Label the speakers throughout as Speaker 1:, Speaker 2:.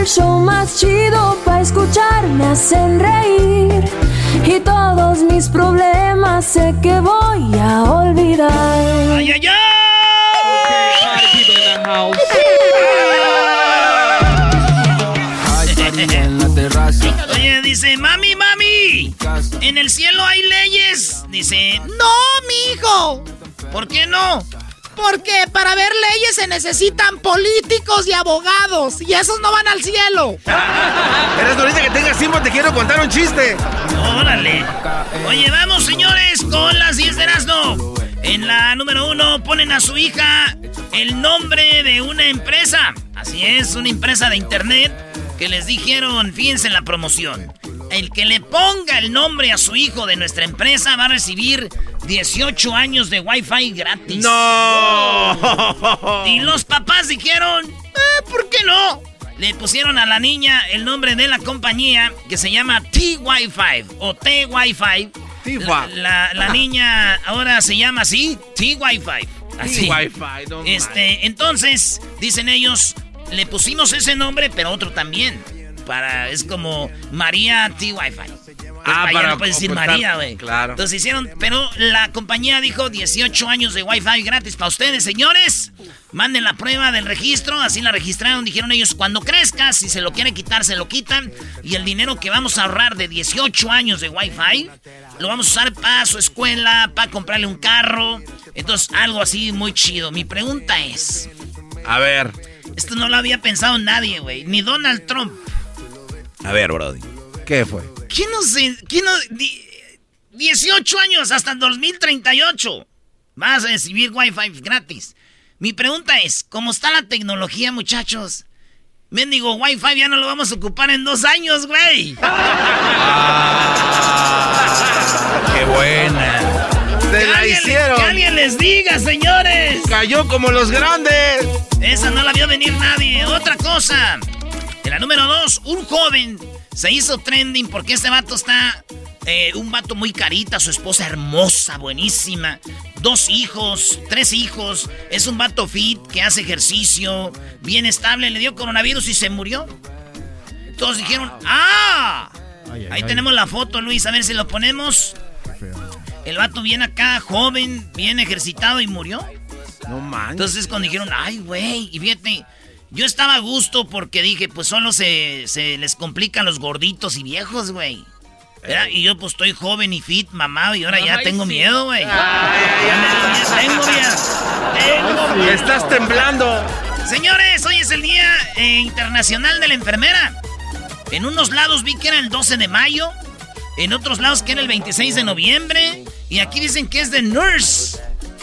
Speaker 1: el show más chido para escuchar. Me hacen reír y todos mis problemas sé que voy a olvidar.
Speaker 2: ¡Ay, ay, Oye, dice, mami, mami, ¿en el cielo hay leyes? Dice, no, mijo. ¿Por qué no? Porque para ver leyes se necesitan políticos y abogados. Y esos no van al cielo.
Speaker 3: Eres ahorita que tengas tiempo, te quiero contar un chiste.
Speaker 2: Órale. Oye, vamos, señores, con las 10 de Erasmo. En la número uno ponen a su hija el nombre de una empresa. Así es, una empresa de internet que les dijeron, fíjense en la promoción. El que le ponga el nombre a su hijo de nuestra empresa va a recibir 18 años de Wi-Fi gratis.
Speaker 3: ¡No!
Speaker 2: Y los papás dijeron, "Ah, ¿por qué no? Le pusieron a la niña el nombre de la compañía que se llama T-Wi-Fi o T-Wi-Fi. La, la- la niña ahora se llama así, T-Wi-Fi. Así.
Speaker 3: T-Wi-Fi, no
Speaker 2: Este, entonces, dicen ellos, le pusimos ese nombre, pero otro también. Para, es como María T-Wi-Fi.
Speaker 3: Ah, para
Speaker 2: no puedes decir María, güey.
Speaker 3: claro.
Speaker 2: Entonces hicieron, pero la compañía dijo 18 años de Wi-Fi gratis para ustedes, señores. Manden la prueba del registro, así la registraron, dijeron ellos, cuando crezca, si se lo quieren quitar, se lo quitan. Y el dinero que vamos a ahorrar de 18 años de Wi-Fi, lo vamos a usar para su escuela, para comprarle un carro. Entonces, algo así muy chido. Mi pregunta es,
Speaker 3: A ver.
Speaker 2: esto no lo había pensado nadie, güey, ni Donald Trump.
Speaker 3: A ver, Brody. ¿Qué fue?
Speaker 2: ¿Quién no se... ¿Quién no... di- 18 años hasta el 2038. Vas a recibir Wi-Fi gratis. Mi pregunta es, ¿cómo está la tecnología, muchachos? Mendigo Wi-Fi ya no lo vamos a ocupar en dos años, güey.
Speaker 3: ¡Qué buena! ¡Te la hicieron!
Speaker 2: Que alguien les diga, señores.
Speaker 3: ¡Cayó como los grandes!
Speaker 2: Esa no la vio venir nadie. Otra cosa. En la número dos, un joven se hizo trending porque este vato está... eh, un vato muy carita, su esposa hermosa, buenísima. Dos hijos, tres hijos. Es un vato fit que hace ejercicio, bien estable. Le dio coronavirus y se murió. Todos dijeron, ¡ah! Ahí tenemos la foto, Luis. A ver si lo ponemos. El vato viene acá, joven, bien ejercitado y murió.
Speaker 3: No manches.
Speaker 2: Entonces cuando dijeron, ay, güey, y fíjate, yo estaba a gusto porque dije, pues solo se, se les complican los gorditos y viejos, güey. Y yo pues estoy joven y fit, mamado, y ahora ya tengo
Speaker 3: sí.
Speaker 2: miedo, güey. Tengo miedo. Tengo miedo.
Speaker 3: Estás temblando.
Speaker 2: Señores, hoy es el Día eh, Internacional de la Enfermera. En unos lados vi que era el 12 de mayo, en otros lados que era el 26 de noviembre, y aquí dicen que es de Nurse.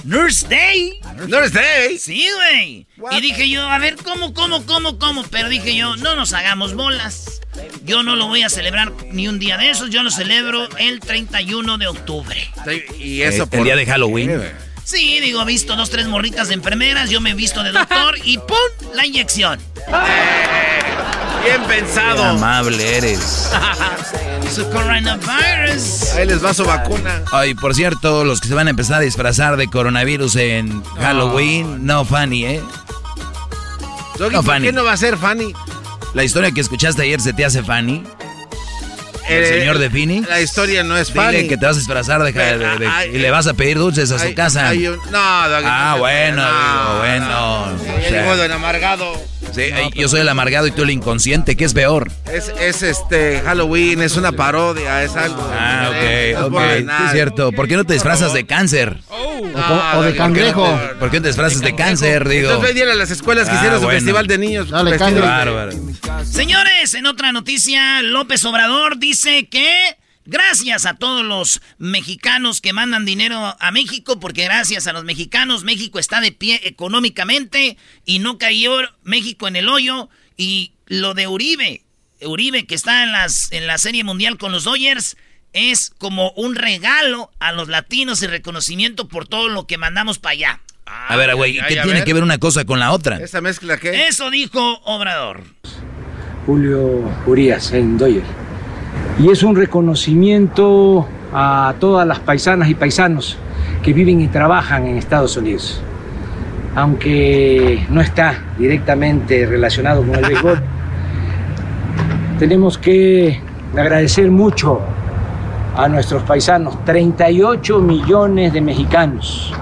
Speaker 2: Nurse Day.
Speaker 3: Nurse Day.
Speaker 2: Sí, güey. Y dije yo, a ver, ¿cómo, cómo, cómo, cómo? Pero dije yo, no nos hagamos bolas. Yo no lo voy a celebrar ni un día de esos, yo lo celebro el 31 de octubre.
Speaker 3: Y eso
Speaker 4: por... El día de Halloween.
Speaker 2: Sí, digo, he visto dos, tres morritas de enfermeras, yo me he visto de doctor y ¡pum! La inyección.
Speaker 3: Bien pensado.
Speaker 4: Qué amable eres.
Speaker 2: su coronavirus.
Speaker 3: Ahí les va su vacuna.
Speaker 4: Ay, por cierto, los que se van a empezar a disfrazar de coronavirus en Halloween, no, Fanny, ¿eh?
Speaker 3: no, ¿por qué no va a ser Fanny?
Speaker 4: La historia que escuchaste ayer se te hace Fanny. ¿El eh, señor de Fini?
Speaker 3: La historia no es Fanny.
Speaker 4: Dile que te vas a disfrazar de, y le vas a pedir dulces a su casa.
Speaker 3: no, Ah,
Speaker 4: bueno, digo, bueno.
Speaker 3: O amargado.
Speaker 4: Sí, yo soy el amargado y tú el inconsciente, ¿qué es peor?
Speaker 3: Es, es este Halloween, es una parodia, es algo.
Speaker 4: Ah, ok, ok. Es cierto. ¿Por qué no te disfrazas de cáncer?
Speaker 5: o, de cangrejo.
Speaker 4: ¿Por qué no te disfrazas de, cáncer, digo?
Speaker 3: Entonces a las escuelas que ah, hicieron su festival de niños.
Speaker 5: Dale,
Speaker 4: Bárbaro.
Speaker 2: Señores, en otra noticia, López Obrador dice que Gracias a todos los mexicanos que mandan dinero a México, porque gracias a los mexicanos México está de pie económicamente y no cayó México en el hoyo. Y lo de Uribe, Uribe que está en, las, en la Serie Mundial con los Dodgers, es como un regalo a los latinos y reconocimiento por todo lo que mandamos para allá.
Speaker 4: a ver, güey, ¿qué tiene que ver una cosa con la otra?
Speaker 3: ¿Esa mezcla qué?
Speaker 2: Eso dijo Obrador.
Speaker 6: Julio Urias en Dodgers y es un reconocimiento a todas las paisanas y paisanos que viven y trabajan en Estados Unidos. Aunque no está directamente relacionado con el béisbol, tenemos que agradecer mucho a nuestros paisanos, 38 millones de mexicanos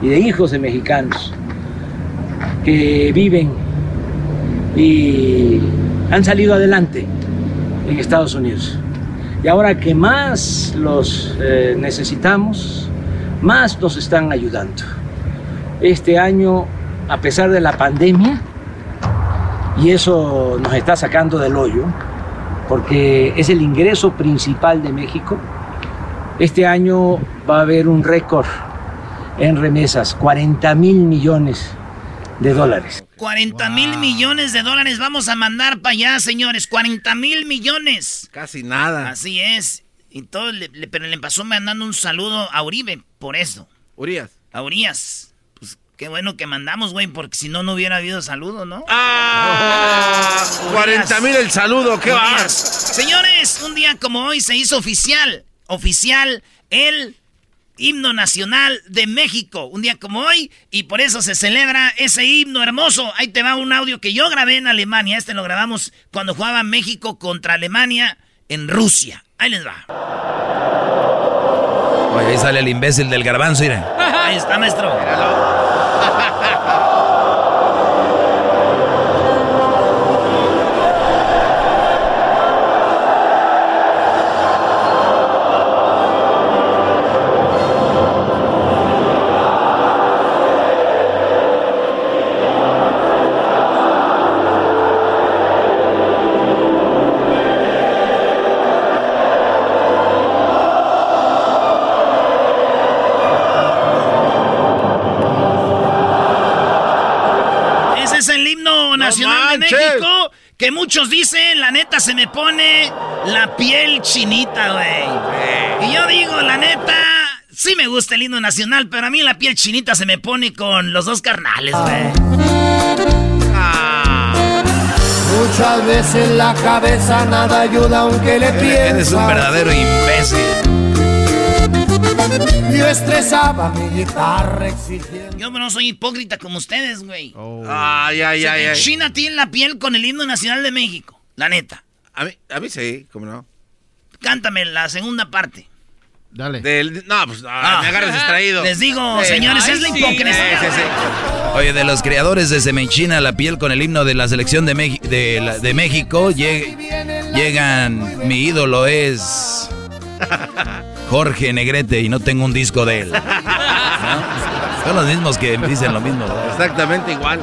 Speaker 6: y de hijos de mexicanos que viven y han salido adelante en Estados Unidos. Y ahora que más los eh, necesitamos, más nos están ayudando. Este año, a pesar de la pandemia, y eso nos está sacando del hoyo, porque es el ingreso principal de México, este año va a haber un récord en remesas, 40 mil millones de dólares.
Speaker 2: 40 mil millones de dólares vamos a mandar para allá, señores. 40 mil millones.
Speaker 3: Casi nada.
Speaker 2: Así es. Y todo, pero le pasó mandando un saludo a Uribe por eso.
Speaker 3: Urias.
Speaker 2: A Urias. Pues qué bueno que mandamos, güey, porque si no, no hubiera habido saludo, ¿no?
Speaker 3: ¡Ah! 40 mil el saludo, ¿qué va?
Speaker 2: Señores, un día como hoy se hizo oficial, oficial, el himno nacional de México, un día como hoy, y por eso se celebra ese himno hermoso. Ahí te va un audio que yo grabé en Alemania, este lo grabamos cuando jugaba México contra Alemania en Rusia. Ahí les va.
Speaker 4: Oye, ahí sale el imbécil del garbanzo, mira.
Speaker 2: Ahí está, maestro. Que muchos dicen, la neta se me pone la piel chinita, güey. Y yo digo, la neta, sí me gusta el himno nacional, pero a mí la piel chinita se me pone con los dos carnales, güey.
Speaker 7: Ah. Muchas veces la cabeza nada ayuda aunque le piensa.
Speaker 4: Eres un verdadero imbécil.
Speaker 7: Yo estresaba mi guitarra exigiendo.
Speaker 2: Yo no soy hipócrita como ustedes, güey.
Speaker 3: Oh. Ay, ay, ay, ay.
Speaker 2: China tiene la piel con el himno nacional de México. La neta.
Speaker 3: A mí, a mí sí, ¿cómo no?
Speaker 2: Cántame la segunda parte.
Speaker 3: Dale. no, pues ah, me agarras distraído.
Speaker 2: Les digo, señores, es la hipocresía. Sí, sí,
Speaker 4: Oye, de los creadores de Semechina, la piel con el himno de la selección de, de, de México, llegan, mi ídolo es Jorge Negrete y no tengo un disco de él. Son los mismos que dicen lo mismo.
Speaker 3: Exactamente igual.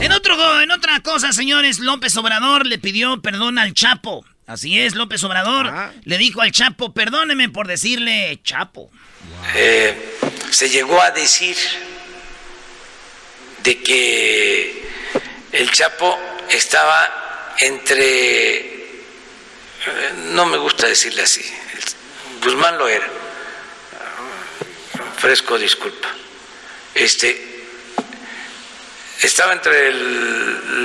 Speaker 2: En, otro, en otra cosa, señores, López Obrador le pidió perdón al Chapo. Así es, López Obrador
Speaker 3: Ah.
Speaker 2: le dijo al Chapo, perdóneme por decirle Chapo.
Speaker 6: Eh, se llegó a decir de que el Chapo estaba entre, eh, no me gusta decirle así, Guzmán lo era, fresco disculpa, este, estaba entre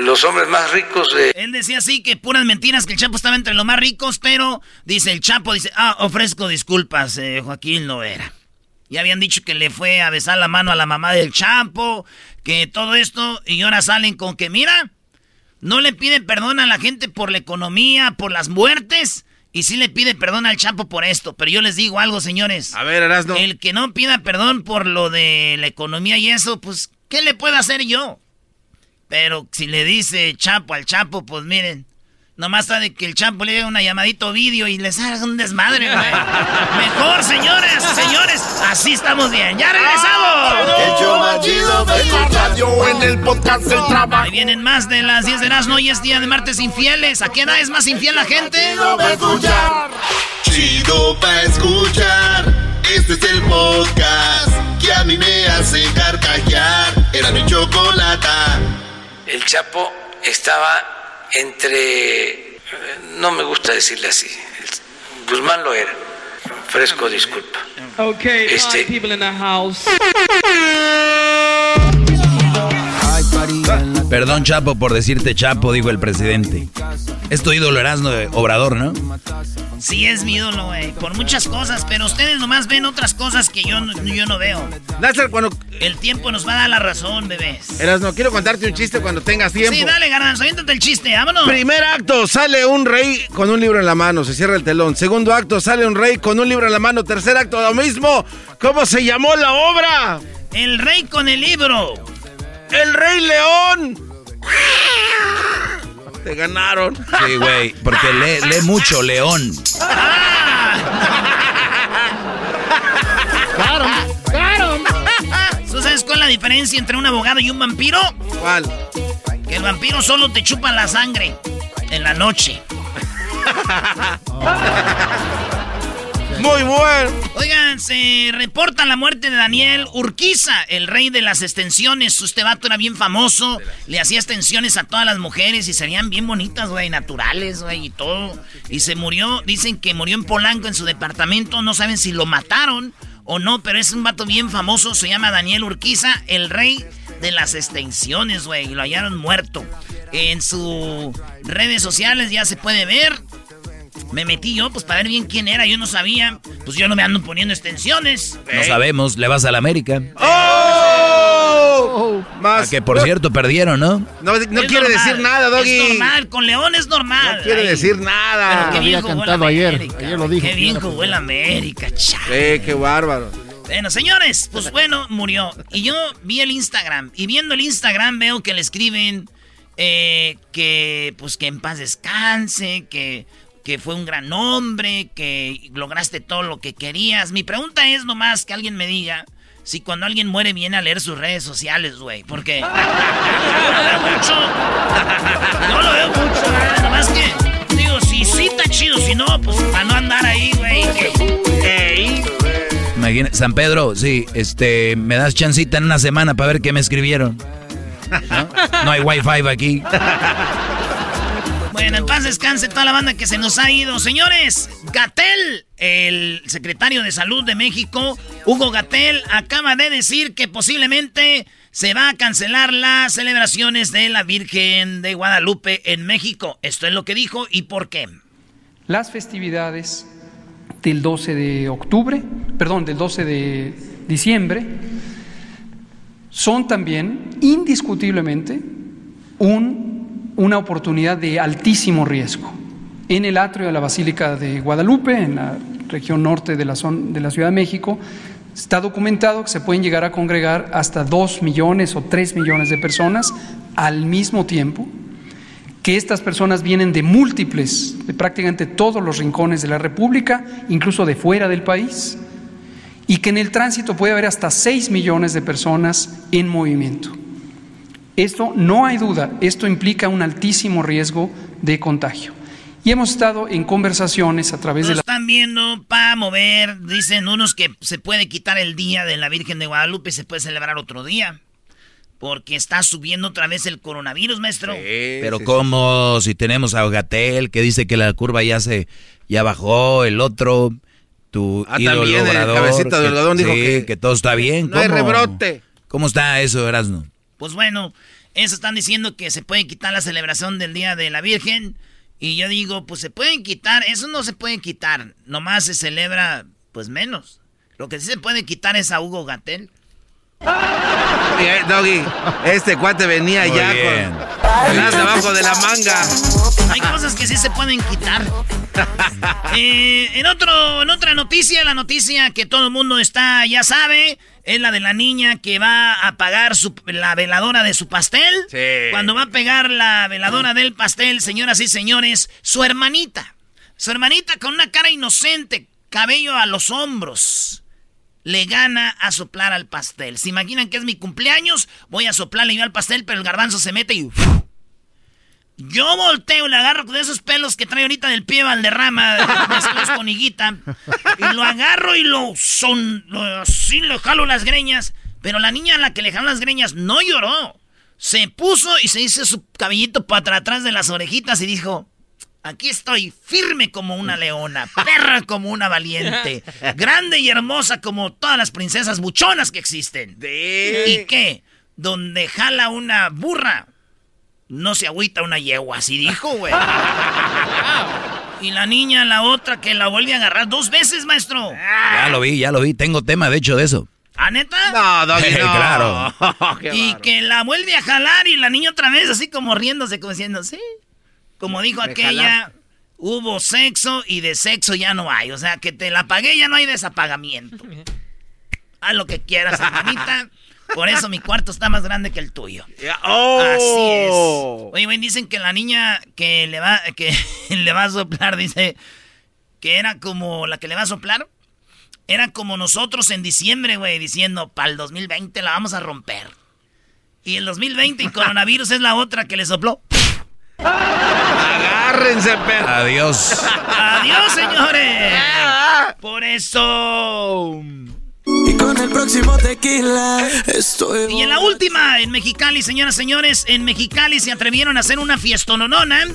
Speaker 6: los hombres más ricos de...
Speaker 2: Él decía así que puras mentiras, que el Chapo estaba entre los más ricos, pero dice el Chapo, dice, ah, ofrezco disculpas, eh, Joaquín no era. Ya habían dicho que le fue a besar la mano a la mamá del Chapo, que todo esto, y ahora salen con que, mira, no le pide perdón a la gente por la economía, por las muertes, y sí le pide perdón al Chapo por esto. Pero yo les digo algo, señores.
Speaker 3: A ver, Erasno.
Speaker 2: El que no pida perdón por lo de la economía y eso, pues, ¿qué le puedo hacer yo? Pero si le dice Chapo al Chapo, pues miren, nomás sabe que el Chapo le dé una llamadito vídeo y les haga un desmadre, güey. Mejor, señores, señores, así estamos bien. ¡Ya regresamos!
Speaker 8: El de en el podcast El Trabajo.
Speaker 2: Ahí vienen más de las 10 de Erasmo y es día de martes infieles. ¿A qué edad es más infiel la gente?
Speaker 8: Chido pa' escuchar. Chido pa' escuchar. Este es el podcast que a mí me hace carcajear. Era mi chocolata.
Speaker 6: El Chapo estaba entre, no me gusta decirle así, Guzmán lo era, fresco disculpa.
Speaker 9: Okay,
Speaker 6: Este-
Speaker 9: hi, people in the house.
Speaker 4: Perdón, Chapo, por decirte Chapo, dijo el presidente. Es tu ídolo Erasmo de Obrador, ¿no?
Speaker 2: Sí, es mi ídolo, güey. Por muchas cosas, pero ustedes nomás ven otras cosas que yo, no- yo no veo.
Speaker 3: Lázaro, cuando...
Speaker 2: El tiempo nos va a dar la razón, bebés.
Speaker 3: Erasno, quiero contarte un chiste cuando tengas tiempo.
Speaker 2: Sí, dale, garbanzo, aviéntate el chiste, vámonos.
Speaker 3: Primer acto, sale un rey con un libro en la mano, se cierra el telón. Segundo acto, sale un rey con un libro en la mano. Tercer acto, lo mismo. ¿Cómo se llamó la obra?
Speaker 2: El rey con el libro.
Speaker 3: El Rey León. Te ganaron.
Speaker 4: Sí, güey, porque lee, lee mucho, León.
Speaker 2: ¿Tú sabes cuál es la diferencia entre un abogado y un vampiro?
Speaker 3: ¿Cuál?
Speaker 2: Que el vampiro solo te chupa la sangre en la noche.
Speaker 3: Muy bueno.
Speaker 2: Oigan, se reporta la muerte de Daniel Urquiza, el rey de las extensiones. Este vato era bien famoso, le hacía extensiones a todas las mujeres y serían bien bonitas, güey, naturales, güey, y todo. Y se murió, dicen que murió en Polanco en su departamento, no saben si lo mataron o no, pero es un vato bien famoso, se llama Daniel Urquiza, el rey de las extensiones, güey, y lo hallaron muerto. En sus redes sociales ya se puede ver. Me metí yo, pues para ver bien quién era, yo no sabía. Pues yo no me ando poniendo extensiones.
Speaker 4: No sabemos, le vas a la América.
Speaker 3: ¡Oh! Más.
Speaker 4: A que por cierto perdieron, ¿no?
Speaker 3: No, no quiere
Speaker 2: normal,
Speaker 3: decir nada, Doggy.
Speaker 2: Es normal, con León es normal.
Speaker 3: No quiere
Speaker 2: Ay,
Speaker 3: decir nada.
Speaker 2: pero qué bien
Speaker 5: Había
Speaker 2: jugó el
Speaker 5: cantado ayer,
Speaker 2: América,
Speaker 5: ayer lo dijo.
Speaker 2: Qué bien jugó el América, cha.
Speaker 3: Sí, qué bárbaro.
Speaker 2: Bueno, señores, pues bueno, murió. Y yo vi el Instagram. Y viendo el Instagram veo que le escriben eh, que, pues, que en paz descanse, que, que fue un gran hombre, que lograste todo lo que querías. Mi pregunta es nomás que alguien me diga si cuando alguien muere viene a leer sus redes sociales, güey. Porque yo lo veo mucho. Yo lo veo mucho, ¿verdad? Nomás que, digo, si sí está chido, si no, pues para no andar ahí, güey. que- ey.
Speaker 4: Imagina, San Pedro, sí, este, me das chancita en una semana para ver qué me escribieron. ¿No? No hay wifi aquí.
Speaker 2: Bueno, en paz descanse toda la banda que se nos ha ido. Señores, Gatel, el secretario de Salud de México, Hugo Gatel, acaba de decir que posiblemente se va a cancelar las celebraciones de la Virgen de Guadalupe en México. Esto es lo que dijo y por qué.
Speaker 10: Las festividades del 12 de octubre, perdón, del 12 de diciembre, son también indiscutiblemente un- una oportunidad de altísimo riesgo. En el atrio de la Basílica de Guadalupe, en la región norte de la, zon- de la Ciudad de México, está documentado que se pueden llegar a congregar hasta 2 millones o 3 millones de personas al mismo tiempo que estas personas vienen de múltiples, de prácticamente todos los rincones de la República, incluso de fuera del país, y que en el tránsito puede haber hasta 6 millones de personas en movimiento. Esto no hay duda, esto implica un altísimo riesgo de contagio. Y hemos estado en conversaciones a través de la...
Speaker 2: están viendo para mover, dicen unos que se puede quitar el día de la Virgen de Guadalupe y se puede celebrar otro día. Porque está subiendo otra vez el coronavirus, maestro.
Speaker 4: Pero como si tenemos a Gatel que dice que la curva ya se ya bajó, el otro, tu
Speaker 3: ah, también el cabecita de algodón dijo que,
Speaker 4: que, todo está bien.
Speaker 3: No hay rebrote.
Speaker 4: ¿Cómo está eso, Erasmo?
Speaker 2: Pues bueno, eso están diciendo que se puede quitar la celebración del Día de la Virgen. Y yo digo, pues se pueden quitar, eso no se puede quitar, nomás se celebra pues menos. Lo que sí se puede quitar es a Hugo Gatel.
Speaker 3: Doggy, este cuate venía ya con el debajo de la manga.
Speaker 2: Hay cosas que sí se pueden quitar. Eh, en, otro, en otra noticia, la noticia que todo el mundo está, ya sabe, es la de la niña que va a apagar la veladora de su pastel. Cuando va a pegar la veladora del pastel, señoras y señores, su hermanita. Su hermanita con una cara inocente, cabello a los hombros le gana a soplar al pastel. ¿Se imaginan que es mi cumpleaños? Voy a soplarle yo al pastel, pero el garbanzo se mete y... Yo volteo, le agarro de esos pelos que trae ahorita del pie Valderrama, mezclados con higuita, y lo agarro y lo son, así le jalo las greñas, pero la niña a la que le jalo las greñas no lloró. Se puso y se hizo su cabellito para atrás de las orejitas y dijo, Aquí estoy, firme como una leona, perra como una valiente, grande y hermosa como todas las princesas buchonas que existen. ¿Y qué? Donde jala una burra, no se agüita una yegua, así dijo, güey. y la niña, la otra, que la vuelve a agarrar dos veces, maestro.
Speaker 4: Ya lo vi, ya lo vi. Tengo tema, de hecho, de eso.
Speaker 2: ¿A neta?
Speaker 3: No, no.
Speaker 4: claro.
Speaker 2: y que la vuelve a jalar y la niña otra vez así como riéndose, como diciendo, sí, como dijo aquella, hubo sexo y de sexo ya no hay. O sea, que te la pagué ya no hay desapagamiento. Haz lo que quieras, hermanita. Por eso mi cuarto está más grande que el tuyo.
Speaker 3: Oh.
Speaker 2: Así es. Oye, güey, dicen que la niña que le va, que le va a soplar, dice que era como la que le va a soplar. Era como nosotros en diciembre, güey, diciendo, para el 2020 la vamos a romper. Y el 2020 y coronavirus es la otra que le sopló.
Speaker 3: Agárrense, perro.
Speaker 4: Adiós.
Speaker 2: Adiós, señores. Por eso.
Speaker 11: Y con el próximo tequila estoy.
Speaker 2: Y en la última, en Mexicali, señoras y señores, en Mexicali se atrevieron a hacer una fiestononona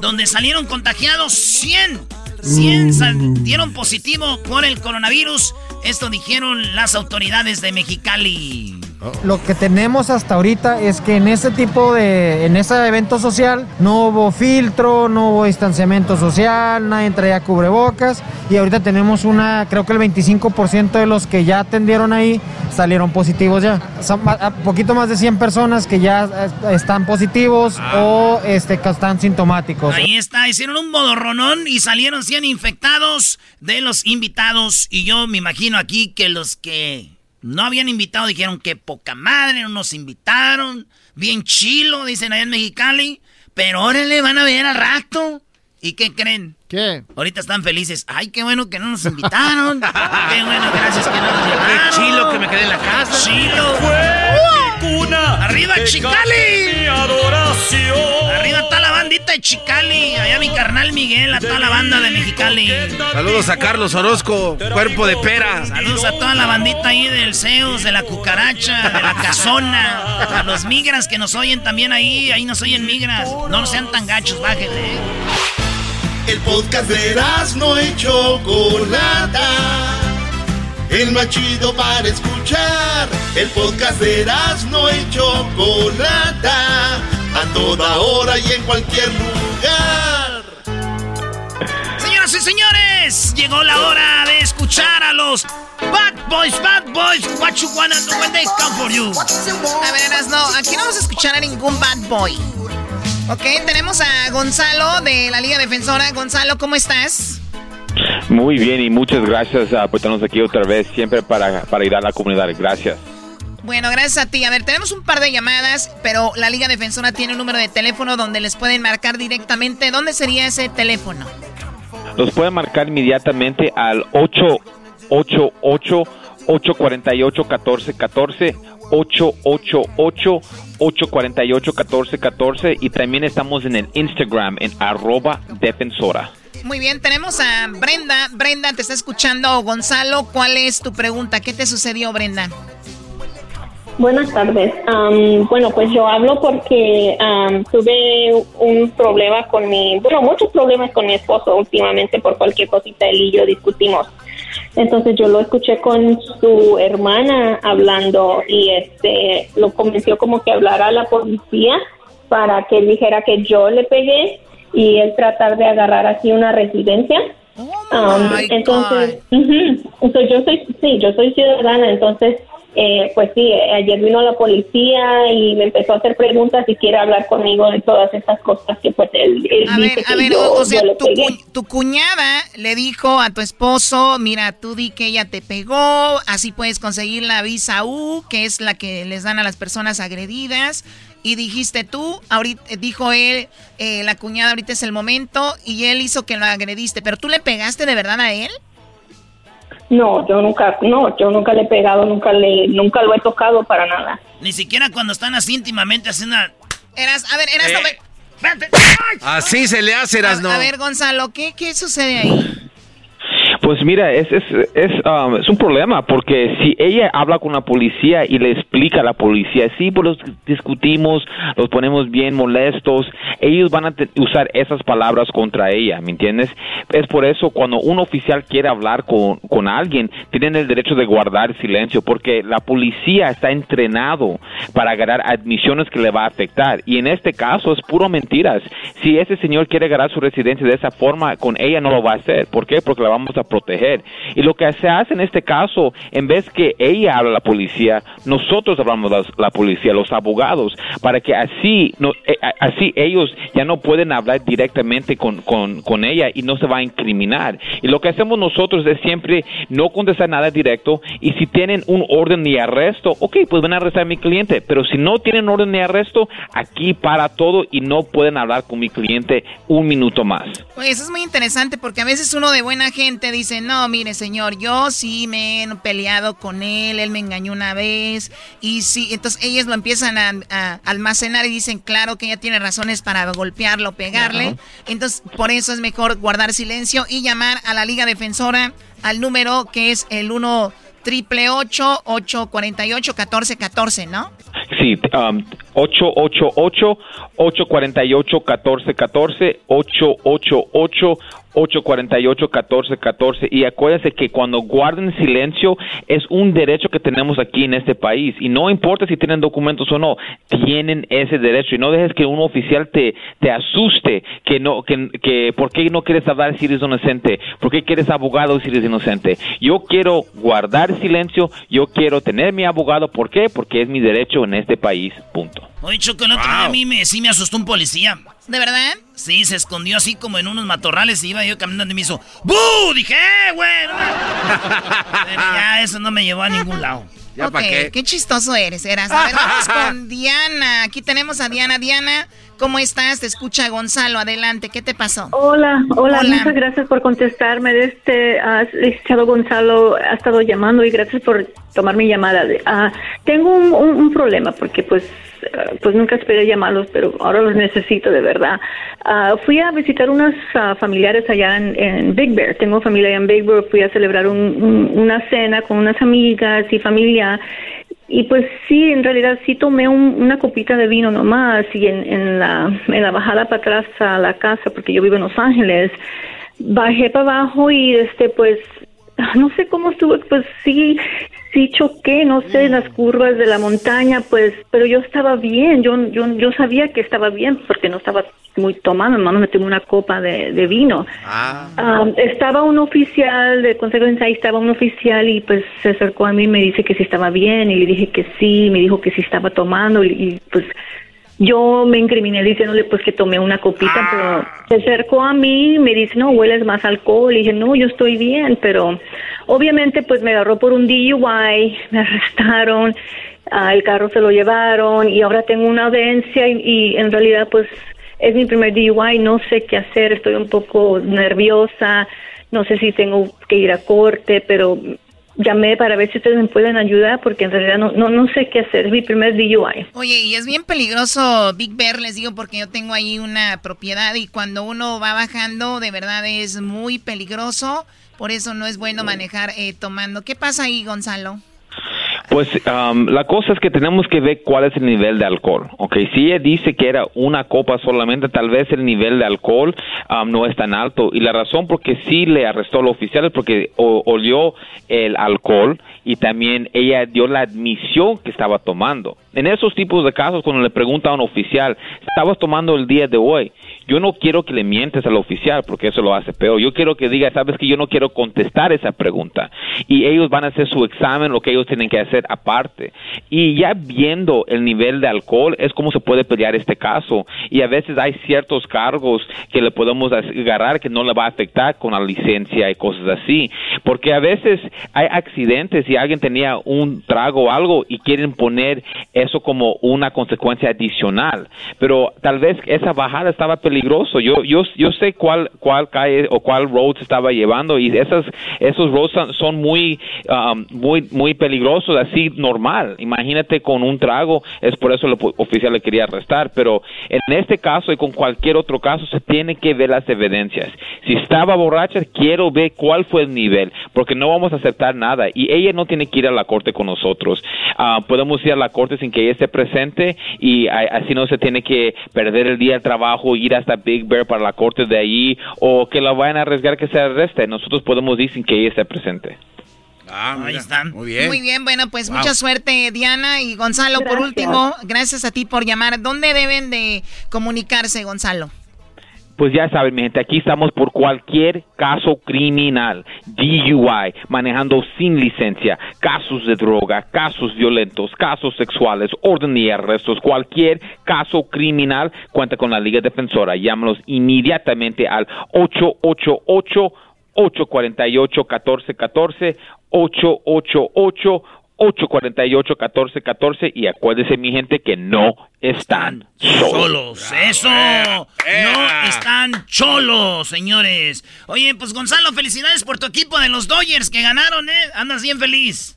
Speaker 2: donde salieron contagiados 100. 100 dieron positivo por el coronavirus. Esto dijeron las autoridades de Mexicali.
Speaker 5: Lo que tenemos hasta ahorita es que en ese tipo de, en ese evento social no hubo filtro, no hubo distanciamiento social, nadie traía cubrebocas y ahorita tenemos una, creo que el 25% de los que ya atendieron ahí salieron positivos ya. Son poquito más de 100 personas que ya están positivos ah. o este, que están sintomáticos.
Speaker 2: Ahí está, hicieron un bodorronón y salieron 100 infectados de los invitados y yo me imagino aquí que los que no habían invitado, dijeron que poca madre, no nos invitaron. Bien chilo, dicen allá en Mexicali. Pero órale, van a ver al rato. ¿Y qué creen?
Speaker 5: ¿Qué?
Speaker 2: Ahorita están felices. Ay, qué bueno que no nos invitaron. qué bueno, gracias que no nos llevaron.
Speaker 3: Qué chilo que me quedé en la casa.
Speaker 2: Chilo.
Speaker 11: Cuna.
Speaker 2: Arriba Chicali.
Speaker 11: adoración.
Speaker 2: Arriba está la bandita de Chicali. Allá mi carnal Miguel, a toda la banda de Mexicali.
Speaker 3: Saludos a Carlos Orozco, cuerpo de pera.
Speaker 2: Saludos a toda la bandita ahí del Zeus, de la cucaracha, de la casona. A los migras que nos oyen también ahí. Ahí nos oyen migras. No sean tan gachos, bájenle.
Speaker 8: El podcast de no y Chocolata. El más chido para escuchar. El podcast de no y Chocolata. A toda hora y en cualquier lugar.
Speaker 2: Señoras y señores, llegó la hora de escuchar a los Bad Boys, Bad Boys. What you wanna do when they come for you?
Speaker 12: A ver, no, aquí no vamos a escuchar a ningún Bad Boy. Ok, tenemos a Gonzalo de la Liga Defensora. Gonzalo, ¿cómo estás?
Speaker 13: Muy bien y muchas gracias por estarnos aquí otra vez, siempre para, para ir a la comunidad. Gracias.
Speaker 12: Bueno, gracias a ti. A ver, tenemos un par de llamadas, pero la Liga Defensora tiene un número de teléfono donde les pueden marcar directamente. ¿Dónde sería ese teléfono?
Speaker 13: Los pueden marcar inmediatamente al 888 848 1414 888-848-1414 y también estamos en el Instagram en arroba defensora.
Speaker 12: Muy bien, tenemos a Brenda. Brenda, te está escuchando Gonzalo. ¿Cuál es tu pregunta? ¿Qué te sucedió, Brenda?
Speaker 14: Buenas tardes. bueno, pues yo hablo porque tuve un problema con mi, bueno, muchos problemas con mi esposo últimamente por cualquier cosita él y yo discutimos. Entonces yo lo escuché con su hermana hablando y este lo convenció como que hablara a la policía para que dijera que yo le pegué y él tratar de agarrar así una residencia. Oh entonces, entonces yo soy sí, yo soy ciudadana, entonces eh, pues sí, ayer vino la policía y me empezó a hacer preguntas y quiere hablar conmigo de todas estas cosas que pues él,
Speaker 12: a ver, a ver, o, sea, tu, cuñada le dijo a tu esposo, mira, tú di que ella te pegó, así puedes conseguir la visa U, que es la que les dan a las personas agredidas. Y dijiste tú, ahorita dijo él, eh, la cuñada ahorita es el momento y él hizo que lo agrediste, pero tú le pegaste de verdad a él?
Speaker 14: No, yo nunca, no, yo nunca le he pegado, nunca le, nunca lo he tocado para nada.
Speaker 2: Ni siquiera cuando están así íntimamente haciendo.
Speaker 12: Eras, a ver, eras,
Speaker 3: eh. Así se le hace, eras, no.
Speaker 12: A ver, Gonzalo, ¿qué, qué sucede ahí?
Speaker 13: Pues mira, es, es, es, um, es, un problema porque si ella habla con la policía y le explica a la policía, sí, pues los discutimos, los ponemos bien molestos, ellos van a usar esas palabras contra ella, ¿me entiendes? Es por eso cuando un oficial quiere hablar con, con alguien, tienen el derecho de guardar silencio porque la policía está entrenado para agarrar admisiones que le va a afectar y en este caso es puro mentiras. Si ese señor quiere agarrar su residencia de esa forma, con ella no lo va a hacer. ¿Por qué? Porque la vamos a proteger. Y lo que se hace en este caso, en vez que ella habla a la policía, nosotros hablamos a la policía, los abogados, para que así, no, eh, así ellos ya no pueden hablar directamente con, con, ella y no se va a incriminar. Y lo que hacemos nosotros es siempre no contestar nada directo y si tienen un orden de arresto, ok, pues van a arrestar a mi cliente, pero si no tienen orden de arresto, aquí para todo y no pueden hablar con mi cliente un minuto más.
Speaker 12: Pues eso es muy interesante porque a veces uno de buena gente dice, dice, no, mire señor, yo sí me he peleado con él, él me engañó una vez, y sí, entonces ellos lo empiezan a, almacenar y dicen, claro que ella tiene razones para golpearlo, pegarle, entonces por eso es mejor guardar silencio y llamar a la Liga Defensora al número que es el 1 triple 848 1414, ¿no?
Speaker 13: Sí, um, 888 848 1414 888 848-1414. Y acuérdense que cuando guarden silencio es un derecho que tenemos aquí en este país. Y no importa si tienen documentos o no, tienen ese derecho. Y no dejes que un oficial te, te asuste que no, que, que por qué no quieres hablar si eres inocente, por qué quieres abogado si eres inocente. Yo quiero guardar silencio, yo quiero tener mi abogado. ¿Por qué? Porque es mi derecho en este país. Punto.
Speaker 2: Oye, Choco, el a mí me, sí me asustó un policía.
Speaker 12: ¿De verdad?
Speaker 2: Sí, se escondió así como en unos matorrales y iba yo caminando y me hizo ¡Bu! Dije, ¡eh, güey! ya, eso no me llevó a ningún lado.
Speaker 12: ¿Ya qué? qué chistoso eres, eras. A ver, vamos con Diana. Aquí tenemos a Diana. Diana, ¿cómo estás? Te escucha Gonzalo. Adelante, ¿qué te pasó?
Speaker 15: Hola, hola, muchas gracias por contestarme. Este, uh, licenciado Gonzalo ha estado llamando y gracias por tomar mi llamada. Uh, tengo un, un problema porque pues eh, pues nunca esperé llamarlos, pero ahora los necesito de verdad. Ah, fui a visitar unos ah, familiares allá en, Big Bear. Tengo familia allá en Big Bear. Fui a celebrar una cena con unas amigas y familia. Y pues sí, en realidad sí tomé una copita de vino nomás y en, en, la, en la bajada para atrás a la casa, porque yo vivo en Los Ángeles, bajé para abajo y este pues no sé cómo estuvo, pues sí, sí choqué, no sé, en las curvas de la montaña, pues, pero yo estaba bien, yo, yo, yo sabía que estaba bien porque no estaba muy tomando, hermano, me tomé una copa de, de vino. Ah. ah estaba un oficial de Consejo de ahí estaba un oficial y pues se acercó a mí y me dice que si estaba bien y le dije que sí, me dijo que sí estaba tomando y pues yo me incriminé diciéndole pues que tomé una copita, pero se acercó a mí, me dice, no, hueles más alcohol. Y dije, no, yo estoy bien, pero obviamente pues me agarró por un DUI, me arrestaron, ah, el carro se lo llevaron y ahora tengo una audiencia y, y en realidad pues es mi primer DUI, no sé qué hacer, estoy un poco nerviosa, no sé si tengo que ir a corte, pero llamé para ver si ustedes me pueden ayudar porque en realidad no, no, no sé qué hacer. Es mi primer DUI.
Speaker 12: Oye, y es bien peligroso Big Bear, les digo, porque yo tengo ahí una propiedad y cuando uno va bajando, de verdad es muy peligroso. Por eso no es bueno manejar eh, tomando. ¿Qué pasa ahí, Gonzalo?
Speaker 13: Pues um, la cosa es que tenemos que ver cuál es el nivel de alcohol. Ok, si ella dice que era una copa solamente, tal vez el nivel de alcohol um, no es tan alto. Y la razón por que sí le arrestó al oficial es porque olió el alcohol y también ella dio la admisión que estaba tomando. En esos tipos de casos, cuando le pregunta a un oficial, ¿estabas tomando el día de hoy? Yo no quiero que le mientes al oficial porque eso lo hace peor. Yo quiero que diga, sabes que yo no quiero contestar esa pregunta. Y ellos van a hacer su examen, lo que ellos tienen que hacer aparte. Y ya viendo el nivel de alcohol es como se puede pelear este caso. Y a veces hay ciertos cargos que le podemos agarrar que no le va a afectar con la licencia y cosas así. Porque a veces hay accidentes y alguien tenía un trago o algo y quieren poner eso como una consecuencia adicional. Pero tal vez esa bajada estaba peligrosa peligroso. Yo, yo, yo sé cuál, cuál calle o cuál road se estaba llevando y esas, esos roads son, muy, um, muy, muy peligrosos, así normal. Imagínate con un trago, es por eso el oficial le quería arrestar. Pero en este caso y con cualquier otro caso se tiene que ver las evidencias. Si estaba borracha, quiero ver cuál fue el nivel, porque no vamos a aceptar nada y ella no tiene que ir a la corte con nosotros. Uh, podemos ir a la corte sin que ella esté presente y así no se tiene que perder el día de trabajo, ir hasta Big Bear para la corte de allí o que la vayan a arriesgar que se arreste. Nosotros podemos decir que ella esté presente.
Speaker 2: Ah, Ahí están.
Speaker 12: Muy bien. Muy bien, bueno, pues mucha suerte Diana y Gonzalo. Por último, gracias a ti por llamar. ¿Dónde deben de comunicarse, Gonzalo?
Speaker 13: Pues ya saben, mi gente, aquí estamos por cualquier caso criminal, DUI, manejando sin licencia, casos de droga, casos violentos, casos sexuales, orden y arrestos, cualquier caso criminal, cuenta con la Liga Defensora. Llámanos inmediatamente al 888 848 1414 888 848-1414 y acuérdese mi gente que no están solos.
Speaker 2: Eso, no están cholos, señores. Oye, pues Gonzalo, felicidades por tu equipo de los Dodgers que ganaron, ¿eh? Andas bien feliz.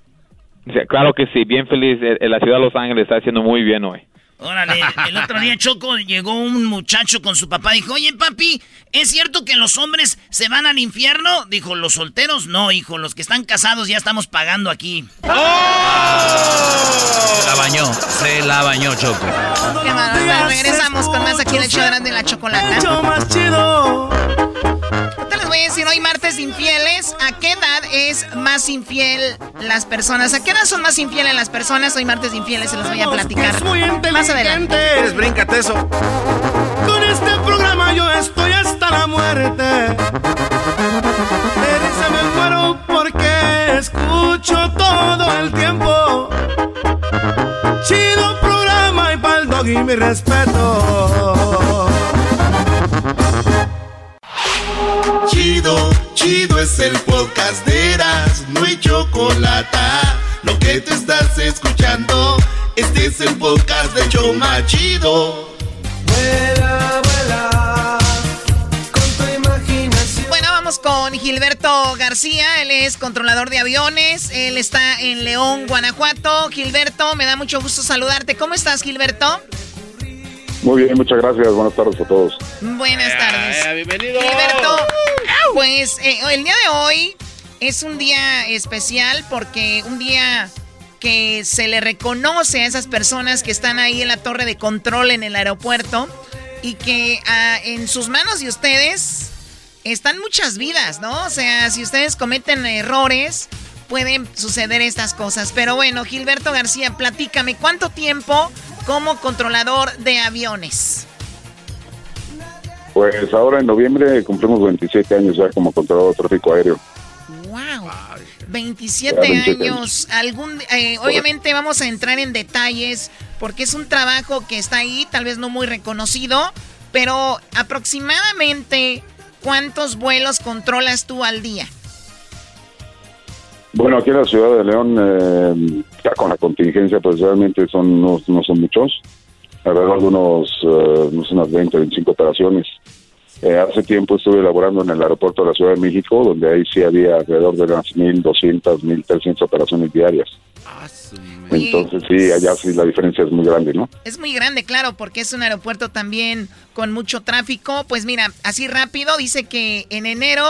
Speaker 13: claro que sí, bien feliz. Eh, la ciudad de Los Ángeles está haciendo muy bien hoy.
Speaker 2: Órale, el otro día Choco llegó un muchacho con su papá. Dijo, oye papi, ¿es cierto que los hombres se van al infierno? Dijo, los solteros no, hijo, los que están casados ya estamos pagando aquí.
Speaker 4: Se la bañó, se la bañó Choco.
Speaker 12: Qué malo, regresamos con más aquí en el show de la chocolata. más chido voy a decir hoy martes infieles. ¿A qué edad es más infiel las personas? ¿A qué edad son más infieles las personas? Hoy martes infieles se los voy a platicar. más adelante.
Speaker 3: ¿Quieres bríncate eso?
Speaker 8: Con este programa yo estoy hasta la muerte. Se me muero porque escucho todo el tiempo. Chido programa y pa'l dog y mi respeto. Chido, chido es el podcast de Eras, no hay chocolate. Lo que te estás escuchando, este es el podcast de Choma Chido.
Speaker 12: Bueno, vamos con Gilberto García, él es controlador de aviones, él está en León, Guanajuato. Gilberto, me da mucho gusto saludarte. ¿Cómo estás, Gilberto?
Speaker 16: Muy bien, muchas gracias. Buenas tardes a todos.
Speaker 12: Buenas tardes.
Speaker 3: bienvenido.
Speaker 12: Gilberto, pues eh, el día de hoy es un día especial porque un día que se le reconoce a esas personas que están ahí en la torre de control en el aeropuerto y que ah, en sus manos de ustedes están muchas vidas, ¿no? O sea, si ustedes cometen errores, pueden suceder estas cosas. Pero bueno, Gilberto García, platícame, ¿cuánto tiempo como controlador de aviones?
Speaker 16: Pues ahora en noviembre cumplimos 27 años ya como controlador de tráfico aéreo.
Speaker 12: ¡Wow! 27, años. Algún, eh, obviamente vamos a entrar en detalles porque es un trabajo que está ahí, tal vez no muy reconocido, pero aproximadamente ¿cuántos vuelos controlas tú al día?
Speaker 16: Bueno, aquí en la ciudad de León, eh, ya con la contingencia, pues realmente son no, son muchos. Alrededor de unos, eh, unas 20, 25 operaciones. Eh, hace tiempo estuve laborando en el aeropuerto de la Ciudad de México, donde ahí sí había alrededor de unas 1.200, 1.300 operaciones diarias. Entonces sí, allá sí la diferencia es muy grande, ¿no?
Speaker 12: Es muy grande, claro, porque es un aeropuerto también con mucho tráfico. Pues mira, así rápido, dice que en enero,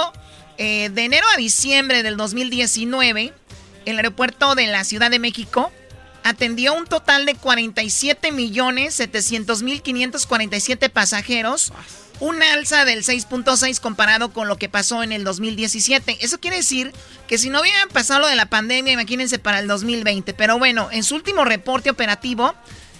Speaker 12: eh, de enero a diciembre del 2019, el aeropuerto de la Ciudad de México atendió un total de 47 millones 700 mil 547 pasajeros, una alza del 6.6 comparado con lo que pasó en el 2017. Eso quiere decir que si no hubiera pasado lo de la pandemia, imagínense para el 2020. Pero bueno, en su último reporte operativo,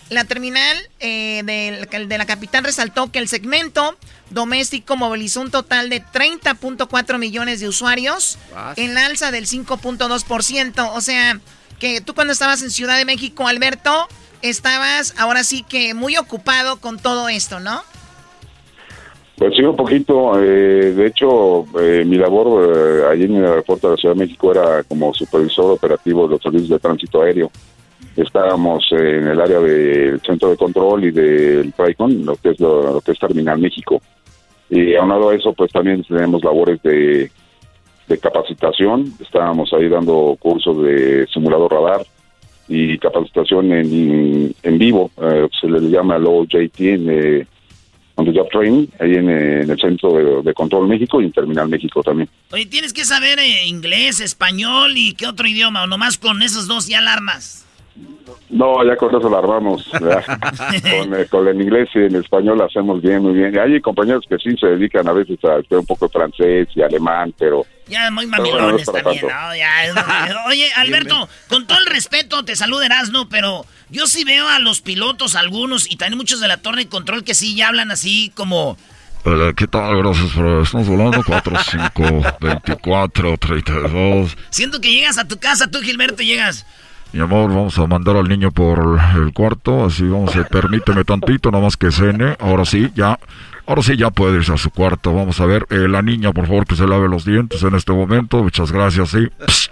Speaker 12: la terminal eh, de, de la capital resaltó que el segmento doméstico movilizó un total de 30.4 millones de usuarios, en la alza del 5.2%. O sea, que tú cuando estabas en Ciudad de México, Alberto, estabas ahora sí que muy ocupado con todo esto, ¿no?
Speaker 16: Pues sí, un poquito. Eh, de hecho, eh, mi labor eh, allí en el aeropuerto de la Ciudad de México era como supervisor operativo de los servicios de tránsito aéreo. Estábamos en el área del centro de control y del TRICON, lo que es lo, que es Terminal México. Y aunado a eso, pues también tenemos labores de de capacitación. Estábamos ahí dando cursos de simulador radar y capacitación en, en vivo. Eh, se le llama Low JT en eh, on the job training, ahí en, el Centro de, Control México y en Terminal México también.
Speaker 2: Oye, tienes que saber eh, inglés, español y qué otro idioma, o nomás con esos dos ya alarmas.
Speaker 16: No, ya con eso la armamos. con, eh, con, el inglés y el español hacemos bien, muy bien. Y hay compañeros que sí se dedican a veces a hacer un poco de francés y alemán, pero...
Speaker 2: Ya muy mamilones también, Oye, Alberto, con todo el respeto, te saluda Erasno, pero yo sí veo a los pilotos, algunos, y también muchos de la torre de control que sí ya hablan así como...
Speaker 17: Hola, ¿qué tal? Gracias por... Estamos volando 4, 5, 24, 32...
Speaker 2: Siento que llegas a tu casa, tú Gilberto, llegas...
Speaker 17: Mi amor, vamos a mandar al niño por el cuarto, así vamos a, permíteme tantito, nada más que cene, ahora sí, ya, ahora sí ya puede irse a su cuarto, vamos a ver, eh, la niña, por favor, que se lave los dientes en este momento, muchas gracias, sí,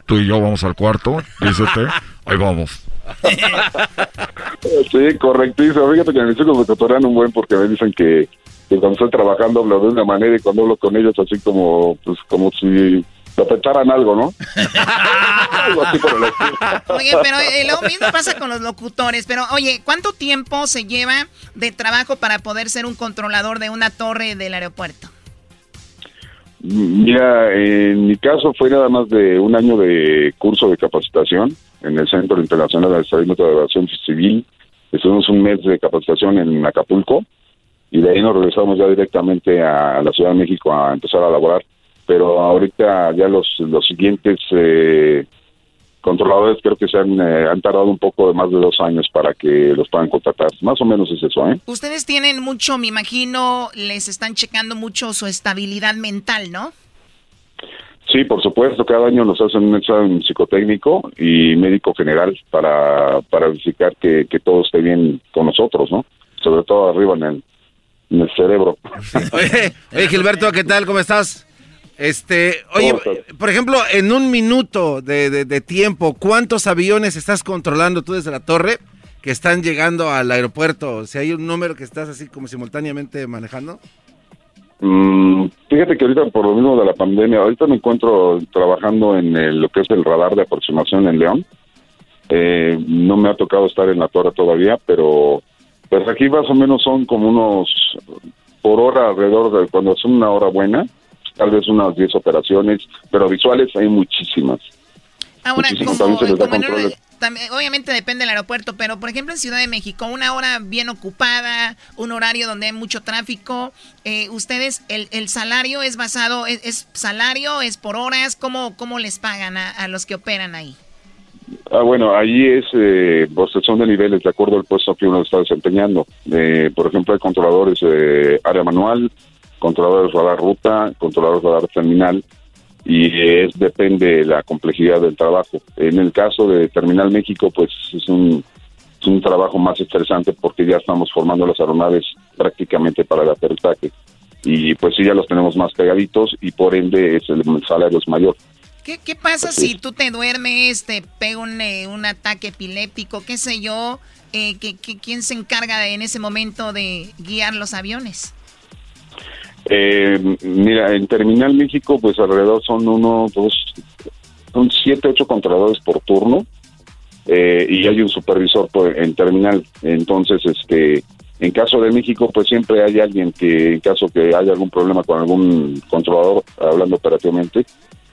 Speaker 17: tú y yo vamos al cuarto, dícete, ahí vamos.
Speaker 16: Sí, correctísimo, fíjate que mis hijos me cotorean un buen porque me dicen que, que cuando estoy trabajando hablo de una manera y cuando hablo con ellos así como, pues como si te algo, ¿no?
Speaker 12: Oye, pero eh, lo mismo pasa con los locutores. Pero, oye, ¿cuánto tiempo se lleva de trabajo para poder ser un controlador de una torre del aeropuerto?
Speaker 16: Mira, en mi caso fue nada más de un año de curso de capacitación en el Centro Internacional de Estadística de Aviación Civil. Estuvimos un mes de capacitación en Acapulco y de ahí nos regresamos ya directamente a la Ciudad de México a empezar a laborar pero ahorita ya los, los siguientes eh, controladores creo que se han, eh, han tardado un poco de más de dos años para que los puedan contratar. Más o menos es eso, ¿eh?
Speaker 12: Ustedes tienen mucho, me imagino, les están checando mucho su estabilidad mental, ¿no?
Speaker 16: Sí, por supuesto, cada año nos hacen un examen psicotécnico y médico general para, para verificar que, que todo esté bien con nosotros, ¿no? Sobre todo arriba en el, en el cerebro.
Speaker 3: oye, oye, Gilberto, ¿qué tal? ¿Cómo estás? Este, oye, por ejemplo, en un minuto de, tiempo, ¿cuántos aviones estás controlando tú desde la torre que están llegando al aeropuerto? Si hay un número que estás así como simultáneamente manejando.
Speaker 16: Mm, fíjate que ahorita por lo mismo de la pandemia, ahorita me encuentro trabajando en lo que es el radar de aproximación en León. Eh, no me ha tocado estar en la torre todavía, pero pues aquí más o menos son como unos por hora alrededor de cuando son una hora buena, tal vez unas 10 operaciones, pero visuales hay muchísimas.
Speaker 12: Ahora, también obviamente depende del aeropuerto, pero por ejemplo en Ciudad de México, una hora bien ocupada, un horario donde hay mucho tráfico, eh, ustedes, el, el, salario es basado, es, salario, es por horas, ¿cómo, cómo les pagan a, los que operan ahí?
Speaker 16: Ah, bueno, ahí es, eh, son de niveles de acuerdo al puesto que uno está desempeñando. Eh, por ejemplo, hay controladores de área manual, controladores radar ruta, controladores radar terminal, y es depende de la complejidad del trabajo. En el caso de Terminal México, pues es un, es un trabajo más estresante porque ya estamos formando las aeronaves prácticamente para el aterrizaje. Y pues sí, ya los tenemos más pegaditos y por ende es el, salario es mayor.
Speaker 12: ¿Qué, qué pasa si tú te duermes, te pega un, eh, un ataque epiléptico, qué sé yo? Eh, ¿Quién se encarga de, en ese momento de guiar los aviones?
Speaker 16: Eh, mira, en Terminal México, pues alrededor son uno, dos, son siete, ocho controladores por turno eh, y hay un supervisor por, en Terminal. Entonces, este, en caso de México, pues siempre hay alguien que, en caso que haya algún problema con algún controlador, hablando operativamente,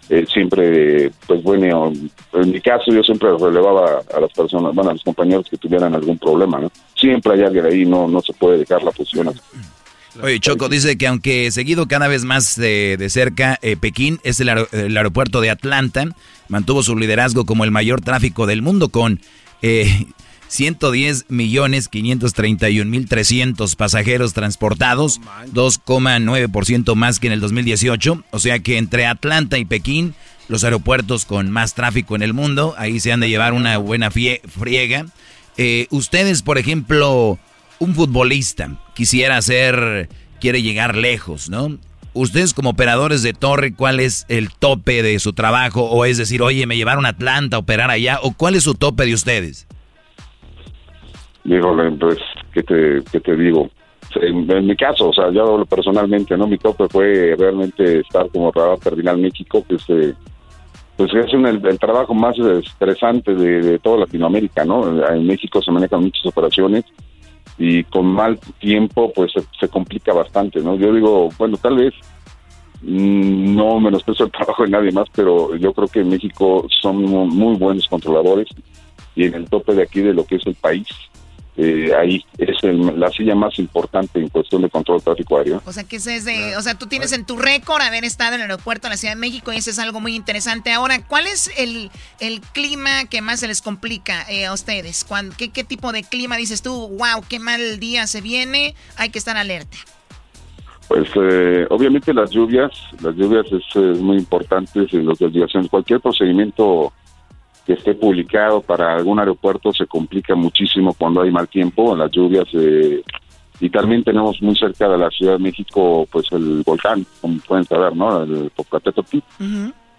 Speaker 16: eh, siempre, pues bueno, en mi caso yo siempre relevaba a las personas, bueno, a los compañeros que tuvieran algún problema, ¿no? Siempre hay alguien ahí, no, no se puede dejar la posición.
Speaker 4: Oye, Choco dice que aunque seguido cada vez más de, cerca, eh, Pekín es el, aeropuerto de Atlanta, mantuvo su liderazgo como el mayor tráfico del mundo con eh, 110 millones 531 mil 300 pasajeros transportados, 2,9% más que en el 2018. O sea que entre Atlanta y Pekín, los aeropuertos con más tráfico en el mundo, ahí se han de llevar una buena friega. Eh, ustedes, por ejemplo, un futbolista quisiera ser, quiere llegar lejos, ¿no? Ustedes como operadores de torre, ¿cuál es el tope de su trabajo? O es decir, oye, me llevaron a Atlanta a operar allá, o cuál es su tope de ustedes?
Speaker 16: Dígole, pues, ¿qué te, qué te digo? En, mi caso, o sea, yo personalmente, ¿no? Mi tope fue realmente estar como operador terminal México, que se, pues es el, trabajo más estresante de, toda Latinoamérica, ¿no? En México se manejan muchas operaciones y con mal tiempo, pues se, complica bastante, ¿no? Yo digo, bueno, tal vez mm, no menosprecio el trabajo de nadie más, pero yo creo que en México son muy buenos controladores y en el tope de aquí de lo que es el país, eh, ahí es la silla más importante en cuestión de control de tráfico aéreo.
Speaker 12: O sea, que ese es de, o sea, tú tienes en tu récord haber estado en el aeropuerto de la Ciudad de México y eso es algo muy interesante. Ahora, ¿cuál es el, el clima que más se les complica eh, a ustedes? qué, qué, tipo de clima dices tú? Wow, qué mal día se viene, hay que estar alerta.
Speaker 16: Pues eh, obviamente las lluvias, las lluvias es, muy importante en los desviaciones. Cualquier procedimiento que esté publicado para algún aeropuerto se complica muchísimo cuando hay mal tiempo, en las lluvias. Eh, y también tenemos muy cerca de la Ciudad de México, pues el volcán, como pueden saber, ¿no? El Popocatépetl.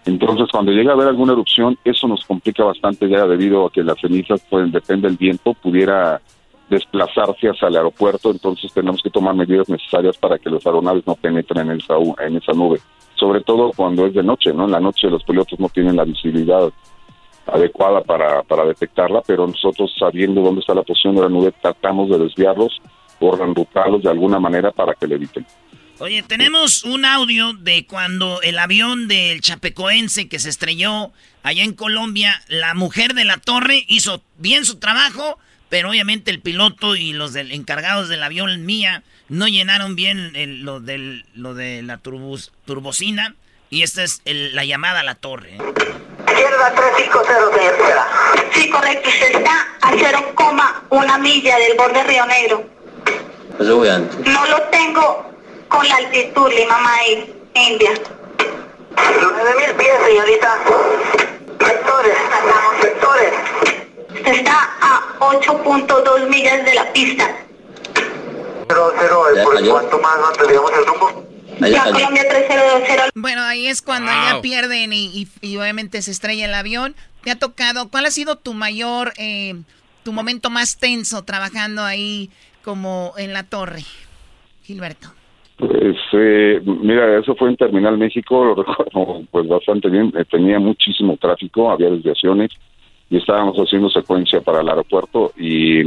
Speaker 16: Entonces, cuando llega a haber alguna erupción, eso nos complica bastante ya debido a que las cenizas, pues depende del viento, pudiera desplazarse hacia el aeropuerto, entonces tenemos que tomar medidas necesarias para que los aeronaves no penetren en esa, en esa nube, sobre todo cuando es de noche, ¿no? En la noche los pilotos no tienen la visibilidad adecuada para, para detectarla, pero nosotros sabiendo dónde está la posición de la nube tratamos de desviarlos o reenrutarlos de alguna manera para que le eviten.
Speaker 2: Oye, tenemos un audio de cuando el avión del Chapecoense que se estrelló allá en Colombia, la mujer de la torre hizo bien su trabajo, pero obviamente el piloto y los del, encargados del avión mía no llenaron bien lo, del, lo de la turbocina y esta es la llamada a la torre.
Speaker 18: Izquierda 350, señor Fuera. Sí, correcto. Usted está a 0,1 milla del borde Río Negro. No lo tengo con la altitud, Lima May, India. 9.000 pies, señorita. Vectores. Vectores. Usted está a 8.2 millas de la pista. 0, 0, ¿por cuánto más antes, digamos, el rumbo?
Speaker 12: Bueno, ahí es cuando ya pierden y, obviamente se estrella el avión. ¿Te ha tocado? ¿Cuál ha sido tu mayor, eh, tu momento más tenso trabajando ahí como en la torre, Gilberto?
Speaker 16: Pues, eh, mira, eso fue en Terminal México, lo recuerdo pues bastante bien. Eh, tenía muchísimo tráfico, había desviaciones y estábamos haciendo secuencia para el aeropuerto y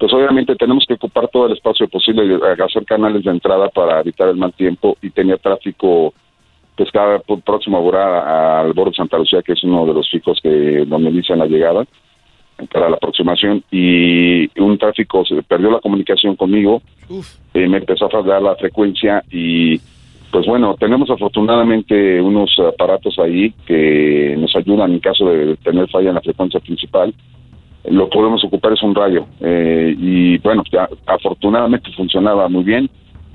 Speaker 16: pues obviamente tenemos que ocupar todo el espacio posible y hacer canales de entrada para evitar el mal tiempo y tenía tráfico pues cada próximo a al borde de Santa Lucía que es uno de los fijos que donde inician la llegada para la aproximación y un tráfico se perdió la comunicación conmigo eh, me empezó a fallar la frecuencia y pues bueno tenemos afortunadamente unos aparatos ahí que nos ayudan en caso de tener falla en la frecuencia principal lo podemos ocupar es un rayo. Eh, y bueno, afortunadamente funcionaba muy bien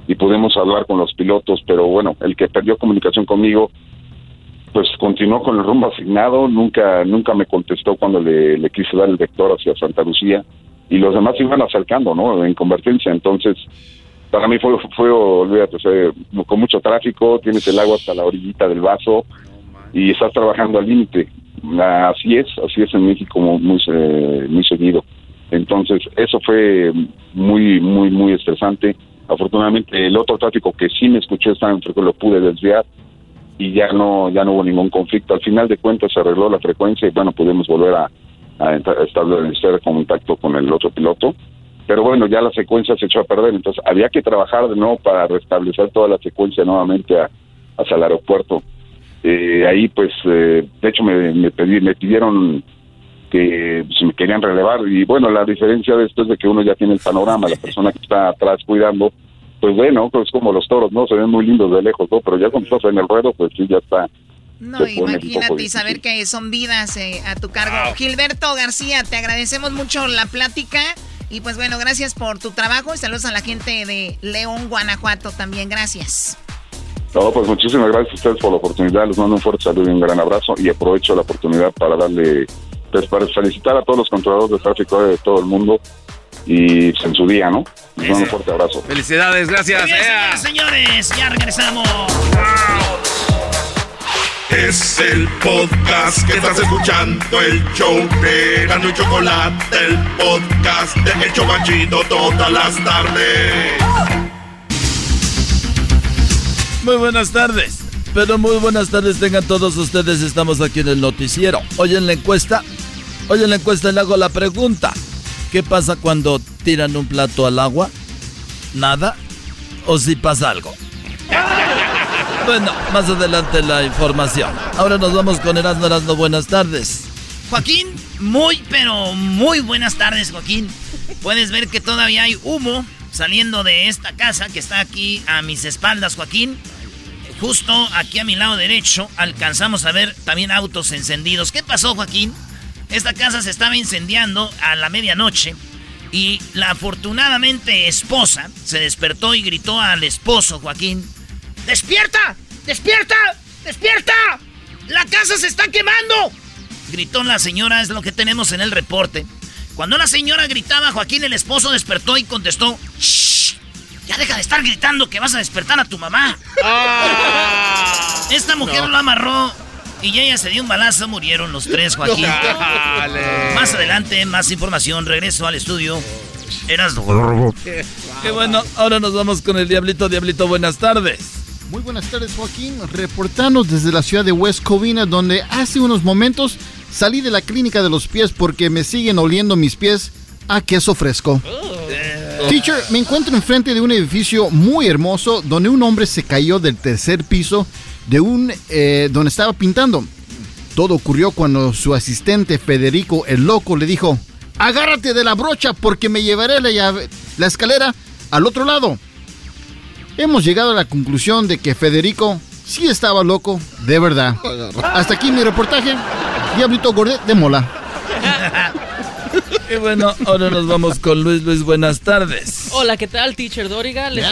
Speaker 16: y pudimos hablar con los pilotos, pero bueno, el que perdió comunicación conmigo, pues continuó con el rumbo asignado, nunca, nunca me contestó cuando le, le quise dar el vector hacia Santa Lucía y los demás iban acercando, ¿no? En convertirse, entonces para mí fue, fue olvídate, con mucho tráfico, tienes el agua hasta la orillita del vaso y estás trabajando al límite así es, así es en México muy, muy seguido. Entonces, eso fue muy, muy, muy estresante. Afortunadamente el otro tráfico que sí me escuchó estaba en lo pude desviar y ya no ya no hubo ningún conflicto. Al final de cuentas se arregló la frecuencia y bueno, pudimos volver a, a establecer contacto con el otro piloto. Pero bueno, ya la secuencia se echó a perder, entonces había que trabajar de nuevo para restablecer toda la secuencia nuevamente hacia el aeropuerto. Eh, ahí pues, eh, de hecho me, me, pedí, me pidieron que si me querían relevar y bueno, la diferencia de esto es de que uno ya tiene el panorama, la persona que está atrás cuidando, pues bueno, pues como los toros, ¿no? Se ven muy lindos de lejos, ¿no? Pero ya cuando estás en el ruedo, pues sí, ya está.
Speaker 12: No, imagínate saber que son vidas eh, a tu cargo. Gilberto García, te agradecemos mucho la plática y pues bueno, gracias por tu trabajo y saludos a la gente de León, Guanajuato también, gracias.
Speaker 16: No, pues muchísimas gracias a ustedes por la oportunidad, les mando un fuerte saludo y un gran abrazo y aprovecho la oportunidad para darle, pues para felicitar a todos los controladores de tráfico de todo el mundo y pues, en su día, ¿no? Les mando un fuerte abrazo.
Speaker 3: Felicidades, gracias.
Speaker 2: señores, ya regresamos.
Speaker 8: Es el podcast que estás escuchando, el show de Gano y Chocolate, el podcast de El Chocachito todas las tardes.
Speaker 19: Muy buenas tardes, pero muy buenas tardes tengan todos ustedes, estamos aquí en el noticiero. Hoy en la encuesta, hoy en la encuesta le hago la pregunta, ¿qué pasa cuando tiran un plato al agua? ¿Nada? ¿O si pasa algo? Bueno, más adelante la información. Ahora nos vamos con Erasmo Erasmo. Buenas tardes.
Speaker 2: Joaquín, muy, pero muy buenas tardes, Joaquín. Puedes ver que todavía hay humo saliendo de esta casa que está aquí a mis espaldas, Joaquín. Justo aquí a mi lado derecho alcanzamos a ver también autos encendidos. ¿Qué pasó, Joaquín? Esta casa se estaba incendiando a la medianoche y la afortunadamente esposa se despertó y gritó al esposo, Joaquín, ¡Despierta! ¡Despierta! ¡Despierta! ¡La casa se está quemando! Gritó la señora, es lo que tenemos en el reporte. Cuando la señora gritaba, Joaquín, el esposo, despertó y contestó: ¡Shh! Ya deja de estar gritando que vas a despertar a tu mamá. Ah. Esta mujer lo amarró y ella se dio un balazo. Murieron los tres, Joaquín. Más adelante, más información. Regreso al estudio. Eras.
Speaker 19: Qué bueno. Ahora nos vamos con el Diablito. Diablito, buenas tardes.
Speaker 20: Muy buenas tardes, Joaquín. Reportanos desde la ciudad de West Covina, donde hace unos momentos salí de la clínica de los pies porque me siguen oliendo mis pies a queso fresco. Oh. Teacher, me encuentro enfrente de un edificio muy hermoso donde un hombre se cayó del tercer piso de un eh, donde estaba pintando. Todo ocurrió cuando su asistente Federico el loco le dijo: Agárrate de la brocha porque me llevaré la, la escalera al otro lado. Hemos llegado a la conclusión de que Federico sí estaba loco, de verdad. Hasta aquí mi reportaje. Diablito Gordet de Mola.
Speaker 19: Y bueno, ahora nos vamos con Luis. Luis, buenas tardes.
Speaker 21: Hola, ¿qué tal, teacher Doriga? Les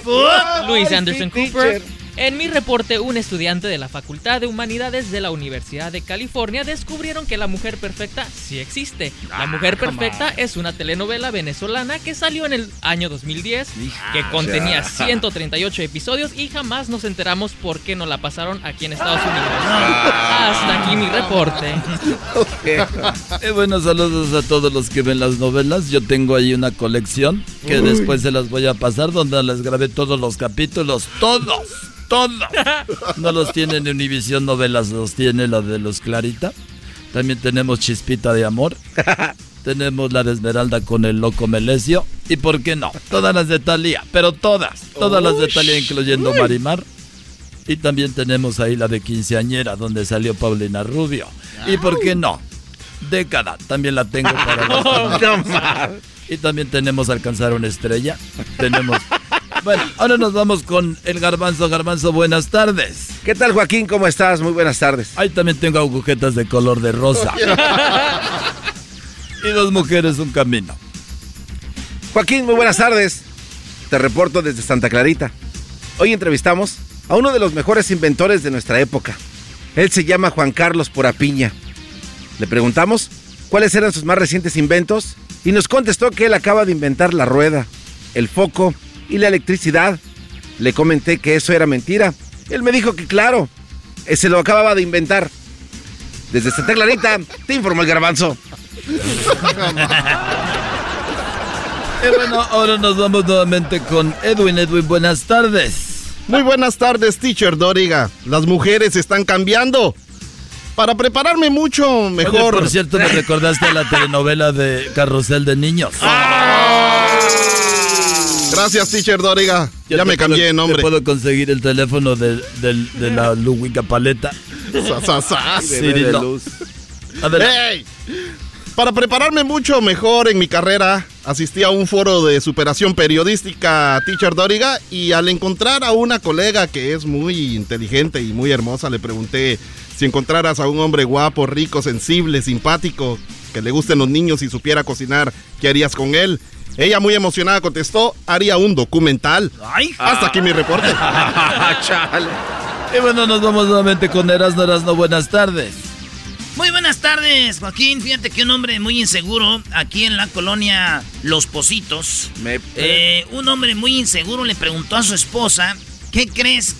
Speaker 21: saluda Luis Anderson Cooper. En mi reporte, un estudiante de la Facultad de Humanidades de la Universidad de California descubrieron que La Mujer Perfecta sí existe. La ah, Mujer Perfecta es una telenovela venezolana que salió en el año 2010, que contenía 138 episodios y jamás nos enteramos por qué no la pasaron aquí en Estados Unidos. Hasta aquí mi reporte.
Speaker 19: Eh, bueno, saludos a todos los que ven las novelas. Yo tengo ahí una colección que después se las voy a pasar donde les grabé todos los capítulos, todos todo. No los tiene en Univision Novelas, los tiene la de los Clarita. También tenemos Chispita de Amor. tenemos la de Esmeralda con el loco Melesio. Y por qué no, todas las de Talía, pero todas, todas las de Talía, incluyendo Marimar. Y también tenemos ahí la de Quinceañera, donde salió Paulina Rubio. Y por qué no, Década, también la tengo para Y también tenemos Alcanzar una estrella. Tenemos bueno, ahora nos vamos con el garbanzo. Garbanzo, buenas tardes.
Speaker 3: ¿Qué tal, Joaquín? ¿Cómo estás? Muy buenas tardes.
Speaker 19: Ahí también tengo agujetas de color de rosa. y dos mujeres, un camino.
Speaker 3: Joaquín, muy buenas tardes. Te reporto desde Santa Clarita. Hoy entrevistamos a uno de los mejores inventores de nuestra época. Él se llama Juan Carlos Porapiña. Le preguntamos cuáles eran sus más recientes inventos y nos contestó que él acaba de inventar la rueda, el foco y la electricidad. Le comenté que eso era mentira. Él me dijo que claro, se lo acababa de inventar. Desde Santa Clarita, te informó el garbanzo.
Speaker 4: Y bueno, ahora nos vamos nuevamente con Edwin. Edwin, buenas tardes.
Speaker 22: Muy buenas tardes, teacher Doriga. Las mujeres están cambiando. Para prepararme mucho mejor.
Speaker 4: por cierto, me recordaste la telenovela de Carrusel de Niños.
Speaker 22: Gracias, teacher Doriga. Ya, me cambié de nombre.
Speaker 4: puedo conseguir el teléfono de, la Luwica Paleta.
Speaker 22: Sa, Para prepararme mucho mejor en mi carrera, asistí a un foro de superación periodística Teacher Doriga y al encontrar a una colega que es muy inteligente y muy hermosa, le pregunté si encontraras a un hombre guapo, rico, sensible, simpático, que le gusten los niños y supiera cocinar, ¿qué harías con él? Ella muy emocionada contestó, haría un documental. Hasta aquí mi reporte.
Speaker 4: y bueno, nos vamos nuevamente con Erasno Erasno. Buenas tardes.
Speaker 2: Muy buenas tardes, Joaquín. Fíjate que un hombre muy inseguro aquí en la colonia Los Positos. Eh, un hombre muy inseguro le preguntó a su esposa, ¿qué crees?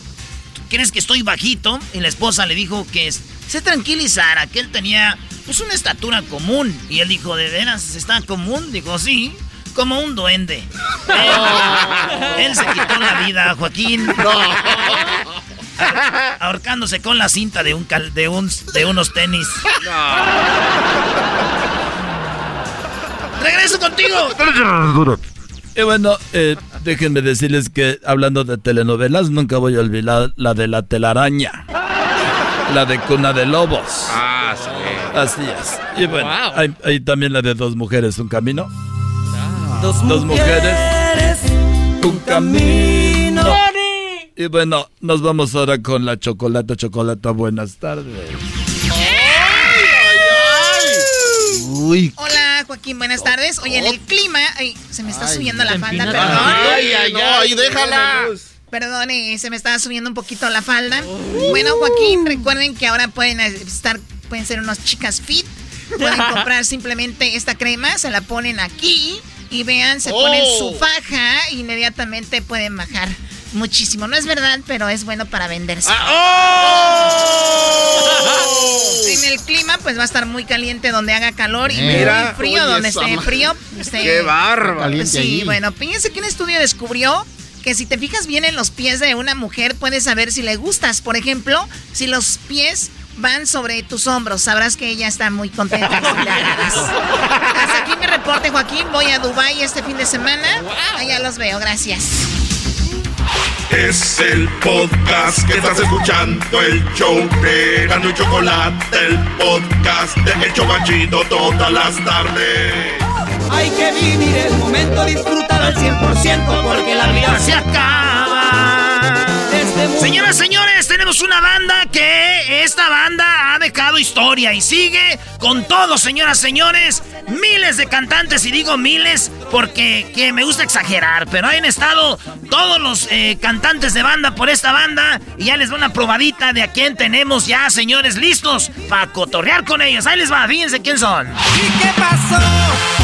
Speaker 2: ¿Crees que estoy bajito? Y la esposa le dijo que se tranquilizara, que él tenía pues una estatura común. Y él dijo, ¿de veras está común? Dijo, sí como un duende. Él, se quitó la vida, Joaquín. Ahorcándose con la cinta de un, de, un de unos tenis. ¡Regreso contigo!
Speaker 4: Y bueno, eh, déjenme decirles que hablando de telenovelas, nunca voy a olvidar la de la telaraña. La de Cuna de Lobos.
Speaker 3: Ah, sí.
Speaker 4: Así es. Y bueno, hay también la de Dos Mujeres, Un Camino. Dos, mujeres, un camino. Y bueno, nos vamos ahora con la chocolata, chocolata. Buenas tardes.
Speaker 12: Uy. Hola, Joaquín, buenas tardes. Oye, en el clima. Ay, se me está subiendo la falda, perdón.
Speaker 22: Ay, ay, no, ahí déjala.
Speaker 12: Perdone, se me estaba subiendo un poquito la falda. Bueno, Joaquín, recuerden que ahora pueden estar, pueden ser unas chicas fit. Pueden comprar simplemente esta crema, se la ponen aquí y vean, se ponen su oh. faja, inmediatamente pueden bajar muchísimo. No es verdad, pero es bueno para venderse. Ah, oh. En el clima, pues va a estar muy caliente donde haga calor y muy frío donde esté frío.
Speaker 3: ¡Qué bárbaro!
Speaker 12: sí, bueno, fíjense que un estudio descubrió que si te fijas bien en los pies de una mujer, puedes saber si le gustas. Por ejemplo, si los pies van sobre tus hombros. Sabrás que ella está muy contenta. Hasta aquí mi reporte, Joaquín. Voy a Dubai este fin de semana. Allá los veo. Gracias.
Speaker 8: Es el podcast que estás escuchando, el show de Gano y Chocolate, el podcast de El Chocachito todas las tardes.
Speaker 11: Hay que vivir el momento, disfrutar al 100% porque la vida se acaba.
Speaker 2: Señoras, señores, tenemos una banda que esta banda ha dejado historia y sigue con todo, señoras, señores. Miles de cantantes, y digo miles porque que me gusta exagerar, pero han estado todos los eh, cantantes de banda por esta banda y ya les va una probadita de a quién tenemos ya, señores, listos para cotorrear con ellos. Ahí les va, fíjense quién son.
Speaker 11: ¿Y qué pasó?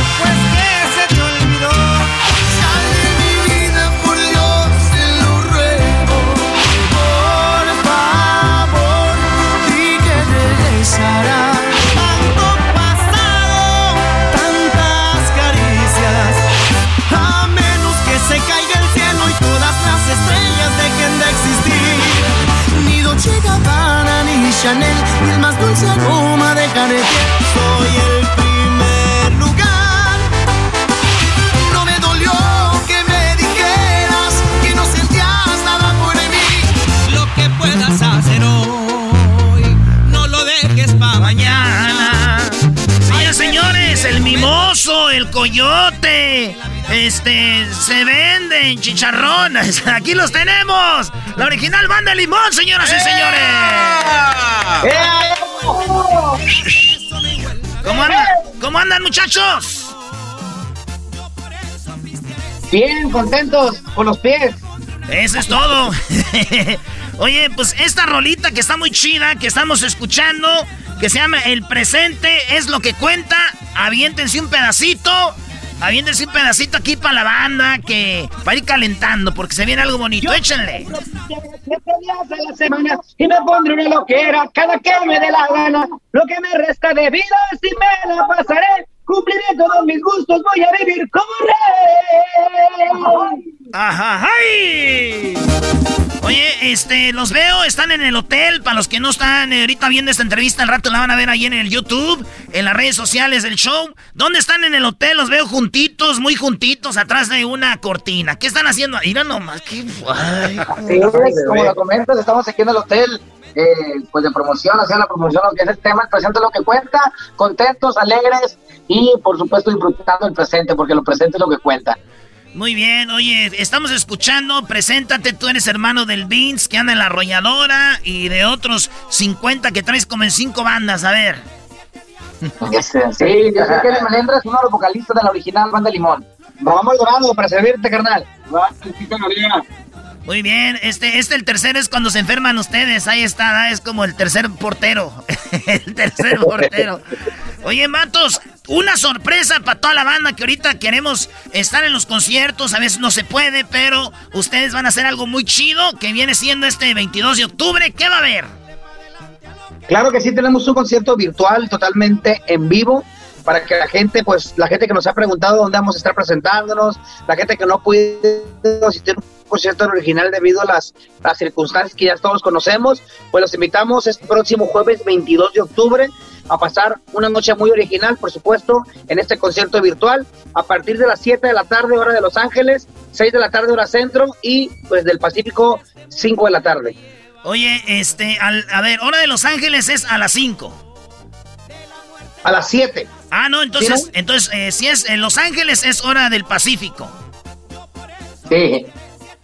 Speaker 7: Chanel y el más dulce aroma de Cartier. El
Speaker 2: coyote. Este, se venden chicharrones. Aquí los tenemos. La original banda de limón, señoras y señores. ¿Cómo andan? ¿Cómo andan, muchachos?
Speaker 23: Bien, contentos con los pies.
Speaker 2: Eso es todo. Oye, pues esta rolita que está muy chida, que estamos escuchando, que se llama El presente es lo que cuenta. Aviéntense un pedacito Habiéndose un pedacito aquí para la banda que va a ir calentando porque se viene algo bonito. Échenle.
Speaker 23: días de la semana y me pondré una loquera cada que me dé la gana. Lo que me resta de vida si me la pasaré cumpliré todos mis gustos, voy a vivir como rey.
Speaker 2: ¡Ajá! ¡Ay! Oye, este, los veo, están en el hotel. Para los que no están eh, ahorita viendo esta entrevista, al rato la van a ver ahí en el YouTube, en las redes sociales del show. ¿Dónde están en el hotel? Los veo juntitos, muy juntitos, atrás de una cortina. ¿Qué están haciendo? Mira nomás, qué. Ay,
Speaker 23: Sí, como lo comentas, estamos aquí en el hotel, eh, pues de promoción, hacer la promoción, lo que es el tema, el presente lo que cuenta, contentos, alegres y por supuesto disfrutando el presente, porque lo presente es lo que cuenta.
Speaker 2: Muy bien, oye, estamos escuchando, preséntate, tú eres hermano del Vince, que anda en la arrolladora, y de otros 50 que traes como en cinco bandas, a ver.
Speaker 23: Sí, yo soy Kelly Melendres, uno de los vocalistas de la original Banda Limón. Vamos Dorado para servirte, carnal.
Speaker 2: Muy bien, este, este el tercero es cuando se enferman ustedes, ahí está, es como el tercer portero, el tercer portero. Oye, Matos, una sorpresa para toda la banda que ahorita queremos estar en los conciertos, a veces no se puede, pero ustedes van a hacer algo muy chido que viene siendo este 22 de octubre, ¿qué va a haber?
Speaker 23: Claro que sí, tenemos un concierto virtual totalmente en vivo para que la gente, pues la gente que nos ha preguntado dónde vamos a estar presentándonos, la gente que no puede asistir a un concierto original debido a las, las circunstancias que ya todos conocemos, pues los invitamos este próximo jueves 22 de octubre a pasar una noche muy original, por supuesto, en este concierto virtual, a partir de las 7 de la tarde, hora de Los Ángeles, 6 de la tarde, hora centro, y pues del Pacífico, 5 de la tarde.
Speaker 2: Oye, este, al- a ver, hora de Los Ángeles es a las 5.
Speaker 23: A las 7.
Speaker 2: Ah, no, entonces,
Speaker 23: ¿Sí,
Speaker 2: entonces eh, si es en Los Ángeles es hora del Pacífico.
Speaker 23: Sí.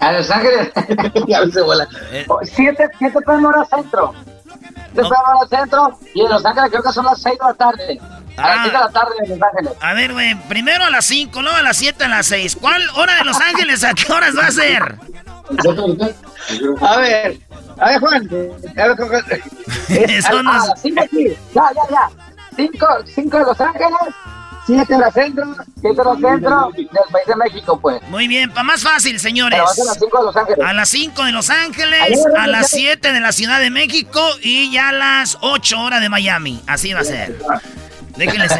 Speaker 23: A Los Ángeles, ya se vuela. Oh, Siete, siete en hora centro. Siete en hora centro, y en Los Ángeles creo que son las 6 de la tarde. A las 6 de la tarde en Los Ángeles.
Speaker 2: A ver, güey, primero a las 5, luego a las 7, a las 6. ¿Cuál hora de Los Ángeles? ¿A qué horas va a ser?
Speaker 23: A ver, a ver, Juan. A ver, Juan. Es,
Speaker 2: Son
Speaker 23: a,
Speaker 2: las-
Speaker 23: a las 5 aquí. Ya, ya, ya. 5 cinco de Los Ángeles, 7 de la centro, 7 de la centro del país de México, pues.
Speaker 2: Muy bien, para más fácil, señores.
Speaker 23: Pero va a ser a las 5 de Los Ángeles.
Speaker 2: A las 5 de Los Ángeles, a las 7 de la Ciudad de México y ya a las 8 horas de Miami. Así va a ser. Déjenles.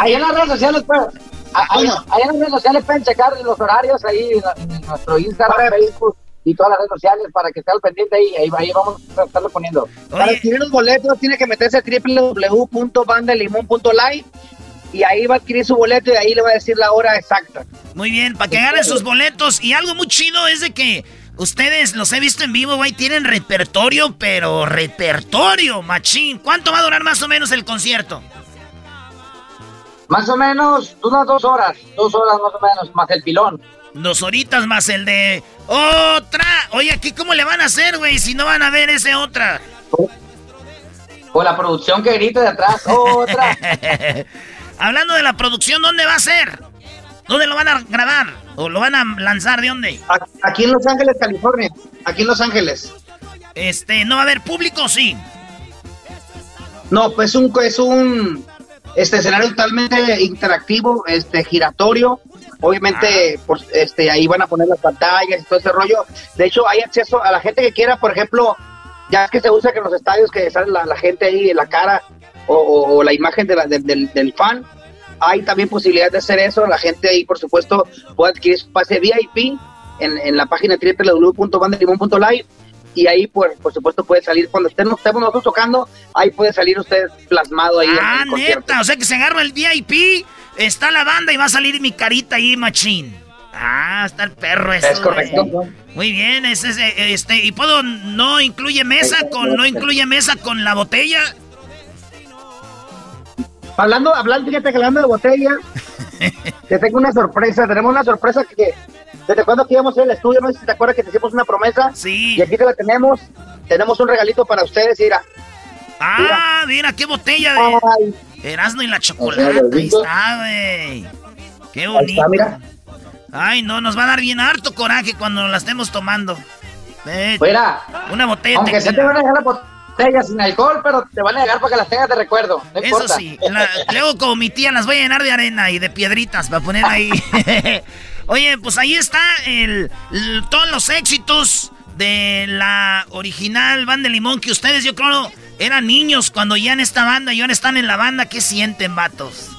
Speaker 23: Ahí en las redes sociales, pues. Ahí, ahí en las redes sociales pueden checar los horarios ahí en, en nuestro Instagram, Facebook y todas las redes sociales para que esté al pendiente ahí. Ahí, ahí vamos a estarlo poniendo. Para adquirir los boletos tiene que meterse a www.bandalimon.live y ahí va a adquirir su boleto y ahí le va a decir la hora exacta.
Speaker 2: Muy bien, para que agarren sus boletos. Y algo muy chido es de que ustedes, los he visto en vivo, güey, tienen repertorio, pero repertorio, machín. ¿Cuánto va a durar más o menos el concierto?
Speaker 23: Más o menos unas dos horas, dos horas más o menos, más el pilón.
Speaker 2: Dos horitas más el de otra. Oye, aquí cómo le van a hacer, güey, si no van a ver ese otra.
Speaker 23: O la producción que grita de atrás, otra.
Speaker 2: Hablando de la producción, ¿dónde va a ser? ¿Dónde lo van a grabar? ¿O lo van a lanzar de dónde?
Speaker 23: Aquí en Los Ángeles, California. Aquí en Los Ángeles.
Speaker 2: Este, ¿no va a haber público? Sí.
Speaker 23: No, pues un, es un este escenario totalmente interactivo, este giratorio. Obviamente, pues, este, ahí van a poner las pantallas y todo ese rollo. De hecho, hay acceso a la gente que quiera, por ejemplo, ya es que se usa que en los estadios que sale la, la gente ahí en la cara o, o- o la imagen de la- del- del, del fan. Hay también posibilidad de hacer eso. La gente ahí, por supuesto, puede adquirir su pase VIP en, en la página www.bandelimon.live y ahí, por, por supuesto, puede salir cuando estemos, estemos nosotros tocando, ahí puede salir usted plasmado ahí. en
Speaker 2: Ah,
Speaker 23: el concierto.
Speaker 2: neta, o sea que se agarra el VIP, está la banda y va a salir mi carita ahí, machín. Ah, está el perro eso.
Speaker 23: Es correcto.
Speaker 2: güey. Muy bien, ese, es, eh, este, y puedo, no incluye mesa con, no incluye mesa con la botella.
Speaker 23: Hablando, hablando, fíjate que hablando de botella, te tengo una sorpresa. Tenemos una sorpresa que desde cuando que íbamos a ir al estudio, no sé si te acuerdas que te hicimos una promesa.
Speaker 2: Sí.
Speaker 23: Y aquí te la tenemos. Tenemos un regalito para ustedes, mira.
Speaker 2: Ah, mira, qué botella de Erasmo y la chocolate. Ahí está, güey. Qué bonito.
Speaker 23: está, mira.
Speaker 2: Ay, no, nos va a dar bien harto coraje cuando la estemos tomando. Eh,
Speaker 23: Fuera.
Speaker 2: Una botella
Speaker 23: Aunque se te van a dejar la botella sin alcohol, pero te van a dejar para que las tengas de recuerdo. No
Speaker 2: Eso
Speaker 23: importa.
Speaker 2: sí, la- luego como mi tía las voy a llenar de arena y de piedritas para poner ahí. Oye, pues ahí está el, el- todos los éxitos de la original Banda de Limón que ustedes yo creo eran niños cuando ya en esta banda y ahora están en la banda. ¿Qué sienten, vatos?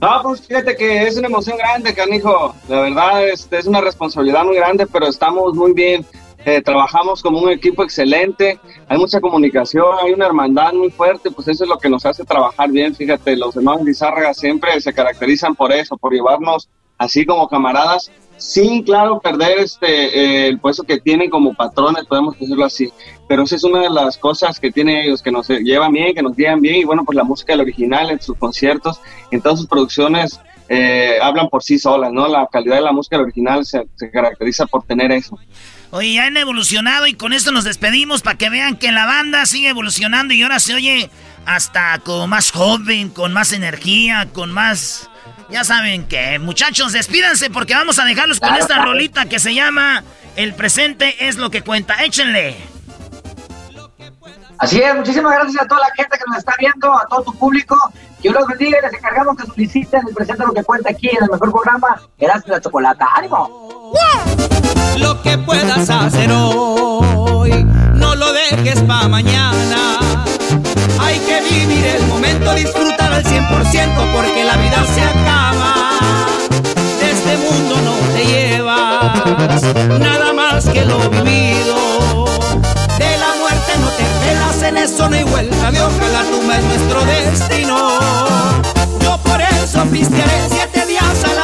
Speaker 24: No, pues fíjate que es una emoción grande, canijo. La verdad este, es una responsabilidad muy grande, pero estamos muy bien. Eh, trabajamos como un equipo excelente, hay mucha comunicación, hay una hermandad muy fuerte, pues eso es lo que nos hace trabajar bien. Fíjate, los hermanos Lizárraga siempre se caracterizan por eso, por llevarnos así como camaradas, sin, claro, perder este, eh, el puesto que tienen como patrones, podemos decirlo así. Pero esa es una de las cosas que tienen ellos, que nos llevan bien, que nos llevan bien, y bueno, pues la música del original en sus conciertos, en todas sus producciones, eh, hablan por sí solas, ¿no? La calidad de la música original se caracteriza por tener eso.
Speaker 2: Oye, ya han evolucionado y con esto nos despedimos para que vean que la banda sigue evolucionando y ahora se oye hasta como más joven, con más energía, con más... Ya saben que, muchachos, despídanse porque vamos a dejarlos con esta rolita que se llama El presente es lo que cuenta. Échenle.
Speaker 23: Así es, muchísimas gracias a toda la gente que nos está viendo, a todo tu público. Que los bendiga y les encargamos que soliciten el presente lo que cuenta aquí en el mejor programa, Erasmo la Chocolata. ¡Ánimo!
Speaker 11: Lo que puedas hacer hoy, no lo dejes para mañana. Hay que vivir el momento, disfrutar al 100% porque la vida se acaba. De este mundo no te llevas nada más que lo vivido. De la muerte no te velas, en eso no hay vuelta de hoja, la tumba es nuestro destino. Yo por eso pistearé siete días a la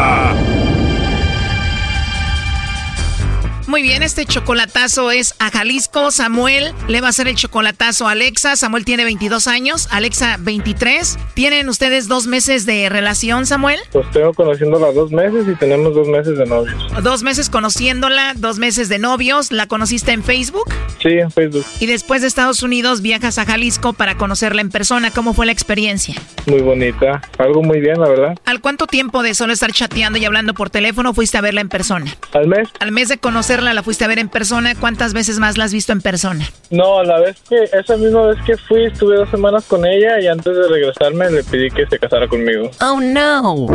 Speaker 12: Muy bien, este chocolatazo es a Jalisco. Samuel le va a hacer el chocolatazo a Alexa. Samuel tiene 22 años, Alexa 23. ¿Tienen ustedes dos meses de relación, Samuel?
Speaker 25: Pues tengo conociéndola dos meses y tenemos dos meses de novios.
Speaker 12: Dos meses conociéndola, dos meses de novios. ¿La conociste en Facebook?
Speaker 25: Sí, en Facebook.
Speaker 12: Y después de Estados Unidos viajas a Jalisco para conocerla en persona. ¿Cómo fue la experiencia?
Speaker 25: Muy bonita. Algo muy bien, la verdad.
Speaker 12: ¿Al cuánto tiempo de solo estar chateando y hablando por teléfono fuiste a verla en persona?
Speaker 25: Al mes.
Speaker 12: Al mes de conocerla la fuiste a ver en persona. ¿Cuántas veces más la has visto en persona?
Speaker 25: No, la vez que, esa misma vez que fui, estuve dos semanas con ella y antes de regresarme le pedí que se casara conmigo.
Speaker 12: Oh, no.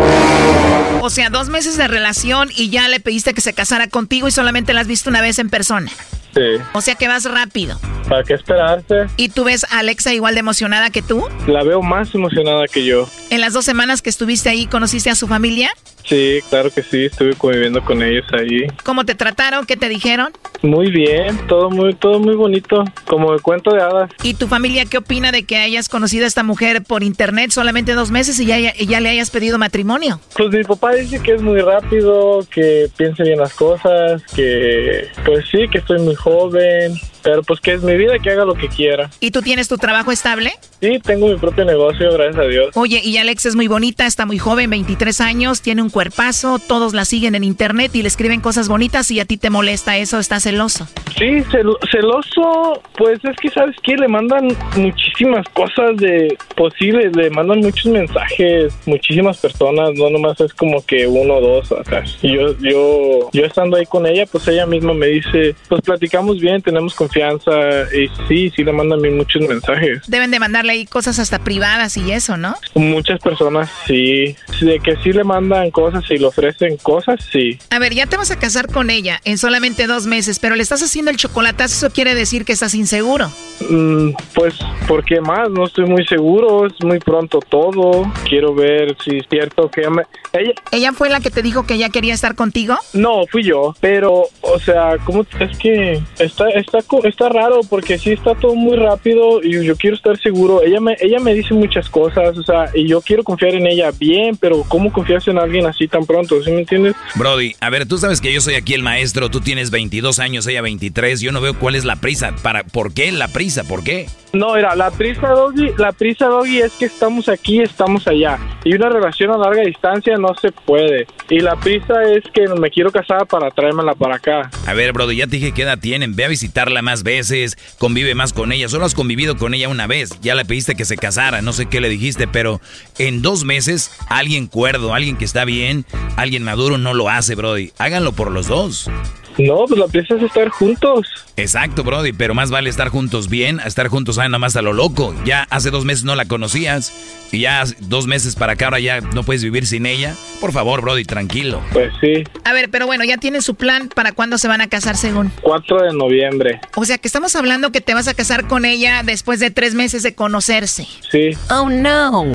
Speaker 12: O sea, dos meses de relación y ya le pediste que se casara contigo y solamente la has visto una vez en persona.
Speaker 25: Sí.
Speaker 12: O sea que vas rápido.
Speaker 25: ¿Para qué esperarse?
Speaker 12: ¿Y tú ves a Alexa igual de emocionada que tú?
Speaker 25: La veo más emocionada que yo.
Speaker 12: ¿En las dos semanas que estuviste ahí conociste a su familia?
Speaker 25: Sí, claro que sí, estuve conviviendo con ellos ahí.
Speaker 12: ¿Cómo te trataron? ¿Qué te dijeron?
Speaker 25: Muy bien, todo muy, todo muy bonito, como el cuento de hadas.
Speaker 12: ¿Y tu familia qué opina de que hayas conocido a esta mujer por internet solamente dos meses y ya, ya le hayas pedido matrimonio?
Speaker 25: Pues mi papá dice que es muy rápido, que piense bien las cosas, que pues sí, que estoy muy joven, pero pues que es mi vida, que haga lo que quiera.
Speaker 12: ¿Y tú tienes tu trabajo estable?
Speaker 25: Sí, tengo mi propio negocio, gracias a Dios.
Speaker 12: Oye, y Alex es muy bonita, está muy joven, 23 años, tiene un cuerpazo, todos la siguen en internet y le escriben cosas bonitas y a ti te molesta eso, estás celoso.
Speaker 25: Sí, cel- celoso, pues es que sabes que le mandan muchísimas cosas de posibles, le mandan muchos mensajes, muchísimas personas, no nomás es como que uno o dos, o sea, y yo, yo, yo estando ahí con ella, pues ella misma me dice, pues platicamos bien, tenemos confianza, y sí, sí le mandan a mí muchos mensajes.
Speaker 12: Deben de mandarle ahí cosas hasta privadas y eso, ¿no?
Speaker 25: Muchas personas sí, de que sí le mandan cosas y le ofrecen cosas, sí.
Speaker 12: A ver, ya te vas a casar con ella en solamente dos meses, pero le estás haciendo el chocolatazo, eso quiere decir que estás inseguro.
Speaker 25: Mm, pues, ¿por qué más, no estoy muy seguro, es muy pronto todo. Quiero ver si es cierto que me... ella...
Speaker 12: ¿Ella fue la que te dijo que ella quería estar contigo?
Speaker 25: No, fui yo, pero, o sea, ¿cómo es que está, está, está raro porque sí está todo muy rápido y yo quiero estar seguro. Ella me, ella me dice muchas cosas, o sea, y yo quiero confiar en ella bien, pero ¿cómo confiarse en alguien así tan pronto? ¿Sí me entiendes?
Speaker 4: Brody, a ver, tú sabes que yo soy aquí el maestro, tú tienes 22 años, ella 23, yo no veo cuál es la prisa. Para, ¿Por qué la prisa? ¿Por qué?
Speaker 25: No, era la prisa, Doggy, la prisa, Doggy, es que estamos aquí, estamos allá. Y una relación a larga distancia no se puede. Y la prisa es que me quiero casar para traérmela para acá.
Speaker 4: A ver, Brody, ya te dije qué edad tienen. Ve a visitarla más veces, convive más con ella. Solo has convivido con ella una vez. Ya le pediste que se casara, no sé qué le dijiste, pero en dos meses, alguien cuerdo, alguien que está bien, alguien maduro no lo hace, Brody. Háganlo por los dos.
Speaker 25: No, pues la prisa es estar juntos.
Speaker 4: Exacto, Brody, pero más vale estar juntos bien a estar juntos nada más a lo loco. Ya hace dos meses no la conocías y ya dos meses para acá ahora ya no puedes vivir sin ella. Por favor, Brody, tranquilo.
Speaker 25: Pues sí.
Speaker 12: A ver, pero bueno, ya tienen su plan para cuándo se van a casar según.
Speaker 25: 4 de noviembre.
Speaker 12: O sea que estamos hablando que te vas a casar con ella después de tres meses de conocerse.
Speaker 25: Sí.
Speaker 12: Oh, no.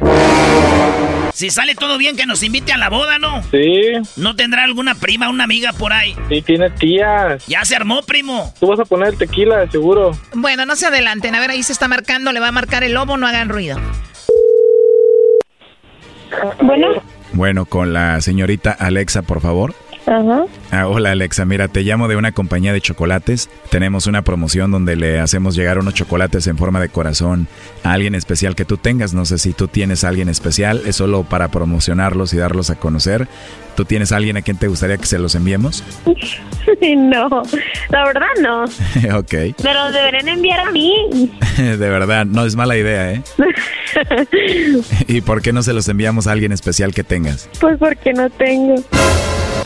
Speaker 2: Si sale todo bien, que nos invite a la boda, ¿no?
Speaker 25: Sí.
Speaker 2: ¿No tendrá alguna prima, una amiga por ahí?
Speaker 25: Sí, tiene tías.
Speaker 2: Ya se armó, primo.
Speaker 25: Tú vas a poner tequila, de seguro.
Speaker 12: Bueno, no se adelanten. A ver, ahí se está marcando. Le va a marcar el lobo, no hagan ruido.
Speaker 26: Bueno.
Speaker 4: Bueno, con la señorita Alexa, por favor.
Speaker 26: Ajá.
Speaker 4: Ah, hola Alexa, mira, te llamo de una compañía de chocolates. Tenemos una promoción donde le hacemos llegar unos chocolates en forma de corazón a alguien especial que tú tengas. No sé si tú tienes a alguien especial, es solo para promocionarlos y darlos a conocer. ¿Tú tienes a alguien a quien te gustaría que se los enviemos?
Speaker 26: no, la verdad no.
Speaker 4: ok.
Speaker 26: Pero deberían enviar a mí.
Speaker 4: de verdad, no es mala idea, ¿eh? ¿Y por qué no se los enviamos a alguien especial que tengas?
Speaker 26: Pues porque no tengo.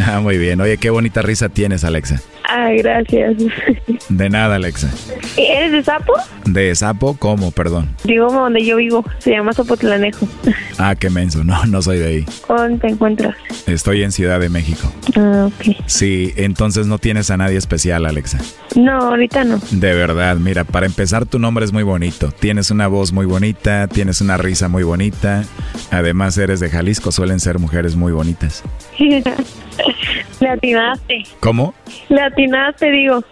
Speaker 4: Ah, muy bien. Oye, qué bonita risa tienes, Alexa.
Speaker 26: Ah, gracias.
Speaker 4: De nada, Alexa.
Speaker 26: ¿Eres de Sapo?
Speaker 4: ¿De Sapo? ¿Cómo? Perdón.
Speaker 26: Digo donde yo vivo. Se llama Zapotlanejo.
Speaker 4: Ah, qué menso. No, no soy de ahí.
Speaker 26: ¿Dónde te encuentras?
Speaker 4: Estoy en Ciudad de México.
Speaker 26: Ah, ok.
Speaker 4: Sí, entonces no tienes a nadie especial, Alexa.
Speaker 26: No, ahorita no.
Speaker 4: De verdad, mira, para empezar tu nombre es muy bonito. Tienes una voz muy bonita, tienes una risa muy bonita. Además eres de Jalisco, suelen ser mujeres muy bonitas.
Speaker 26: Le atinaste.
Speaker 4: ¿Cómo?
Speaker 26: Le atinaste, digo.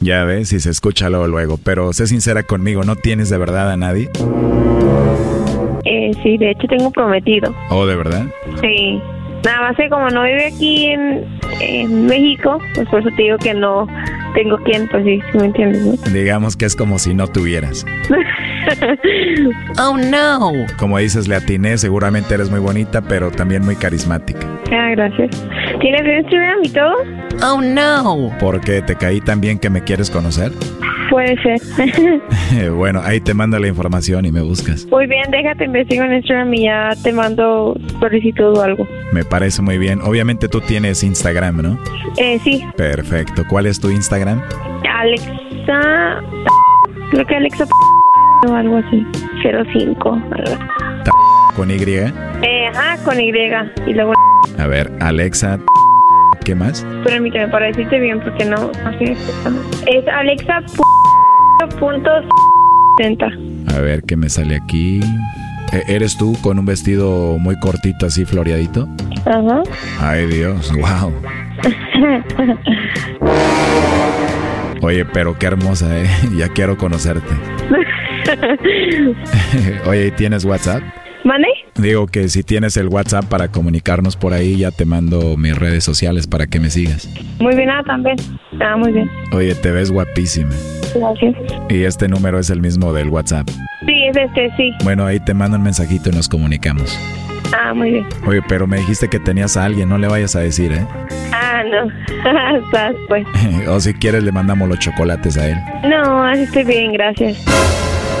Speaker 4: Ya ves, y se escucha luego, luego. Pero sé sincera conmigo, ¿no tienes de verdad a nadie?
Speaker 26: Eh, sí, de hecho tengo prometido.
Speaker 4: ¿Oh, de verdad?
Speaker 26: Sí. Nada más que como no vive aquí en, en México, pues por eso te digo que no tengo quien, pues sí, ¿sí me entiendes, ¿no?
Speaker 4: Digamos que es como si no tuvieras.
Speaker 26: oh, no.
Speaker 4: Como dices, le atiné, seguramente eres muy bonita, pero también muy carismática.
Speaker 26: Ah, gracias. ¿Tienes Instagram y todo?
Speaker 12: Oh, no.
Speaker 4: ¿Por qué? ¿Te caí tan bien que me quieres conocer?
Speaker 26: Puede ser.
Speaker 4: bueno, ahí te mando la información y me buscas.
Speaker 26: Muy bien, déjate investigo en Instagram y ya te mando solicitud o algo.
Speaker 4: Me parece muy bien. Obviamente tú tienes Instagram, ¿no?
Speaker 26: Eh, sí.
Speaker 4: Perfecto. ¿Cuál es tu Instagram?
Speaker 26: Alexa. Creo que Alexa o algo así. 05. Algo.
Speaker 4: ¿Con Y?
Speaker 26: Eh, ajá, con Y. Y luego.
Speaker 4: A ver, Alexa. ¿Qué más?
Speaker 26: Permíteme para decirte bien porque no, no sé. Es Alexa. Punto.
Speaker 4: A ver qué me sale aquí. E, ¿Eres tú con un vestido muy cortito así floreadito?
Speaker 26: Ajá.
Speaker 4: Ay Dios, wow. Oye, pero qué hermosa, ¿eh? Ya quiero conocerte. Oye, ¿y ¿tienes WhatsApp?
Speaker 26: ¿Mane?
Speaker 4: Digo que si tienes el WhatsApp para comunicarnos por ahí, ya te mando mis redes sociales para que me sigas.
Speaker 26: Muy bien, ah, también. Ah, muy bien.
Speaker 4: Oye, te ves guapísima.
Speaker 26: Gracias.
Speaker 4: Y este número es el mismo del WhatsApp.
Speaker 26: Sí, es este, sí.
Speaker 4: Bueno, ahí te mando un mensajito y nos comunicamos.
Speaker 26: Ah, muy bien.
Speaker 4: Oye, pero me dijiste que tenías a alguien, no le vayas a decir, ¿eh?
Speaker 26: Ah, no. Estás, pues.
Speaker 4: o si quieres le mandamos los chocolates a él.
Speaker 26: No, así estoy bien, gracias.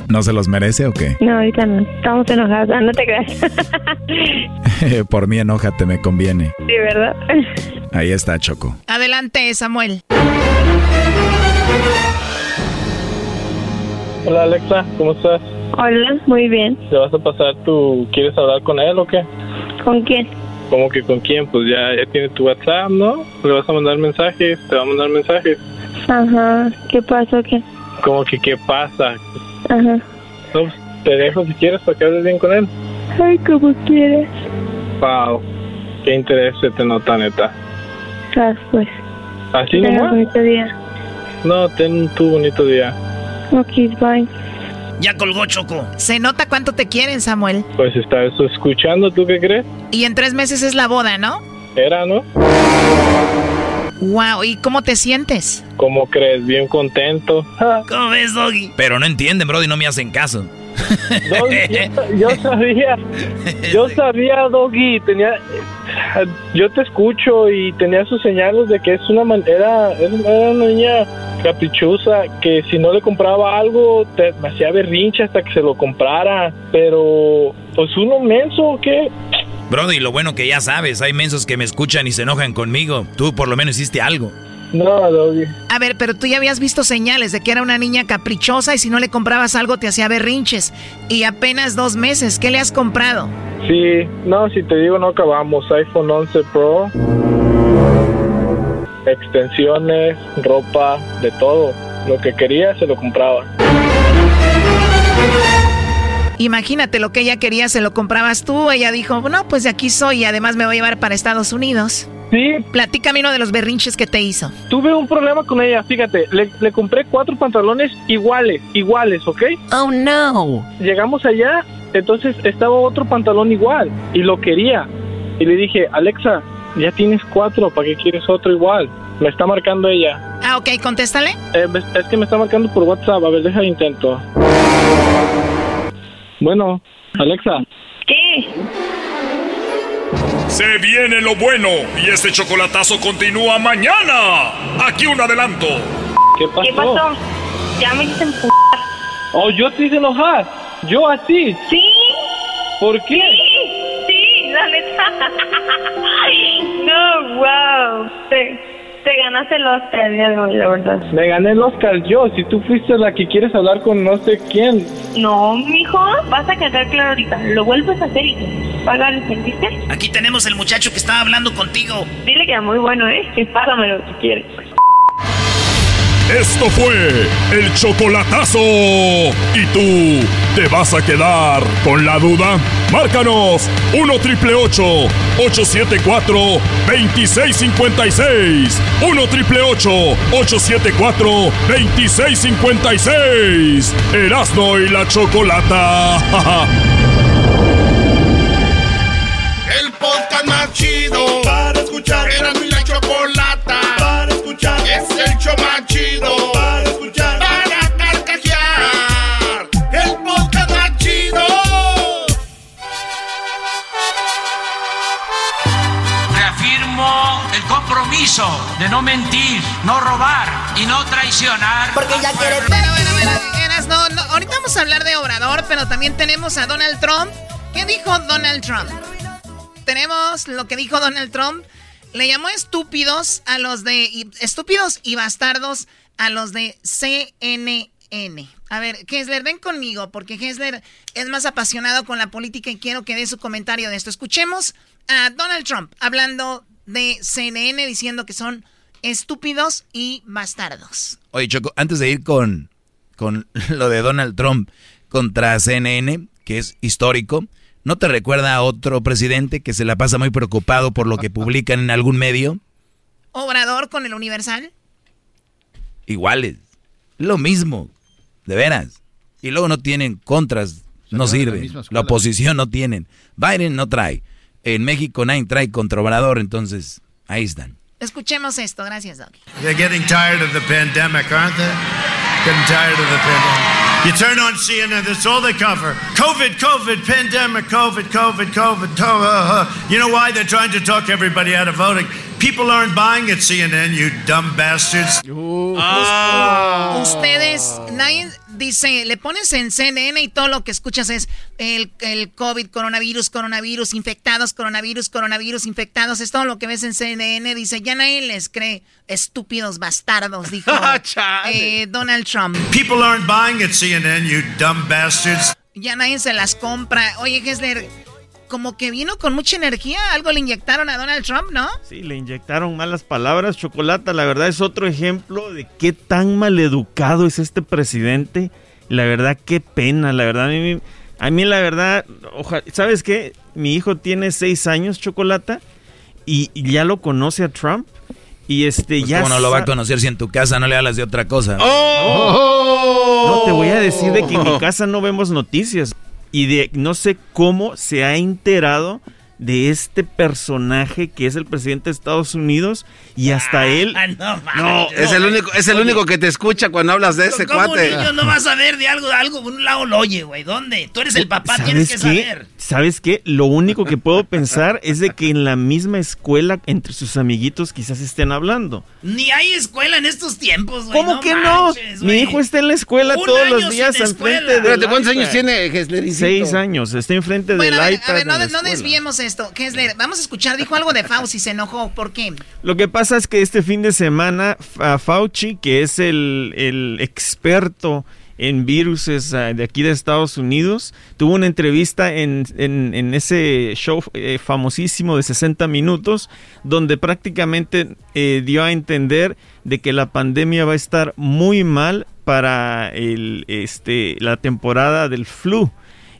Speaker 4: ¿No se los merece o qué?
Speaker 26: No, ahorita no. Estamos enojados. Ah, no te creas.
Speaker 4: Por mí enójate, me conviene.
Speaker 26: Sí, ¿verdad?
Speaker 4: Ahí está, Choco.
Speaker 12: Adelante, Samuel.
Speaker 25: Hola Alexa, ¿cómo estás?
Speaker 26: Hola, muy bien.
Speaker 25: ¿Te vas a pasar tú? ¿Quieres hablar con él o qué?
Speaker 26: ¿Con quién?
Speaker 25: ¿Cómo que con quién? Pues ya, ya tiene tu WhatsApp, ¿no? Le vas a mandar mensajes, te va a mandar mensajes.
Speaker 26: Ajá, ¿qué pasa o qué?
Speaker 25: ¿Cómo que qué pasa?
Speaker 26: Ajá.
Speaker 25: No, pues, te dejo si quieres para que hables bien con él.
Speaker 27: Ay, como quieras.
Speaker 25: Wow, qué interés se te nota, neta.
Speaker 27: Ah, pues.
Speaker 25: ¿Así
Speaker 27: Tenga
Speaker 25: nomás?
Speaker 27: bonito día.
Speaker 25: No, ten tu bonito día.
Speaker 27: Ok, bye.
Speaker 2: Ya colgó Choco.
Speaker 12: Se nota cuánto te quieren, Samuel.
Speaker 25: Pues está eso escuchando, ¿tú qué crees?
Speaker 12: Y en tres meses es la boda, ¿no?
Speaker 25: Era, ¿no?
Speaker 12: Wow, ¿y cómo te sientes?
Speaker 25: ¿Cómo crees? Bien contento.
Speaker 2: ¿Cómo ves, Doggy?
Speaker 4: Pero no entienden, Brody, no me hacen caso.
Speaker 25: Doggy, yo, yo sabía, yo sabía, Doggy, tenía, yo te escucho y tenía sus señales de que es una manera, era una niña caprichosa que si no le compraba algo te me hacía berrinche hasta que se lo comprara, pero pues uno menso, ¿o ¿qué?
Speaker 4: Brody, lo bueno que ya sabes, hay mensos que me escuchan y se enojan conmigo. Tú por lo menos hiciste algo.
Speaker 25: No, Doggy.
Speaker 12: A ver, pero tú ya habías visto señales de que era una niña caprichosa y si no le comprabas algo te hacía berrinches. Y apenas dos meses, ¿qué le has comprado?
Speaker 25: Sí, no, si te digo no acabamos, iPhone 11 Pro, extensiones, ropa, de todo. Lo que quería se lo compraba.
Speaker 12: Imagínate lo que ella quería, se lo comprabas tú. Ella dijo, no, pues de aquí soy y además me voy a llevar para Estados Unidos.
Speaker 25: Sí.
Speaker 12: Platícame uno de los berrinches que te hizo.
Speaker 25: Tuve un problema con ella, fíjate, le, le compré cuatro pantalones iguales, iguales, ¿ok?
Speaker 12: Oh, no.
Speaker 25: Llegamos allá, entonces estaba otro pantalón igual y lo quería. Y le dije, Alexa, ya tienes cuatro, ¿para qué quieres otro igual? Me está marcando ella.
Speaker 12: Ah, ok, contéstale.
Speaker 25: Eh, es que me está marcando por WhatsApp, a ver, deja intento. Bueno, Alexa.
Speaker 27: ¿Qué?
Speaker 28: Se viene lo bueno y este chocolatazo continúa mañana. Aquí un adelanto.
Speaker 25: ¿Qué pasó?
Speaker 27: ¿Qué pasó? Ya me hice empujar.
Speaker 25: Oh, yo te hice enojar. Yo así.
Speaker 27: Sí.
Speaker 25: ¿Por qué?
Speaker 27: Sí, la neta. no, wow. Te, te ganaste el Oscar la verdad.
Speaker 25: Me gané el Oscar yo. Si tú fuiste la que quieres hablar con no sé quién.
Speaker 27: No, mijo, vas a quedar claro ahorita. Lo vuelves a hacer y te pagar, ¿entendiste?
Speaker 2: Aquí tenemos el muchacho que estaba hablando contigo.
Speaker 27: Dile que era muy bueno, ¿eh? Que págamelo si quieres.
Speaker 28: Esto fue el chocolatazo. ¿Y tú te vas a quedar con la duda? Márcanos 1 triple 874 2656. 1 triple 874 2656. Erasno y la chocolata.
Speaker 8: El podcast más chido para escuchar. Era Es el show más chido para escuchar. Para carcajear. El podcast más chido.
Speaker 29: Reafirmo el compromiso de no mentir, no robar y no traicionar. Porque ya quiere...
Speaker 12: Bueno, bueno, bueno, Eras, no, no, ahorita vamos a hablar de Obrador, pero también tenemos a Donald Trump. ¿Qué dijo Donald Trump? Tenemos lo que dijo Donald Trump. Le llamó estúpidos a los de... estúpidos y bastardos a los de CNN. A ver, Hessler, ven conmigo, porque Hessler es más apasionado con la política y quiero que dé su comentario de esto. Escuchemos a Donald Trump hablando de CNN diciendo que son estúpidos y bastardos.
Speaker 4: Oye, Choco, antes de ir con, con lo de Donald Trump contra CNN, que es histórico, ¿no te recuerda a otro presidente que se la pasa muy preocupado por lo que publican en algún medio?
Speaker 12: Obrador con el Universal.
Speaker 4: Iguales. Lo mismo. De veras. Y luego no tienen contras. No
Speaker 20: de la
Speaker 4: oposición no tienen. Biden no trae. En México nadie trae contra Obrador, entonces ahí están.
Speaker 12: Escuchemos esto, gracias, Doc.
Speaker 30: They're getting tired of the pandemic, aren't they? Getting tired of the pandemic. You turn on CNN, that's all they cover. COVID, COVID, pandemic, COVID, COVID, COVID. to- uh, uh. You know why? They're trying to talk everybody out of voting. People aren't buying at CNN, you dumb bastards.
Speaker 12: Ustedes, nadie dice, le pones en CNN y todo lo que escuchas es el, el COVID, coronavirus, coronavirus, infectados, coronavirus, coronavirus, infectados. Es todo lo que ves en CNN. Dice, ya nadie les cree. Estúpidos bastardos, dijo eh, Donald Trump.
Speaker 30: People aren't buying at CNN, you dumb bastards.
Speaker 12: Ya nadie se las compra. Oye, Gessler, como que vino con mucha energía. Algo le inyectaron a Donald Trump, ¿no?
Speaker 31: Sí, le inyectaron malas palabras. Chocolata, la verdad es otro ejemplo de qué tan maleducado es este presidente La verdad, qué pena, la verdad. A mí, a mí la verdad, ¿sabes qué? Mi hijo tiene seis años, Chocolata, y ya lo conoce a Trump. Y este
Speaker 4: pues
Speaker 31: ya.
Speaker 4: ¿Cómo no lo va a conocer si en tu casa no le hablas de otra cosa?
Speaker 31: ¡Oh! No, te voy a decir de que en mi casa no vemos noticias. Y de no sé cómo se ha enterado de este personaje que es el presidente de Estados Unidos y hasta ah, él
Speaker 3: no, es el único es el único que te escucha cuando hablas de ese
Speaker 2: ¿cómo
Speaker 3: cuate.
Speaker 2: un niño no va a saber de algo de algo un lado lo oye, güey? ¿Dónde? Tú eres el papá, tienes que saber.
Speaker 31: ¿Sabes qué? Lo único que puedo pensar es de que en la misma escuela entre sus amiguitos quizás estén hablando.
Speaker 2: Ni hay escuela en estos tiempos, güey.
Speaker 31: ¿Cómo que no? Mi hijo está en la escuela todos los días enfrente de
Speaker 3: ¿cuántos años tiene
Speaker 31: Seis años, está enfrente del iPad. A ver,
Speaker 12: no, no desviemos Vamos a escuchar, dijo algo de Fauci, se enojó. ¿Por qué?
Speaker 31: Lo que pasa es que este fin de semana Fauci, que es el, experto en virus ah, de aquí de Estados Unidos. Tuvo una entrevista en, ese show eh, famosísimo de 60 minutos, donde prácticamente eh, dio a entender de que la pandemia va a estar muy mal para el, este, la temporada del flu.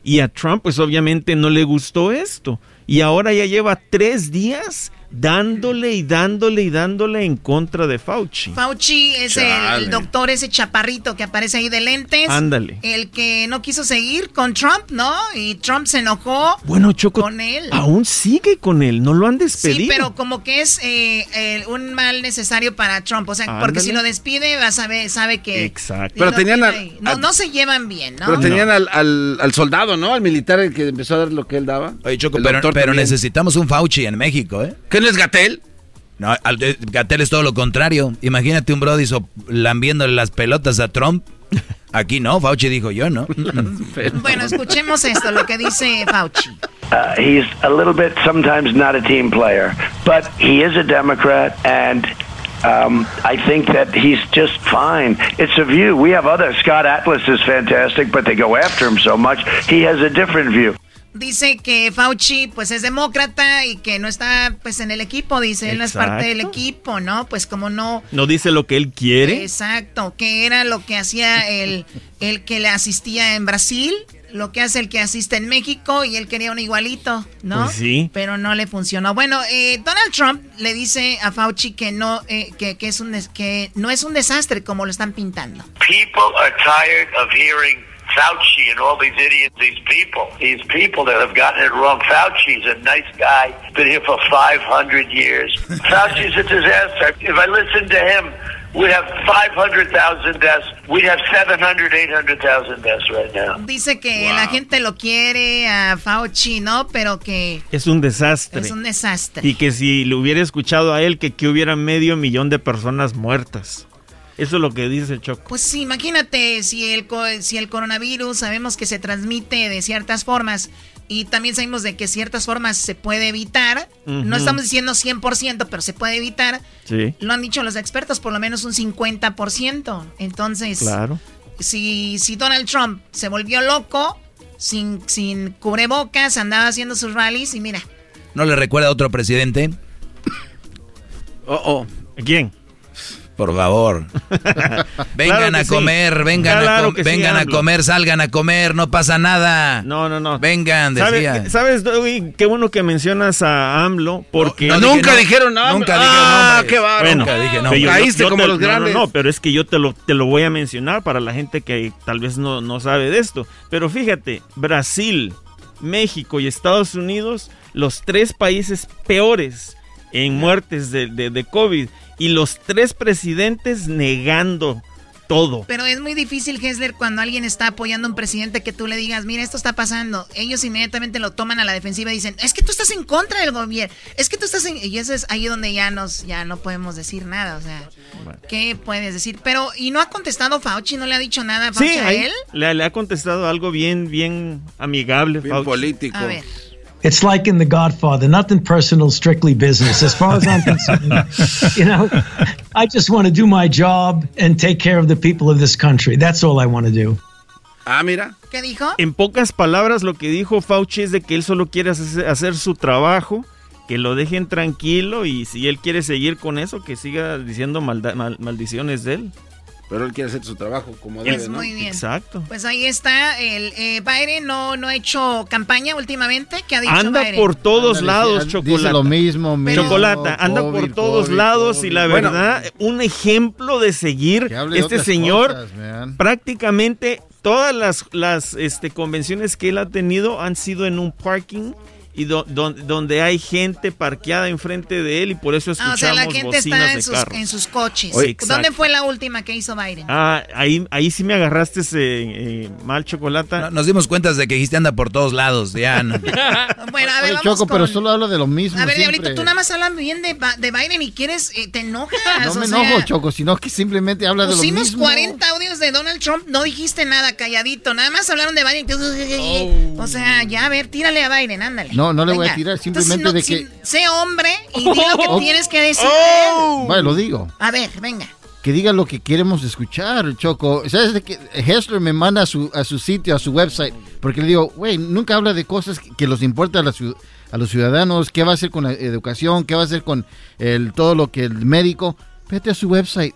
Speaker 31: Y a Trump, pues obviamente no le gustó esto y ahora ya lleva tres días dándole y dándole y dándole en contra de Fauci.
Speaker 12: Fauci es el, doctor, ese chaparrito que aparece ahí de lentes.
Speaker 31: Ándale.
Speaker 12: El que no quiso seguir con Trump, ¿no? Y Trump se enojó
Speaker 31: bueno, Choco, con él. Aún sigue con él, no lo han despedido.
Speaker 12: Sí, pero como que es eh, un mal necesario para Trump. O sea, porque si lo despide, va a saber, sabe que.
Speaker 31: Exacto.
Speaker 3: Pero tenían
Speaker 12: no, no se llevan bien, ¿no?
Speaker 3: Pero tenían al, al, soldado, ¿no? Al militar el que empezó a dar lo que él daba.
Speaker 4: Oye, Choco, pero, pero necesitamos un Fauci en México, ¿eh?
Speaker 3: ¿Qué no es Gatel?
Speaker 4: No, Gatel es todo lo contrario. Imagínate un Brody lambiéndole las pelotas a Trump. Aquí no, Fauci dijo yo, ¿no?
Speaker 12: bueno, escuchemos esto, lo que dice Fauci.
Speaker 32: Uh, he's a little bit sometimes not a team player, but he is a Democrat and um, I think that he's just fine. It's a view. We have other. Scott Atlas is fantastic, but they go after him so much. He has a different view.
Speaker 12: Dice que Fauci pues es demócrata y que no está pues en el equipo, dice, él no es parte del equipo, ¿no? Pues como no...
Speaker 31: No dice lo que él quiere.
Speaker 12: Exacto, que era lo que hacía el, el que le asistía en Brasil, lo que hace el que asiste en México y él quería un igualito, ¿no?
Speaker 31: Pues sí.
Speaker 12: Pero no le funcionó. Bueno, eh, Donald Trump le dice a Fauci que no, eh, que, que, es un que no es un desastre como lo están pintando.
Speaker 32: People are tired of hearing Fauci and all these idiots, these people, these people that have gotten it wrong. Fauci's a nice guy, been here for 500 years. Fauci's a disaster. If I listen to him, we'd have 500,000 deaths. We'd have 700, 800,000 deaths right now.
Speaker 12: Dice que wow. la gente lo quiere a Fauci, ¿no? Pero que...
Speaker 31: Es un desastre.
Speaker 12: Es un desastre.
Speaker 31: Y que si le hubiera escuchado a él, que, que hubiera medio millón de personas muertas. Eso es lo que dice Choco.
Speaker 12: Pues sí, imagínate si el, si el coronavirus sabemos que se transmite de ciertas formas y también sabemos de que ciertas formas se puede evitar. No estamos diciendo 100%, pero se puede evitar.
Speaker 31: Sí.
Speaker 12: Lo han dicho los expertos, por lo menos un 50%. Entonces,
Speaker 31: claro.
Speaker 12: si, si Donald Trump se volvió loco, sin, sin cubrebocas, andaba haciendo sus rallies y mira.
Speaker 4: ¿No le recuerda a otro presidente?
Speaker 31: Oh, oh. ¿Quién?
Speaker 4: Por favor. vengan a comer, vengan, a, vengan a comer, salgan a comer, no pasa nada.
Speaker 31: No, no, no.
Speaker 4: Vengan, decía.
Speaker 31: ¿Sabes, ¿sabes qué bueno que mencionas a AMLO? Porque...
Speaker 3: nunca dijeron nada.
Speaker 4: Nunca dijeron ah,
Speaker 3: qué va.
Speaker 31: Bueno,
Speaker 3: nunca
Speaker 31: dije no. Caíste como los grandes. No, no, pero es que yo te lo, te lo voy a mencionar para la gente que tal vez no, no sabe de esto. Pero fíjate, Brasil, México y Estados Unidos, los tres países peores en muertes de, de, de COVID y los tres presidentes negando todo.
Speaker 12: Pero es muy difícil, Hessler, cuando alguien está apoyando a un presidente que tú le digas, mira, esto está pasando. Ellos inmediatamente lo toman a la defensiva y dicen, es que tú estás en contra del gobierno, es que tú estás en... Y eso es ahí donde ya, nos, ya no podemos decir nada, o sea, ¿qué puedes decir? Pero, ¿y no ha contestado Fauci? ¿No le ha dicho nada a Fauci a él?
Speaker 31: Le, le, ha contestado algo bien, bien amigable,
Speaker 3: bien político.
Speaker 12: A ver.
Speaker 33: It's like in The Godfather, nothing personal, strictly business. As far as I'm concerned, you know, I just want to do my job and take care of the people of this country. That's all I want to do.
Speaker 3: Ah, mira.
Speaker 12: ¿Qué dijo?
Speaker 31: En pocas palabras, lo que dijo Fauci es de que él solo quiere hacer su trabajo, que lo dejen tranquilo y si él quiere seguir con eso, que siga diciendo maldiciones de él.
Speaker 3: Pero él quiere hacer su trabajo como
Speaker 12: Es
Speaker 3: debe, ¿no?
Speaker 12: muy bien.
Speaker 31: Exacto.
Speaker 12: Pues ahí está. El, eh, Biden no, no ha hecho campaña últimamente. ¿Qué ha dicho
Speaker 31: Anda
Speaker 12: Biden?
Speaker 31: por todos
Speaker 20: Anda,
Speaker 31: lados, Chocolata.
Speaker 20: dice lo mismo, mismo,
Speaker 31: Chocolata, anda por todos
Speaker 20: COVID,
Speaker 31: lados y la.
Speaker 20: Bueno.
Speaker 31: verdad, un ejemplo de seguir.
Speaker 20: de
Speaker 31: Este señor,
Speaker 20: cosas, man.
Speaker 31: prácticamente todas las, las este, convenciones que él ha tenido han sido en un parking y do- don- donde hay gente parqueada enfrente de él y por eso
Speaker 12: Ah,
Speaker 31: escuchamos
Speaker 12: o sea, la gente
Speaker 31: bocinas
Speaker 12: está en
Speaker 31: de
Speaker 12: sus,
Speaker 31: carros.
Speaker 12: en sus coches.
Speaker 31: Oye.
Speaker 12: ¿Dónde fue la última que hizo Biden?
Speaker 31: Ah, ahí, ahí sí me agarraste ese eh, mal chocolate.
Speaker 4: Nos dimos cuenta de que dijiste anda por todos lados, ya no.
Speaker 12: Bueno, a ver,
Speaker 20: Oye,
Speaker 12: vamos
Speaker 20: Choco,
Speaker 12: con...
Speaker 20: pero solo habla de lo mismo
Speaker 12: A ver,
Speaker 20: siempre.
Speaker 12: Diablito, tú nada más hablas bien de, Ba- de Biden y quieres, eh, te enojas.
Speaker 20: No
Speaker 12: o
Speaker 20: me
Speaker 12: sea,
Speaker 20: enojo, Choco, sino que simplemente habla de lo
Speaker 12: Pusimos
Speaker 20: mismo.
Speaker 12: 40 audios de Donald Trump, no dijiste nada, calladito. Nada más hablaron de Biden. O sea, ya, a ver, tírale a Biden, ándale.
Speaker 20: No, no le voy a tirar, simplemente
Speaker 12: no,
Speaker 20: de que...
Speaker 12: sé hombre y di lo que
Speaker 20: Oh.
Speaker 12: tienes que decir.
Speaker 20: Vale, lo digo.
Speaker 12: A ver, venga.
Speaker 20: Que diga lo que queremos escuchar, Choco. ¿Sabes de que Hessler me manda a su, a su sitio, a su website? Porque le digo, güey, nunca habla de cosas que, que los importa a, la a los ciudadanos. ¿Qué va a hacer con la educación? ¿Qué va a hacer con el, todo lo que el médico? Vete a su website.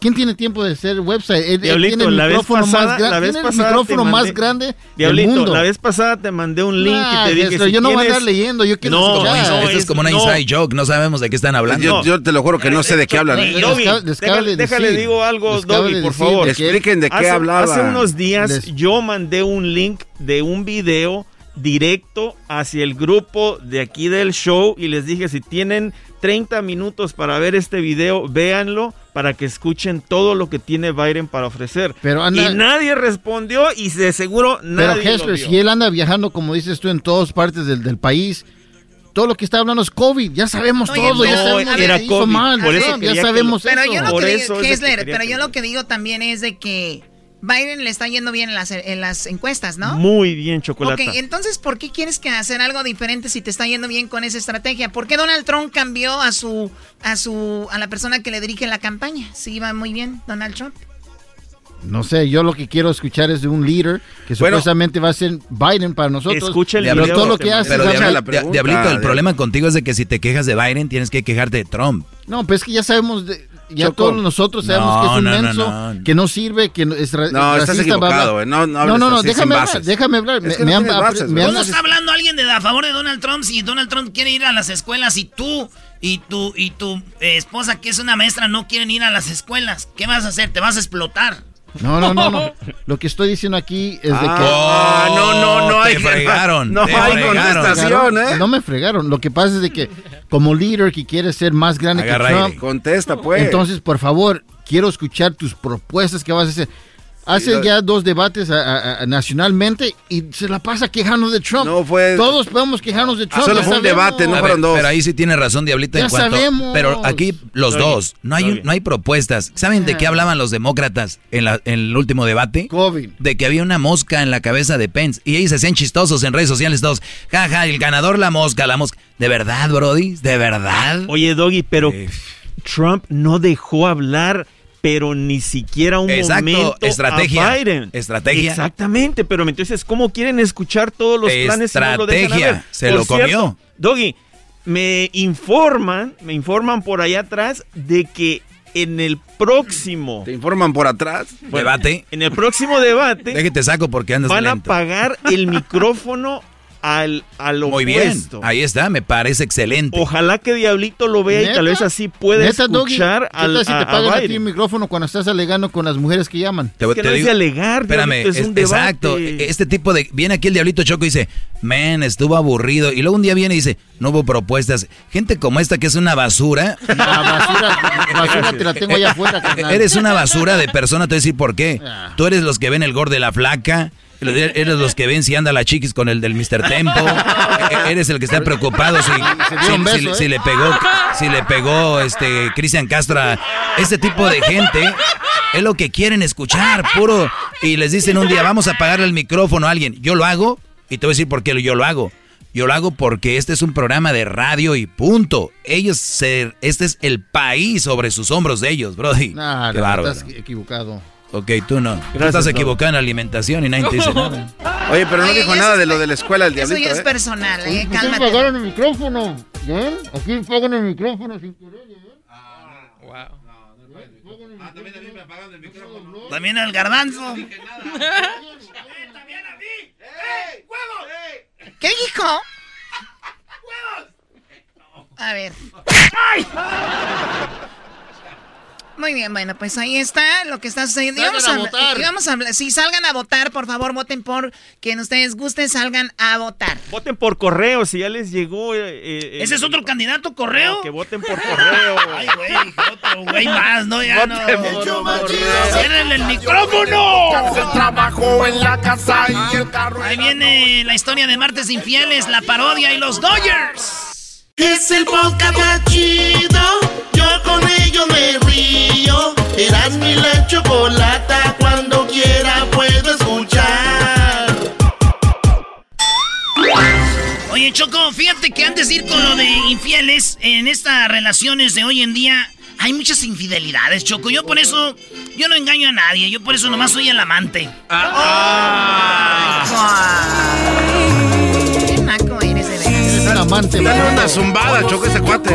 Speaker 20: ¿Quién tiene tiempo de hacer website? Él, él
Speaker 31: Diablito,
Speaker 20: tiene el
Speaker 31: la vez
Speaker 20: micrófono
Speaker 31: pasada,
Speaker 20: más grande.
Speaker 31: la vez
Speaker 20: el
Speaker 31: pasada
Speaker 20: más del
Speaker 31: Diablito,
Speaker 20: mundo.
Speaker 31: la vez pasada te mandé un link
Speaker 20: Nah,
Speaker 31: y te dije
Speaker 20: Hessler,
Speaker 31: si
Speaker 20: yo no voy a andar leyendo, yo quiero
Speaker 31: No,
Speaker 20: escuchar.
Speaker 31: no,
Speaker 4: Esto es como una
Speaker 31: no.
Speaker 4: inside joke, no sabemos de qué están hablando.
Speaker 3: Yo, yo te lo juro que no sé de qué hablan. ¿eh?
Speaker 20: Acaba
Speaker 31: déjale, déjale
Speaker 20: decir.
Speaker 31: digo algo,
Speaker 20: de
Speaker 31: por favor.
Speaker 20: que-
Speaker 3: Expliquen de qué
Speaker 31: hace,
Speaker 3: hablaba.
Speaker 31: Hace unos días
Speaker 20: Les-
Speaker 31: yo mandé un link de un video directo hacia el grupo de aquí del show y les dije si tienen 30 minutos para ver este video, véanlo para que escuchen todo lo que tiene Biden para ofrecer.
Speaker 20: Pero anda-
Speaker 31: y nadie respondió y de seguro
Speaker 20: Pero
Speaker 31: nadie
Speaker 20: Hessler,
Speaker 31: vio.
Speaker 20: si él anda viajando, como dices tú, en todas partes del, del país, todo lo que está hablando es COVID. Ya sabemos
Speaker 12: Oye,
Speaker 20: todo. ya
Speaker 12: no,
Speaker 20: sabemos
Speaker 12: era
Speaker 20: que hizo
Speaker 31: COVID,
Speaker 20: mal.
Speaker 31: por eso
Speaker 20: ya sabemos
Speaker 12: Pero
Speaker 20: eso.
Speaker 12: yo lo
Speaker 31: Por
Speaker 12: que
Speaker 31: eso
Speaker 12: digo,
Speaker 31: es de que
Speaker 12: Kessler,
Speaker 31: quería
Speaker 12: pero yo
Speaker 31: lo
Speaker 12: que digo también es de que Biden le está yendo bien en las, en las encuestas, ¿no?
Speaker 31: Muy bien, chocolate.
Speaker 12: Ok, entonces, ¿por qué quieres que hacer algo diferente si te está yendo bien con esa estrategia? ¿Por qué Donald Trump cambió a su, a su, a la persona que le dirige la campaña? Sí, iba muy bien, Donald Trump.
Speaker 20: No sé, yo lo que quiero escuchar es de un líder que
Speaker 3: Bueno.
Speaker 20: supuestamente va a ser Biden para nosotros.
Speaker 31: Escucha el
Speaker 20: pero
Speaker 31: video
Speaker 20: todo lo
Speaker 31: que
Speaker 20: hace
Speaker 4: Pero Diablito,
Speaker 3: pregunta,
Speaker 4: Diablito, el problema contigo es de que si te quejas de Biden, tienes que quejarte de Trump.
Speaker 20: No, pues es que ya sabemos, de- ya
Speaker 3: Choco.
Speaker 20: todos nosotros sabemos
Speaker 4: No,
Speaker 20: que es un
Speaker 4: no, no,
Speaker 20: menso,
Speaker 4: no.
Speaker 20: que no sirve, que no- es ra-
Speaker 3: No, estás
Speaker 20: racista, bla, bla.
Speaker 3: equivocado. No, no
Speaker 20: no,
Speaker 3: hables
Speaker 20: no, no,
Speaker 3: así,
Speaker 20: déjame hablar, déjame hablar.
Speaker 3: Es
Speaker 20: Me-
Speaker 3: que
Speaker 20: me
Speaker 3: bases,
Speaker 20: me
Speaker 2: ¿Cómo está hablando alguien de a favor de Donald Trump si Donald Trump quiere ir a las escuelas y tú y tu y tu eh, esposa que es una maestra no quieren ir a las escuelas? ¿Qué vas a hacer? ¿Te vas a explotar?
Speaker 20: No, no, no, no. Lo que estoy diciendo aquí es de que...
Speaker 3: Ah, no, no, no
Speaker 4: te
Speaker 3: hay-
Speaker 4: fregaron,
Speaker 3: no
Speaker 4: te
Speaker 3: hay
Speaker 4: fregaron.
Speaker 3: contestación, ¿eh?
Speaker 20: No me fregaron. Lo que pasa es de que como líder que quiere ser más grande
Speaker 4: Agarra
Speaker 20: que
Speaker 4: aire.
Speaker 20: Trump,
Speaker 3: Contesta, pues.
Speaker 20: entonces, por favor, quiero escuchar tus propuestas que vas a hacer. Hace
Speaker 3: lo-
Speaker 20: ya dos debates a- a- a- nacionalmente y se la pasa quejando de Trump.
Speaker 3: No fue-
Speaker 20: Todos podemos quejarnos de Trump.
Speaker 3: Solo
Speaker 20: ya
Speaker 3: fue un debate, no fueron dos.
Speaker 4: Pero ahí sí tiene razón, Diablito,
Speaker 20: Ya
Speaker 4: en cuanto.
Speaker 20: sabemos.
Speaker 4: Pero aquí los
Speaker 31: bien,
Speaker 4: dos, no hay, un- no hay propuestas. ¿Saben de qué hablaban los demócratas en, la, en el último debate?
Speaker 20: COVID.
Speaker 4: De que había una mosca en la cabeza de Pence. Y ellos se hacían chistosos en redes sociales todos. Jaja, el ganador la mosca, la mosca. ¿De verdad, Brody? ¿De verdad?
Speaker 31: Oye, Doggy, pero
Speaker 4: Eh.
Speaker 31: Trump no dejó hablar, pero ni siquiera un
Speaker 4: Exacto,
Speaker 31: momento
Speaker 4: estrategia,
Speaker 31: a Biden.
Speaker 4: estrategia.
Speaker 31: Exactamente, pero entonces, ¿cómo quieren escuchar todos los planes si no lo dejan
Speaker 4: se
Speaker 31: Por
Speaker 4: lo
Speaker 31: cierto,
Speaker 4: comió.
Speaker 31: Doggy, me informan, me informan por allá atrás de que en el próximo
Speaker 3: ¿Te informan por atrás?
Speaker 4: Debate.
Speaker 31: en el próximo debate
Speaker 4: Déjate saco porque andas
Speaker 31: van a
Speaker 4: lento.
Speaker 31: pagar el micrófono al, al
Speaker 4: Muy bien. Ahí está, me parece excelente.
Speaker 31: Ojalá que Diablito lo vea y
Speaker 20: ¿Neta?
Speaker 31: tal vez así pueda
Speaker 20: Neta,
Speaker 31: escuchar
Speaker 20: ¿qué
Speaker 31: al,
Speaker 20: tal si te
Speaker 31: a
Speaker 20: pagan a ti el micrófono cuando estás alegando con las mujeres que llaman?
Speaker 4: Te,
Speaker 31: Es que
Speaker 4: te
Speaker 31: no es
Speaker 4: digo-
Speaker 31: de alegar,
Speaker 4: Espérame,
Speaker 31: Diablito, es
Speaker 4: es-
Speaker 31: un debate.
Speaker 4: exacto. Este tipo de. Viene aquí el Diablito Choco y dice, man, estuvo aburrido. Y luego un día viene y dice, no hubo propuestas. Gente como esta que es una basura.
Speaker 20: La basura, basura te la tengo allá afuera, carnal.
Speaker 4: Eres una basura de persona, te voy a decir por qué.
Speaker 20: Ah.
Speaker 4: Tú eres los que ven el gordo de la flaca. Eres los que ven si anda la chiquis con el del Mr. Tempo. E- Eres el que está preocupado si,
Speaker 20: beso, ¿eh?
Speaker 4: si le pegó, si le pegó este Cristian Castro. a- Este tipo de gente es lo que quieren escuchar, puro. Y les dicen un día, vamos a apagarle el micrófono a alguien. Yo lo hago y te voy a decir por qué yo lo hago. Yo lo hago porque este es un programa de radio y punto. Ellos ser, este es el país sobre sus hombros de ellos, Brody.
Speaker 20: Nah,
Speaker 4: Qué
Speaker 20: no,
Speaker 4: bárbaro.
Speaker 20: estás estás
Speaker 4: Ok, tú no. tú
Speaker 31: Gracias,
Speaker 4: estás
Speaker 31: Brody.
Speaker 4: equivocado en la alimentación y nadie te dice nada.
Speaker 3: Oye, pero no
Speaker 12: Oye,
Speaker 3: dijo
Speaker 12: eso
Speaker 3: nada
Speaker 12: es-
Speaker 3: de lo de la escuela del
Speaker 12: Eso
Speaker 3: diablito,
Speaker 12: ya es
Speaker 3: ¿eh?
Speaker 12: personal, eh,
Speaker 20: ¿Por qué
Speaker 12: cálmate.
Speaker 20: pagaron el micrófono? ¿Ven? Aquí pagan el micrófono sin querer, ¿eh?
Speaker 2: También al garbanzo.
Speaker 12: ¿Qué dijo? A ver. Muy bien, bueno, pues ahí está lo que está sucediendo.
Speaker 20: Salgan
Speaker 12: Vamos
Speaker 20: a
Speaker 12: a,
Speaker 20: votar.
Speaker 12: a si salgan a votar, por favor, voten por quien ustedes gusten, salgan a votar.
Speaker 31: Voten por correo, si ya les llegó. eh, eh,
Speaker 2: ¿Ese es
Speaker 31: el-
Speaker 2: otro candidato, correo?
Speaker 31: No, que voten por correo.
Speaker 2: Ay, güey, otro güey más, ¿no? Ya no.
Speaker 31: Voten por.
Speaker 2: ¡Ciérrenle el micrófono!
Speaker 8: El trabajo en la casa y el carro.
Speaker 2: Ahí viene la historia de Martes Infieles, la parodia y los Dodgers.
Speaker 8: Es el podcast más chido. Yo con ello me río. Eras mi la chocolata. Cuando quiera puedo escuchar.
Speaker 2: Oye, Choco, fíjate que antes de ir con lo de infieles, en estas relaciones de hoy en día hay muchas infidelidades, Choco. Yo por eso, yo no engaño a nadie, yo por eso nomás soy el amante.
Speaker 12: Qué naco eres de veras.
Speaker 20: Ser amante,
Speaker 3: Dale una zumbada, choco ese cuate.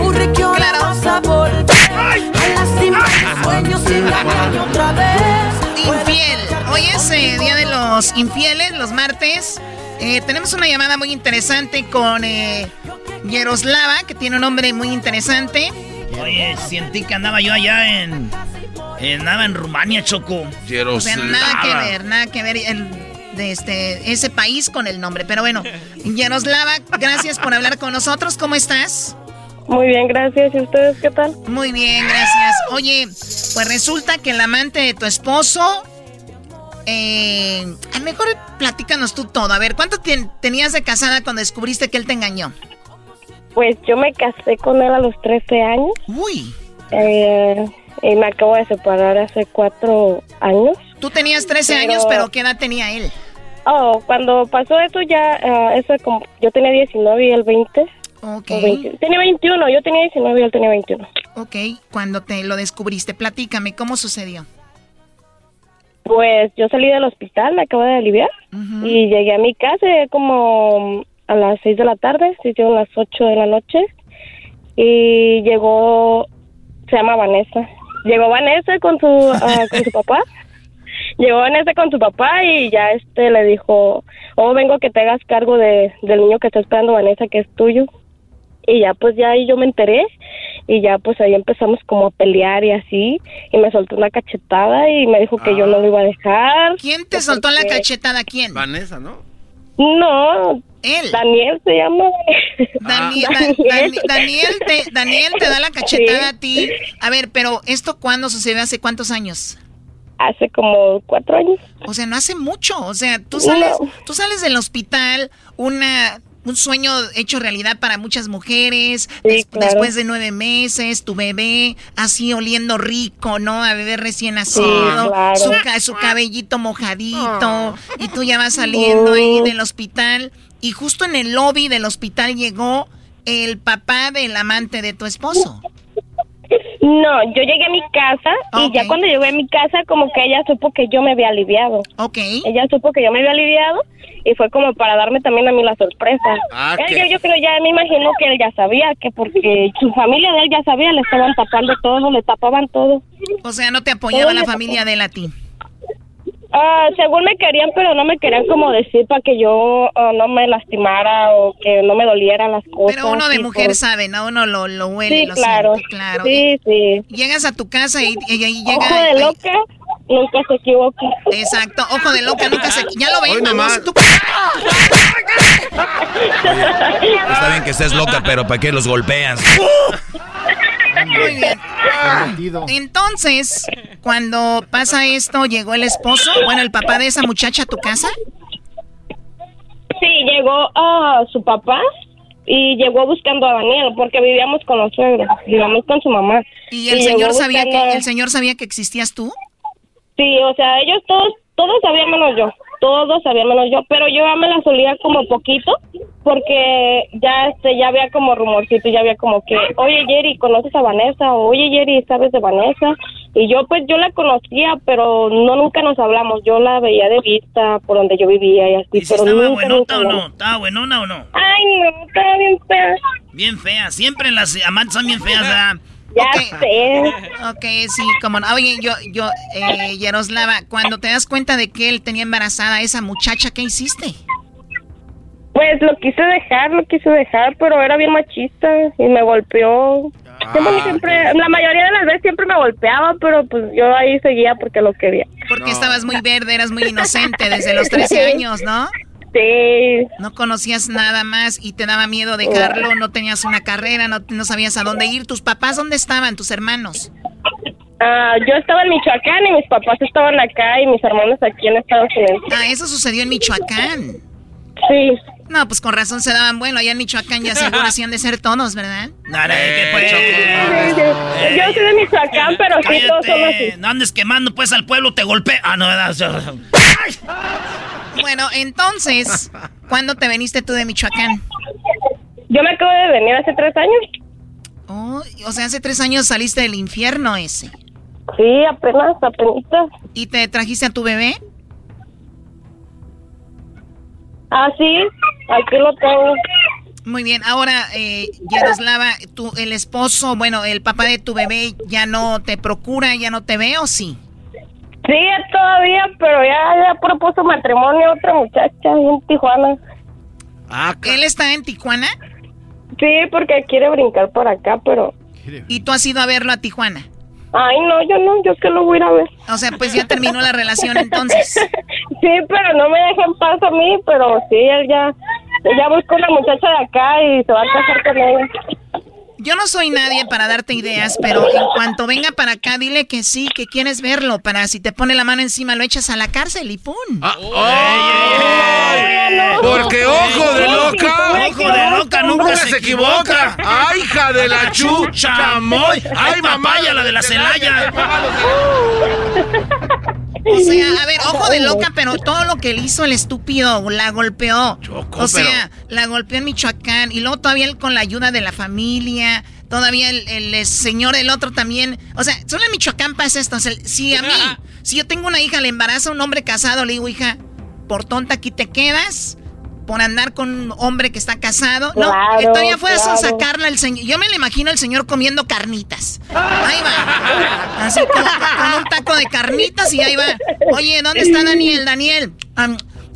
Speaker 12: Infiel. Hoy es eh, Día de los Infieles, los martes. Eh, tenemos una llamada muy interesante con eh, Yaroslava, que tiene un nombre muy interesante.
Speaker 2: Oye, sentí que andaba yo allá en... Andaba en Rumania, Choco.
Speaker 12: O sea, nada que ver, nada que ver el- de este, ese país con el nombre. Pero bueno, Yaroslava, gracias por hablar con nosotros. ¿Cómo estás?
Speaker 27: Muy bien, gracias. ¿Y ustedes qué tal?
Speaker 12: Muy bien, gracias. Oye, pues resulta que el amante de tu esposo... Eh, a lo mejor platícanos tú todo. A ver, ¿cuánto tenías de casada cuando descubriste que él te engañó?
Speaker 27: Pues yo me casé con él a los 13 años.
Speaker 12: Uy.
Speaker 27: Eh, y me acabo de separar hace cuatro años.
Speaker 12: Tú tenías 13
Speaker 27: Pero-
Speaker 12: años, pero ¿qué edad tenía él?
Speaker 27: Oh, cuando pasó eso ya, ah, eso como, yo tenía 19 y él 20.
Speaker 12: Ok.
Speaker 27: O 20. Tenía 21, yo tenía 19 y él tenía 21.
Speaker 12: Ok, cuando te lo descubriste, platícame, ¿cómo sucedió?
Speaker 27: Pues yo salí del hospital, me acabo de aliviar y llegué a mi casa como a las 6 de la tarde, se hicieron las 8 de la noche y llegó, se llama Vanessa, llegó Vanessa con su, ah, con su papá, llegó Vanessa con su papá y ya este le dijo, oh vengo que te hagas cargo de, del niño que está esperando Vanessa que es tuyo y ya pues ya ahí yo me enteré y ya pues ahí empezamos como a pelear y así y me soltó una cachetada y me dijo que yo no lo iba a dejar.
Speaker 12: ¿Quién te soltó la cachetada? ¿Quién?
Speaker 3: Vanessa, ¿no?
Speaker 27: No.
Speaker 12: Él.
Speaker 27: Daniel se llama.
Speaker 12: Daniel, Da- Dani- Daniel, te, Daniel te da la cachetada a ti. A ver, pero ¿esto cuándo sucedió? ¿Hace cuántos años?
Speaker 27: Hace como cuatro años.
Speaker 12: O sea, no hace mucho. O sea, tú sales,
Speaker 27: No.
Speaker 12: tú sales del hospital, una, un sueño hecho realidad para muchas mujeres. des-
Speaker 27: claro.
Speaker 12: Después de nueve meses, tu bebé así oliendo rico, ¿no? A bebé recién nacido,
Speaker 27: claro.
Speaker 12: su, ca- su cabellito mojadito, y tú ya vas saliendo ahí del hospital. Y justo en el lobby del hospital llegó el papá del amante de tu esposo.
Speaker 27: No, yo llegué a mi casa y ya cuando llegué a mi casa como que ella supo que yo me había aliviado.
Speaker 12: Ok.
Speaker 27: Ella supo que yo me había aliviado y fue como para darme también a mí la sorpresa.
Speaker 3: Ah,
Speaker 27: Él, yo, yo creo ya me imagino que él ya sabía que porque su familia de él ya sabía, le estaban tapando todo, le tapaban todo.
Speaker 12: O sea, no te apoyaba
Speaker 27: Todo
Speaker 12: la familia de él a ti.
Speaker 27: Ah, según me querían, pero no me querían como decir para que yo ah, no me lastimara o que no me dolieran las cosas.
Speaker 12: Pero uno de
Speaker 27: y
Speaker 12: mujer
Speaker 27: por-
Speaker 12: sabe, ¿no? Uno lo, lo huele,
Speaker 27: Sí,
Speaker 12: lo
Speaker 27: claro.
Speaker 12: siente, claro.
Speaker 27: Sí, sí.
Speaker 12: Llegas a tu casa y, y ahí llega...
Speaker 27: Ojo de
Speaker 12: ahí-
Speaker 27: loca, nunca se equivoca.
Speaker 12: Exacto, ojo de loca, nunca se... Ya lo vamos,
Speaker 3: nomás.
Speaker 12: tú-
Speaker 4: Está bien que estés loca, pero ¿para qué los golpeas?
Speaker 12: Muy bien. Entonces, cuando pasa esto, llegó el esposo, bueno, el papá de esa muchacha a tu casa.
Speaker 27: Sí, llegó a su papá y llegó buscando a Daniel porque vivíamos con los suegros, vivíamos con su mamá.
Speaker 12: Y el señor sabía
Speaker 27: buscando-
Speaker 12: que el señor sabía que existías tú.
Speaker 27: Sí, o sea, ellos todos, todos sabían menos yo, todos sabían menos yo, pero yo ya me la solía como poquito, porque ya este, ya había como rumorcito, ya había como que, oye Jerry, ¿conoces a Vanessa? O, oye Jerry, ¿sabes de Vanessa? Y yo pues yo la conocía, pero no nunca nos hablamos, yo la veía de vista por donde yo vivía y así,
Speaker 2: ¿Y si
Speaker 27: pero
Speaker 2: estaba
Speaker 27: nunca,
Speaker 2: buenota o no? ¿Estaba buenona o no?
Speaker 27: Ay, no, estaba bien fea.
Speaker 2: Bien fea. Siempre las amantes son bien feas, ¿verdad?
Speaker 27: Ya sé.
Speaker 12: Ok, sí, como no. Oye, yo, yo, eh, Yaroslava, cuando te das cuenta de que él tenía embarazada a esa muchacha, ¿qué hiciste?
Speaker 27: Pues lo quise dejar, lo quise dejar, pero era bien machista y me golpeó. Siempre, siempre- la mayoría de las veces siempre me golpeaba, pero pues yo ahí seguía porque lo quería.
Speaker 12: Porque estabas muy verde, eras muy inocente desde los 13 años, ¿no?
Speaker 27: Sí.
Speaker 12: No conocías nada más y te daba miedo dejarlo, no tenías una carrera, no, no sabías a dónde ir. ¿Tus papás dónde estaban, tus hermanos?
Speaker 27: Ah, yo estaba en Michoacán y mis papás estaban acá y mis hermanos aquí en Estados Unidos.
Speaker 12: Ah, eso sucedió en Michoacán.
Speaker 27: Sí.
Speaker 12: No, pues con razón se daban bueno. Allá en Michoacán ya seguro hacían de ser tonos, ¿verdad?
Speaker 2: No, no, ¿qué pues,
Speaker 27: Sí, sí. Yo soy de Michoacán, pero sí todos son así.
Speaker 2: No andes quemando pues al pueblo, te golpea. Ah, no, ¿verdad?
Speaker 12: Bueno, entonces, ¿cuándo te veniste tú de Michoacán?
Speaker 27: Yo me acabo de venir hace tres años.
Speaker 12: Oh, o sea, hace tres años saliste del infierno ese.
Speaker 27: Sí, apenas, apenas.
Speaker 12: ¿Y te trajiste a tu bebé?
Speaker 27: Ah, sí, aquí lo tengo.
Speaker 12: Muy bien, ahora, eh, Yaroslava, tú, el esposo, bueno, el papá de tu bebé ya no te procura, ya no te ve o sí?
Speaker 27: Sí, todavía, pero ya, ya propuso matrimonio a otra muchacha en Tijuana.
Speaker 12: ¿Él está en Tijuana?
Speaker 27: Sí, porque quiere brincar por acá, pero...
Speaker 12: ¿Y tú has ido a verlo a Tijuana?
Speaker 27: Ay, no, yo no, yo que lo voy a ir a ver.
Speaker 12: O sea, pues ya terminó la relación entonces.
Speaker 27: Sí, pero no me deja en paz a mí, pero sí, él ya, ya buscó una muchacha de acá y se va a casar con ella.
Speaker 12: Yo no soy nadie para darte ideas, pero en cuanto venga para acá, dile que sí, que quieres verlo, para si te pone la mano encima lo echas a la cárcel y ¡pum!
Speaker 3: Porque ojo de loca.
Speaker 2: Ojo de loca nunca se equivoca.
Speaker 3: ¡Ay, hija de la chucha!
Speaker 2: ¡Chamoy! ¡Ay, mamaya, la de la Celaya!
Speaker 12: O sea, a ver, ojo de loca, pero todo lo que le hizo el estúpido, la golpeó. o sea, la golpeó en Michoacán y luego todavía él con la ayuda de la familia, todavía el, el señor, el otro también. O sea, solo en Michoacán pasa esto. O sea, si a mí, si yo tengo una hija, le embaraza a un hombre casado, le digo, hija, por tonta aquí te quedas. Por andar con un hombre que está casado. no,
Speaker 27: Claro,
Speaker 12: todavía fue a
Speaker 27: claro.
Speaker 12: sacarla el señor. Yo me lo imagino el señor comiendo carnitas. Ahí va. Así con, con un taco de carnitas y ahí va. Oye, ¿dónde está Daniel? Daniel.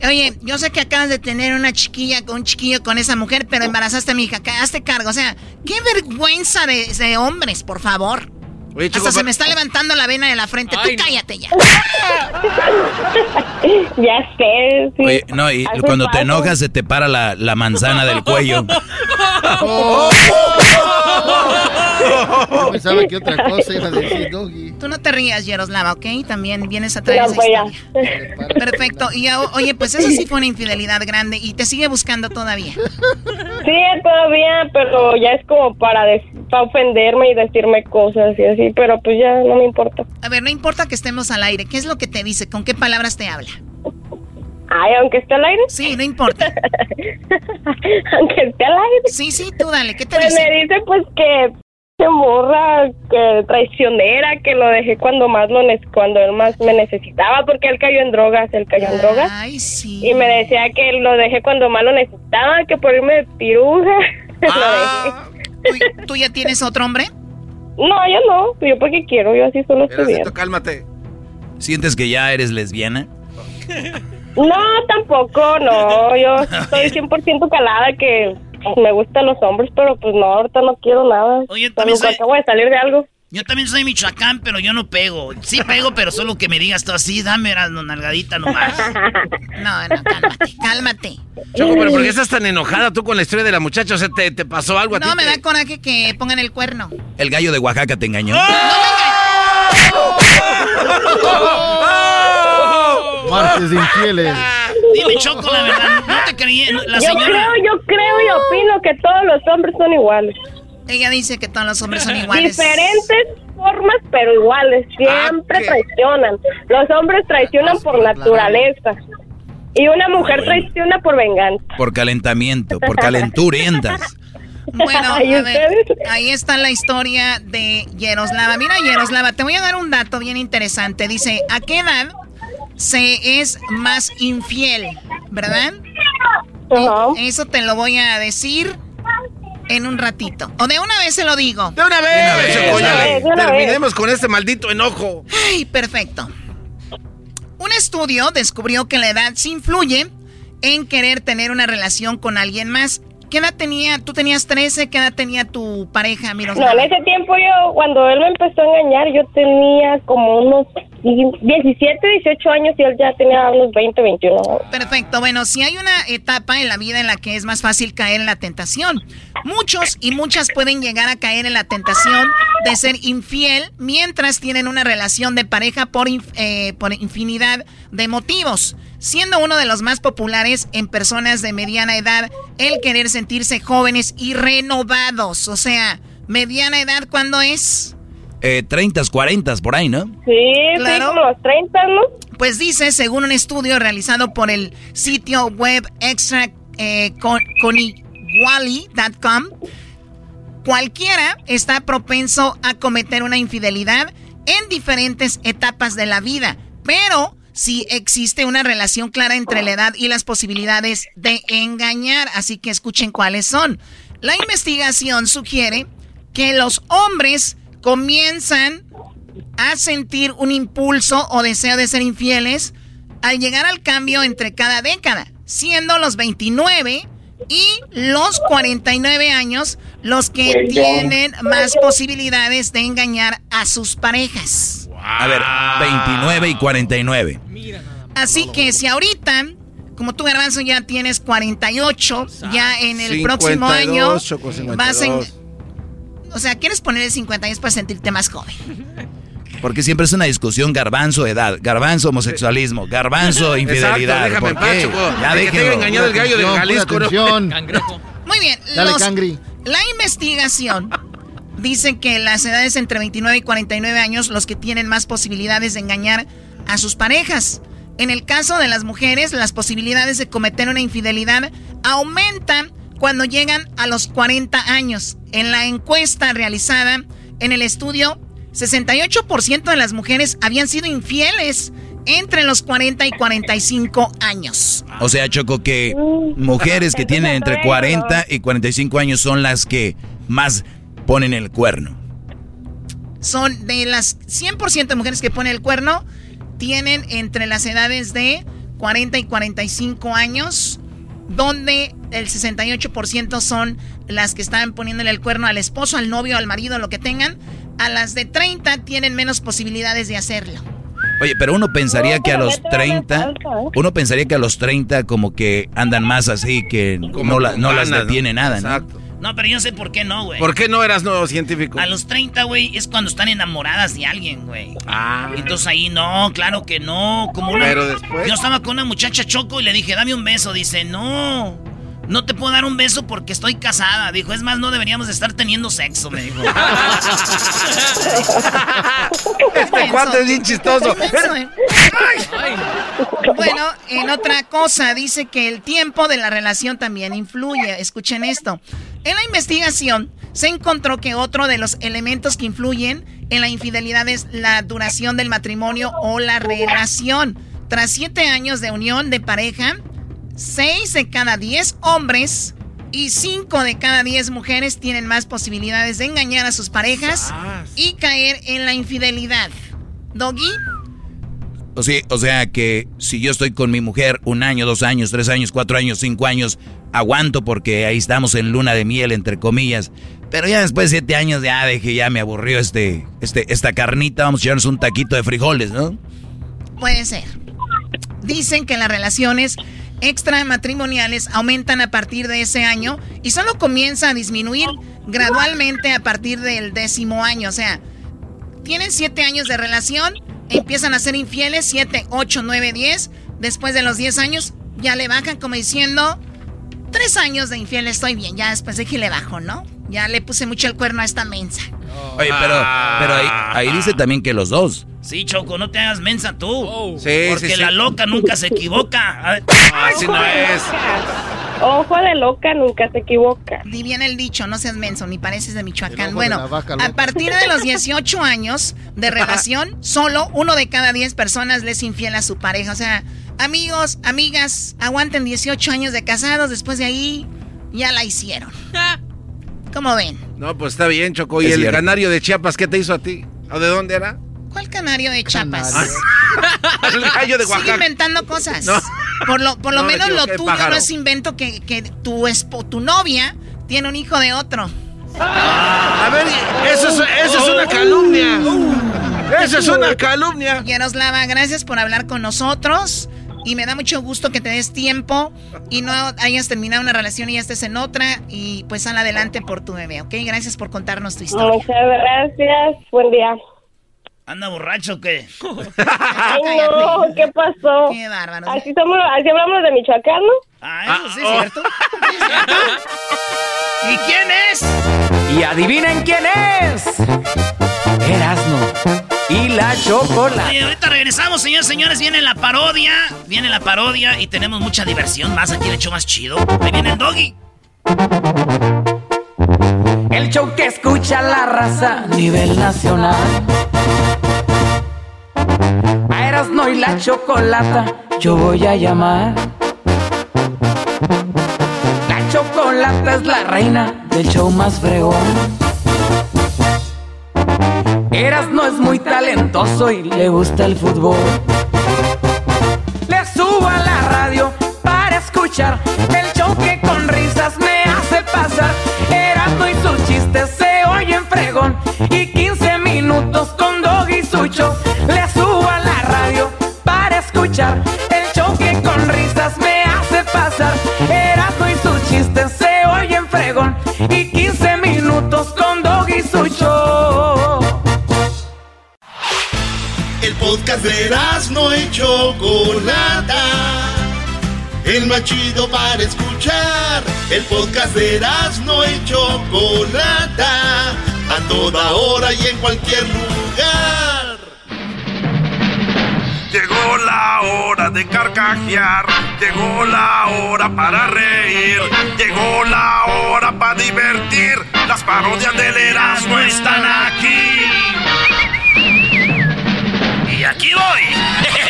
Speaker 12: oye, yo sé que acabas de tener una chiquilla, un chiquillo con esa mujer, pero embarazaste a mi hija. Hazte cargo. O sea, qué vergüenza de, de hombres, por favor.
Speaker 3: Oye,
Speaker 12: Hasta se me está levantando la vena de la frente. Tú cállate ya.
Speaker 27: Ya sé, sí.
Speaker 4: Oye, no, y
Speaker 27: Hace
Speaker 4: cuando te
Speaker 27: falta.
Speaker 4: enojas se te para la, la manzana del cuello.
Speaker 20: Yo pensaba que otra cosa iba a decir, Doggy.
Speaker 12: Tú no te rías, Yaroslava, ¿ok? También vienes a traer
Speaker 27: Ya,
Speaker 12: esa
Speaker 27: pues, ya.
Speaker 12: historia. Perfecto. Y a- oye, pues eso sí fue una infidelidad grande y te sigue buscando todavía.
Speaker 27: Sí, todavía, pero ya es como para, des- para ofenderme y decirme cosas y así, pero pues ya no me importa.
Speaker 12: A ver, no importa que estemos al aire. ¿Qué es lo que te dice? ¿Con qué palabras te habla?
Speaker 27: Ay, aunque esté al aire.
Speaker 12: Sí, no importa.
Speaker 27: aunque esté al aire.
Speaker 12: Sí, sí, tú dale. ¿Qué te
Speaker 27: Pues
Speaker 12: dice?
Speaker 27: me dice pues que se morra, que traicionera, que lo dejé cuando más lo cuando él más me necesitaba, porque él cayó en drogas, él cayó en drogas.
Speaker 12: Ay, sí.
Speaker 27: Y me decía que lo dejé cuando más lo necesitaba, que por irme de piruja.
Speaker 12: Ah.
Speaker 27: lo dejé.
Speaker 12: ¿Tú, tú ya tienes otro hombre?
Speaker 27: No, yo no, yo porque quiero, yo así solo estoy bien.
Speaker 3: Cálmate.
Speaker 4: ¿Sientes que ya eres lesbiana?
Speaker 27: No, tampoco, no, yo estoy 100% calada que me gustan los hombres, pero pues no, ahorita no quiero nada.
Speaker 2: Oye, también soy-
Speaker 27: acabo de salir de algo.
Speaker 2: Yo también soy Michoacán, pero yo no pego. Sí pego, pero solo que me digas tú así, dame la nalgadita nomás.
Speaker 12: No, no, cálmate, cálmate.
Speaker 3: Choco, pero ¿por qué estás tan enojada tú con la historia de la muchacha? O sea, ¿te, te pasó algo a ti?
Speaker 12: No, me
Speaker 3: te-
Speaker 12: da coraje que pongan el cuerno.
Speaker 4: El gallo de Oaxaca te engañó.
Speaker 20: Martes de infieles.
Speaker 2: Dime, Choco, la verdad, no te creí. La
Speaker 27: yo creo, yo creo y opino que todos los hombres son iguales.
Speaker 12: Ella dice que todos los hombres son iguales.
Speaker 27: Diferentes formas, pero iguales. Siempre traicionan. Los hombres traicionan por naturaleza. Y una mujer traiciona por venganza.
Speaker 4: Por calentamiento, por calenturientas.
Speaker 12: Bueno, a
Speaker 27: ¿Y
Speaker 12: ver, ahí está la historia de Yeroslava. Mira, Yeroslava, te voy a dar un dato bien interesante. Dice, ¿a qué edad se es más infiel? ¿Verdad?
Speaker 27: Ajá.
Speaker 12: Eso te lo voy a decir en un ratito. O de una vez se lo digo.
Speaker 3: De una vez, Terminemos con este maldito enojo.
Speaker 12: Ay, perfecto. Un estudio descubrió que la edad sí influye en querer tener una relación con alguien más. ¿Qué edad tenía? ¿Tú tenías 13? ¿Qué edad tenía tu pareja,
Speaker 27: Miroslava? No, en ese tiempo yo, cuando él me empezó a engañar, yo tenía como unos 17, 18 años y él ya tenía unos 20, 21.
Speaker 12: Perfecto. Bueno, si hay una etapa en la vida en la que es más fácil caer en la tentación. Muchos y muchas pueden llegar a caer en la tentación de ser infiel mientras tienen una relación de pareja por, eh, por infinidad de motivos siendo uno de los más populares en personas de mediana edad el querer sentirse jóvenes y renovados. O sea, mediana edad, ¿cuándo es?
Speaker 4: Eh, 30, 40, por ahí, ¿no?
Speaker 27: Sí, claro. como los 30, ¿no?
Speaker 12: Pues dice, según un estudio realizado por el sitio web extra eh, cualquiera está propenso a cometer una infidelidad en diferentes etapas de la vida, pero si existe una relación clara entre la edad y las posibilidades de engañar. Así que escuchen cuáles son. La investigación sugiere que los hombres comienzan a sentir un impulso o deseo de ser infieles al llegar al cambio entre cada década, siendo los 29 y los 49 años los que tienen más posibilidades de engañar a sus parejas.
Speaker 4: A ver, 29 y 49.
Speaker 12: Así que si ahorita, como tú, Garbanzo, ya tienes 48, ya en el próximo año vas en... O sea, ¿quieres poner el 50 años para sentirte más joven?
Speaker 4: Porque siempre es una discusión garbanzo edad, garbanzo homosexualismo, garbanzo infidelidad. Exacto, déjame ¿Por qué?
Speaker 3: Ya déjame. engañado el gallo de Jalisco.
Speaker 12: Muy bien. Dale, cangri. La investigación dice que las edades entre 29 y 49 años los que tienen más posibilidades de engañar a sus parejas. En el caso de las mujeres, las posibilidades de cometer una infidelidad aumentan cuando llegan a los 40 años. En la encuesta realizada en el estudio, 68% de las mujeres habían sido infieles entre los 40 y 45 años.
Speaker 4: O sea, Choco, que mujeres que tienen entre 40 y 45 años son las que más ponen el cuerno?
Speaker 12: Son de las 100% de mujeres que ponen el cuerno, tienen entre las edades de 40 y 45 años, donde el 68% son las que están poniéndole el cuerno al esposo, al novio, al marido, lo que tengan. A las de 30 tienen menos posibilidades de hacerlo.
Speaker 4: Oye, pero uno pensaría que a los 30, ¿eh? uno pensaría que a los 30 como que andan más así, que no, no las detiene nada, ¿no? Exacto.
Speaker 2: No, pero yo sé por qué no, güey.
Speaker 3: ¿Por qué no eras nuevo científico?
Speaker 2: A los 30, güey, es cuando están enamoradas de alguien, güey. Ah. Entonces ahí no, claro que no. Como Pero después. Yo estaba con una muchacha choco y le dije, dame un beso. Dice, no. No te puedo dar un beso porque estoy casada. Dijo, es más, no deberíamos estar teniendo sexo, me dijo.
Speaker 3: este cuarto es bien chistoso.
Speaker 12: Bueno, en otra cosa, dice que el tiempo de la relación también influye. Escuchen esto. En la investigación se encontró que otro de los elementos que influyen en la infidelidad es la duración del matrimonio o la relación. Tras siete años de unión de pareja, 6 de cada 10 hombres y 5 de cada 10 mujeres tienen más posibilidades de engañar a sus parejas y caer en la infidelidad. ¿Doggy?
Speaker 4: O sea, o sea que si yo estoy con mi mujer un año, dos años, tres años, cuatro años, cinco años, aguanto porque ahí estamos en luna de miel, entre comillas. Pero ya después de siete años ya dije, ya me aburrió este, este, esta carnita, vamos a echarnos un taquito de frijoles, ¿no?
Speaker 12: Puede ser. Dicen que las relaciones extramatrimoniales aumentan a partir de ese año y solo comienza a disminuir gradualmente a partir del décimo año. O sea, tienen siete años de relación, empiezan a ser infieles, siete, ocho, nueve, diez. Después de los diez años, ya le bajan como diciendo, tres años de infiel estoy bien, ya después de que le bajo, ¿no? Ya le puse mucho el cuerno a esta mensa.
Speaker 4: Oye, pero, pero ahí, dice también que los dos.
Speaker 2: Sí, Choco, no te hagas mensa tú. Oh. Sí, porque la loca nunca se equivoca.
Speaker 3: Así no es.
Speaker 27: Ojo de loca nunca se equivoca.
Speaker 12: Di bien el dicho, no seas menso, ni pareces de Michoacán. Bueno, a partir de los 18 años de relación, solo uno de cada 10 personas le es infiel a su pareja. O sea, amigos, amigas, aguanten 18 años de casados, después de ahí ya la hicieron. ¿Cómo ven?
Speaker 3: No, pues está bien, Choco. ¿Y
Speaker 4: Es
Speaker 3: el
Speaker 4: cierto.
Speaker 3: canario de Chiapas qué te hizo a ti? ¿O de dónde era?
Speaker 12: ¿Cuál canario de Chiapas?
Speaker 3: el gallo de
Speaker 12: Sigue
Speaker 3: Oaxaca.
Speaker 12: inventando cosas.
Speaker 3: No.
Speaker 12: Por lo, por lo
Speaker 3: No, me
Speaker 12: menos lo tuyo
Speaker 3: pájaro.
Speaker 12: no es invento que, que tu, espo- tu novia tiene un hijo de otro.
Speaker 3: A ver, eso es, eso es una calumnia. Eso es una calumnia.
Speaker 12: Yaroslava, gracias por hablar con nosotros. Y me da mucho gusto que te des tiempo y no hayas terminado una relación y ya estés en otra. Y pues sal adelante por tu bebé, ¿ok? Gracias por contarnos tu historia.
Speaker 27: Muchas gracias. Buen día.
Speaker 2: ¿Anda borracho o qué?
Speaker 27: Ay, no, ¿qué pasó?
Speaker 12: Qué bárbaro.
Speaker 27: Así, somos, así hablamos de Michoacán, ¿no?
Speaker 2: Ah, eso sí es cierto. Sí es cierto. ¿Y quién es?
Speaker 34: Y adivinen quién es. Erasno y la chocolate.
Speaker 2: Oye, ahorita regresamos, señores, señores. Viene la parodia. Viene la parodia y tenemos mucha diversión más aquí, de hecho más chido. Ahí viene el doggy.
Speaker 34: El show que escucha la raza a nivel nacional. A Erasno y la chocolata yo voy a llamar. La chocolata es la reina del show más fregón. Erasno es muy talentoso y le gusta el fútbol. Le subo a la radio para escuchar el show que con risas me hace pasar. Erasmo y sus chistes se oyen fregón. Y 15 minutos con Dog y Sucho. Le subo a la radio para escuchar el show que con risas me hace pasar. Erasmo y sus chistes se oyen fregón. Y 15 minutos con Dog y Sucho.
Speaker 8: El podcast de no y Chocolata. El más chido para escuchar. El podcast de no y Chocolata. A toda hora y en cualquier lugar.
Speaker 35: Llegó la hora de carcajear, llegó la hora para reír, llegó la hora para divertir. Las parodias del Erasmo están aquí.
Speaker 2: Y aquí voy.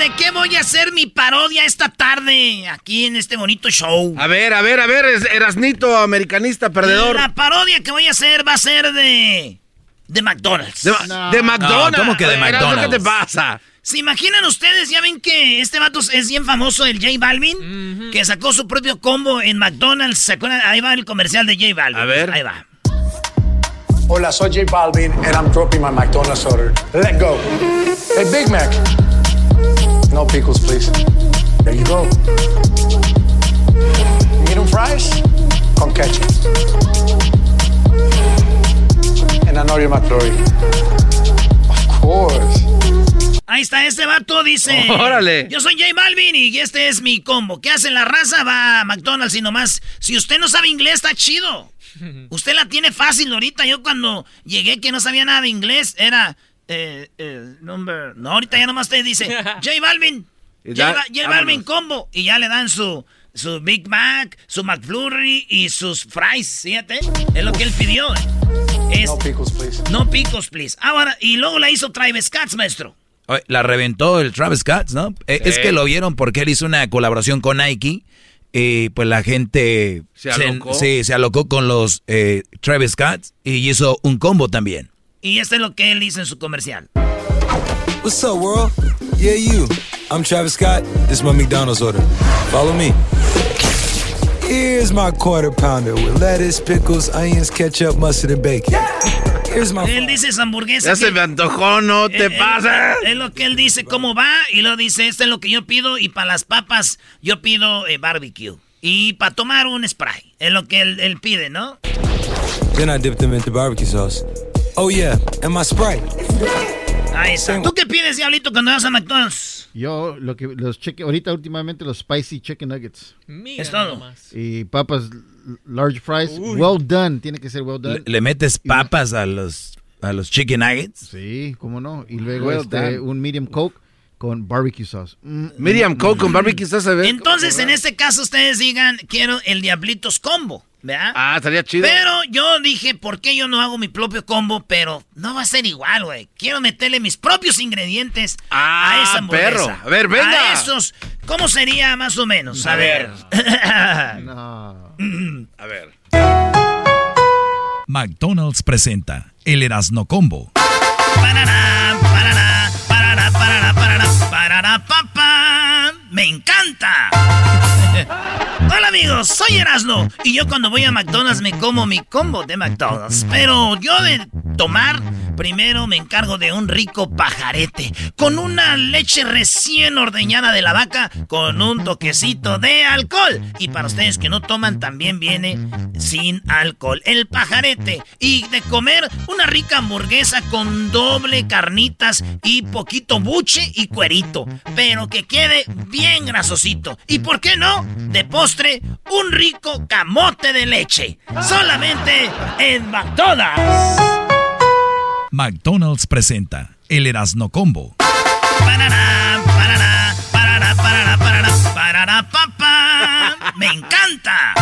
Speaker 2: ¿de qué voy a hacer mi parodia esta tarde aquí en este bonito show?
Speaker 3: A ver, a ver, a ver, Erasnito, americanista, perdedor.
Speaker 2: La parodia que voy a hacer va a ser de. de McDonald's.
Speaker 3: De, de McDonald's.
Speaker 4: ¿cómo que de McDonald's?
Speaker 3: ¿Qué te pasa?
Speaker 2: ¿Se imaginan ustedes? Ya ven que este vato es bien famoso, el J Balvin, que sacó su propio combo en McDonald's. ¿Se acuerdan? Ahí va el comercial de J Balvin.
Speaker 3: A ver.
Speaker 2: Ahí va.
Speaker 36: Hola, soy J Balvin and I'm dropping my McDonald's order. Let go. Hey, Big Mac. No pickles, please. There you go. Medium fries con ketchup. And an Oreo McFlurry. Of course.
Speaker 2: Ahí está, este vato dice...
Speaker 3: Órale.
Speaker 2: Yo soy J Balvin y este es mi combo. ¿Qué hace la raza? Va a McDonald's y nomás... Si usted no sabe inglés, está chido. Usted la tiene fácil ahorita. Yo cuando llegué que no sabía nada de inglés, era... Eh, eh, number... No, ahorita ya nomás te dice... J Balvin. J, Balvin combo. Y ya le dan su... Su Big Mac, su McFlurry y sus fries, fíjate. Es lo que él pidió. Es,
Speaker 36: No pickles, please.
Speaker 2: no picos, please. Ahora, y luego la hizo Travis Scott, maestro.
Speaker 4: La reventó el Travis Scott, ¿no? Eh, Es que lo vieron porque él hizo una colaboración con Nike. Y pues la gente
Speaker 3: ¿Se alocó?
Speaker 4: sí, se alocó con los eh, Travis Scott y hizo un combo también.
Speaker 2: Y esto es lo que él hizo en su comercial.
Speaker 37: What's up, world? Yeah, you. I'm Travis Scott. This is my McDonald's order. Follow me. Here's my quarter pounder with lettuce, pickles, onions, ketchup, mustard, and bacon. Here's my.
Speaker 2: Él dice esa hamburguesa.
Speaker 3: Ya se
Speaker 2: que-
Speaker 3: me antojó, no
Speaker 2: Eh,
Speaker 3: te
Speaker 2: eh,
Speaker 3: pases.
Speaker 2: Es lo que él dice, cómo va, y luego dice, esto es lo que yo pido, y para las papas yo pido eh, barbecue. Y para tomar un spray, es lo que él, él pide, ¿no?
Speaker 37: Then I dip them into barbecue sauce. Oh yeah, and my Sprite.
Speaker 2: Ahí está. ¿Tú qué pides, Diablito, cuando vas a McDonald's?
Speaker 20: Yo, lo que los cheque, ahorita últimamente los spicy chicken nuggets.
Speaker 2: Es todo.
Speaker 20: Y papas large fries, well done, tiene que ser well done.
Speaker 4: Le, le metes papas a los a los chicken nuggets.
Speaker 20: Sí, cómo no. Y luego
Speaker 3: Well
Speaker 20: este, un medium coke con barbecue sauce. Mm,
Speaker 3: Medium
Speaker 20: mm,
Speaker 3: Coke con barbecue sauce, a ver.
Speaker 2: Entonces, en este caso, ustedes digan, quiero el Diablitos Combo, ¿verdad?
Speaker 3: Ah, estaría chido.
Speaker 2: Pero yo dije, ¿por qué yo no hago mi propio combo? Pero no va a ser igual, güey. Quiero meterle mis propios ingredientes
Speaker 3: Ah,
Speaker 2: a esa hamburguesa.
Speaker 3: perro. A ver, venga.
Speaker 2: A esos ¿Cómo sería más o menos? A, ver.
Speaker 20: no.
Speaker 3: A ver.
Speaker 28: McDonald's presenta el Erasno Combo.
Speaker 2: Parará, parará, parará, parará, parará, parará, papá. ¡Me encanta! Hola amigos, soy Erasno y yo cuando voy a McDonald's me como mi combo de McDonald's. Pero yo de tomar, primero me encargo de un rico pajarete con una leche recién ordeñada de la vaca con un toquecito de alcohol. Y para ustedes que no toman también viene sin alcohol. El pajarete y de comer una rica hamburguesa con doble carnitas y poquito buche y cuerito. Pero que quede bien grasosito. ¿Y por qué no? De postre un rico camote de leche. Solamente en McDonald's.
Speaker 28: McDonald's presenta el Erasno Combo.
Speaker 2: Parará, parará, parará, parará, parará, parará, papá. ¡Me encanta!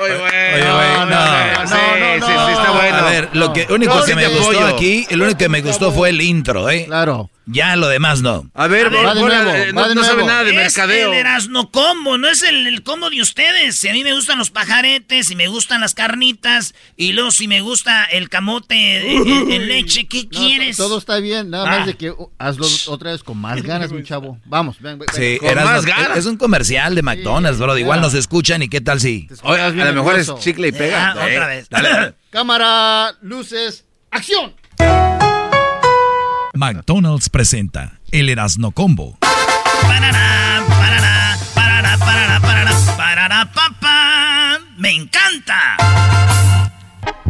Speaker 3: Oye,
Speaker 4: Oye, güey, no.
Speaker 3: Sí, sí, sí, está bueno.
Speaker 4: A ver, lo que único
Speaker 3: No,
Speaker 4: que
Speaker 3: sí
Speaker 4: me gustó aquí, el único que me gustó fue el intro, ¿eh?
Speaker 20: Claro.
Speaker 4: Ya lo demás no.
Speaker 3: A ver,
Speaker 20: Va de
Speaker 3: Bola,
Speaker 20: nuevo,
Speaker 3: eh,
Speaker 20: va
Speaker 3: no,
Speaker 20: de
Speaker 3: no sabe nada de
Speaker 2: es
Speaker 3: mercadeo.
Speaker 2: el Erasno Combo, no es el, el combo de ustedes. Si a mí me gustan los pajaretes, si me gustan las carnitas, y luego si me gusta el camote en, en leche, ¿qué
Speaker 20: No,
Speaker 2: quieres?
Speaker 20: Todo está bien, nada
Speaker 2: Ah.
Speaker 20: más de que uh, hazlo otra vez con más ganas, mi chavo. Vamos, ven, ven,
Speaker 4: Sí. Erasno-
Speaker 3: más ganas.
Speaker 4: es un comercial de McDonald's, bro. Igual nos escuchan y qué tal si...
Speaker 3: Oye, a lo mejor es chicle y pega.
Speaker 2: Ah, otra vez.
Speaker 20: Cámara, luces, acción.
Speaker 28: McDonald's presenta el Erasno Combo.
Speaker 2: ¡Me encanta!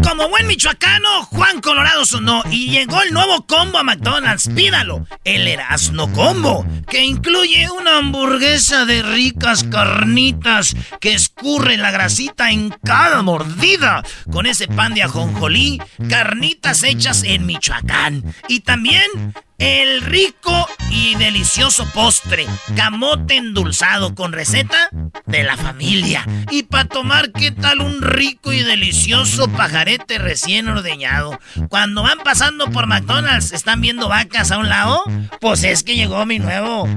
Speaker 2: Como buen michoacano, Juan Colorado sonó y llegó el nuevo combo a McDonald's. Pídalo, el Erasno Combo, que incluye una hamburguesa de ricas carnitas que escurre la grasita en cada mordida, con ese pan de ajonjolí, carnitas hechas en Michoacán. Y también el rico y delicioso postre, camote endulzado con receta de la familia. Y para tomar, ¿qué tal un rico y delicioso pajarete recién ordeñado? Cuando van pasando por McDonald's, ¿están viendo vacas a un lado? Pues es que llegó mi nuevo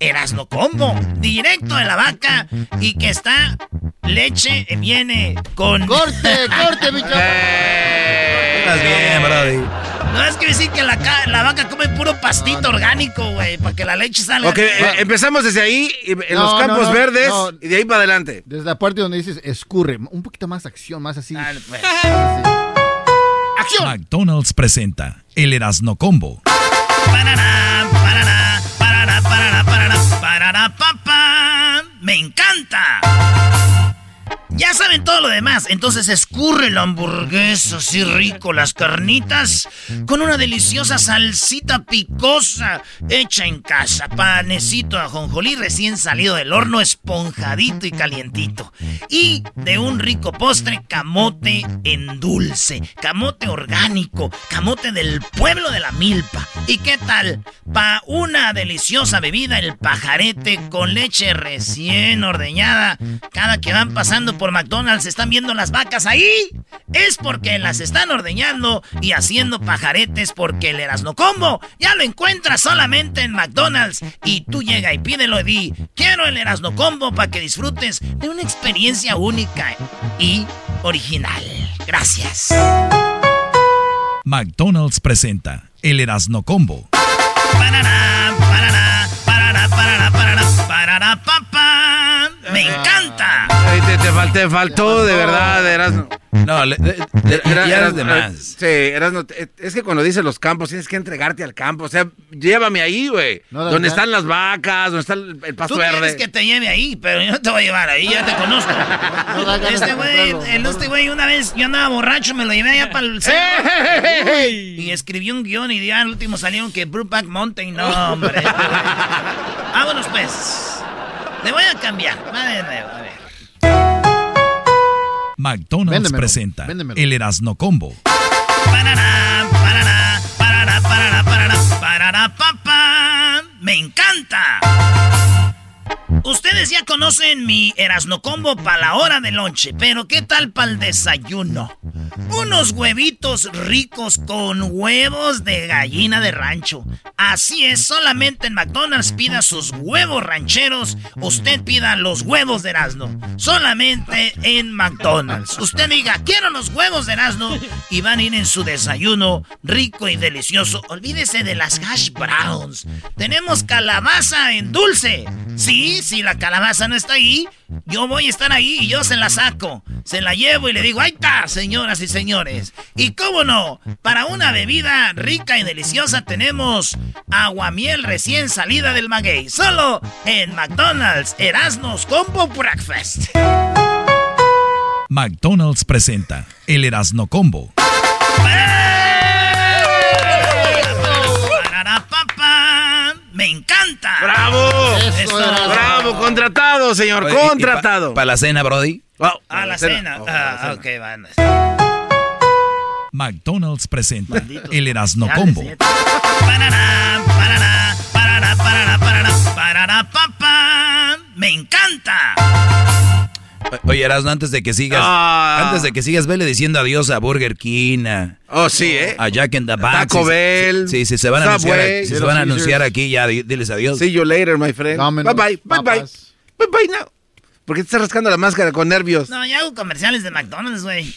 Speaker 2: Erasno Combo, directo de la vaca y que está leche, viene con...
Speaker 20: Corte, corte, mi chavo.
Speaker 4: Estás bien, brody.
Speaker 2: No es que decir que la, la vaca come puro pastito orgánico, güey, para que la leche salga.
Speaker 3: Ok, eh, empezamos desde ahí, en
Speaker 20: No,
Speaker 3: los campos
Speaker 20: no,
Speaker 3: verdes,
Speaker 20: no.
Speaker 3: y de ahí para adelante.
Speaker 20: Desde la parte donde dices escurre, un poquito más acción, más así.
Speaker 2: pues.
Speaker 20: ¡Acción!
Speaker 28: McDonald's presenta el Erasno Combo.
Speaker 2: Parará, parará, parará, parará, parará, parará, papá. ¡Me encanta! Ya saben todo lo demás, entonces escurre la hamburguesa así rico, las carnitas, con una deliciosa salsita picosa hecha en casa, panecito ajonjolí recién salido del horno, esponjadito y calientito. Y de un rico postre, camote en dulce, camote orgánico, camote del pueblo de la milpa. ¿Y qué tal? Pa' una deliciosa bebida, el pajarete con leche recién ordeñada. Cada que van pasando por McDonald's están viendo las vacas ahí. Es porque las están ordeñando y haciendo pajaretes porque el Erasno Combo ya lo encuentras solamente en McDonald's. Y tú llega y pídelo di, quiero el Erasno Combo para que disfrutes de una experiencia única y original. Gracias.
Speaker 28: McDonald's presenta el Erasno Combo.
Speaker 2: ¡Me encanta!
Speaker 3: Te, te fal- te faltó, de verdad, Erasno.
Speaker 4: No, le- de- de-
Speaker 3: Era-
Speaker 4: ya
Speaker 3: Erasno,
Speaker 4: es de más.
Speaker 3: Sí, Erasno, te- es que cuando dices los campos tienes que entregarte al campo. O sea, llévame ahí, güey.
Speaker 20: No,
Speaker 3: donde están las vacas, donde está el, el pasto
Speaker 2: Tú quieres
Speaker 3: verde.
Speaker 2: que te lleve ahí, pero yo no te voy a llevar ahí, ya te conozco.
Speaker 20: No
Speaker 2: Este güey, este güey una vez yo andaba borracho, me lo llevé allá para el cerro.
Speaker 3: ¡Ey!
Speaker 2: Y escribí un guion y ya al último salieron que Brookback Mountain. No, hombre. Vámonos pues. Le voy a cambiar. A ver.
Speaker 28: McDonald's
Speaker 20: Véndemelo,
Speaker 28: presenta
Speaker 20: véndemelo.
Speaker 28: el Erasno Combo.
Speaker 2: Parará, parará, parará, parará, parará, parará, papá. ¡Me encanta! Ustedes ya conocen mi Erasno Combo para la hora de lonche, pero ¿qué tal para el desayuno? Unos huevitos ricos con huevos de gallina de rancho. Así es, solamente en McDonald's pida sus huevos rancheros. Usted pida los huevos de Erasmo. Solamente en McDonald's. Usted diga, quiero los huevos de Erasmo. Y van a ir en su desayuno rico y delicioso. Olvídese de las hash browns. Tenemos calabaza en dulce. Sí, si la calabaza no está ahí, yo voy a estar ahí y yo se la saco. Se la llevo y le digo, ahí está, señoras y señores. Y cómo no, para una bebida rica y deliciosa tenemos aguamiel recién salida del maguey. Solo en McDonald's Erasmus Combo Breakfast.
Speaker 4: McDonald's presenta el Erasno Combo.
Speaker 2: ¡Me encanta!
Speaker 3: ¡Bravo! ¡Bravo! Contratado, señor, contratado.
Speaker 4: ¿Para la cena, Brody?
Speaker 2: a la cena. ah, ok, van.
Speaker 4: McDonald's presenta el Erasno Combo.
Speaker 2: Parará, parará, parará, parará, parará, parará, papá. ¡Me encanta!
Speaker 4: Oye, Erasno, antes de que sigas,
Speaker 3: Ah.
Speaker 4: antes de que sigas, vele diciendo adiós a Burger King, a,
Speaker 3: Oh, sí, ¿eh?
Speaker 4: a Jack in the Box.
Speaker 3: Taco
Speaker 4: sí,
Speaker 3: Bell,
Speaker 4: Sí, sí, se van a anunciar, se van a anunciar aquí, ya, di- diles adiós.
Speaker 3: See you later, my friend.
Speaker 20: Domino's,
Speaker 3: bye bye, bye bye.
Speaker 20: papas.
Speaker 3: Bye bye now. ¿Por qué te estás rascando la máscara con nervios?
Speaker 2: No, ya hago comerciales de McDonald's, güey.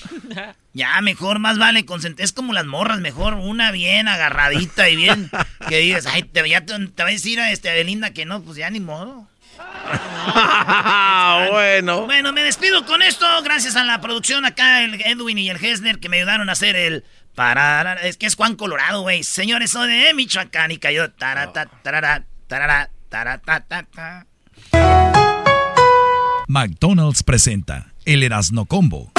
Speaker 2: Ya, mejor, más vale. Es como las morras, mejor una bien agarradita y bien. Que digas, ay, te, ya te, te va a decir a este, a Belinda que no, pues ya ni modo.
Speaker 3: bueno.
Speaker 2: Bueno, me despido con esto. Gracias a la producción acá, el Edwin y el Hesner, que me ayudaron a hacer el. Para, es que es Juan Colorado, güey. Señores, soy de Michoacán y cayó. Tarata, tarara, tarara, tarata, ta, ta.
Speaker 4: McDonald's presenta el Erasno Combo.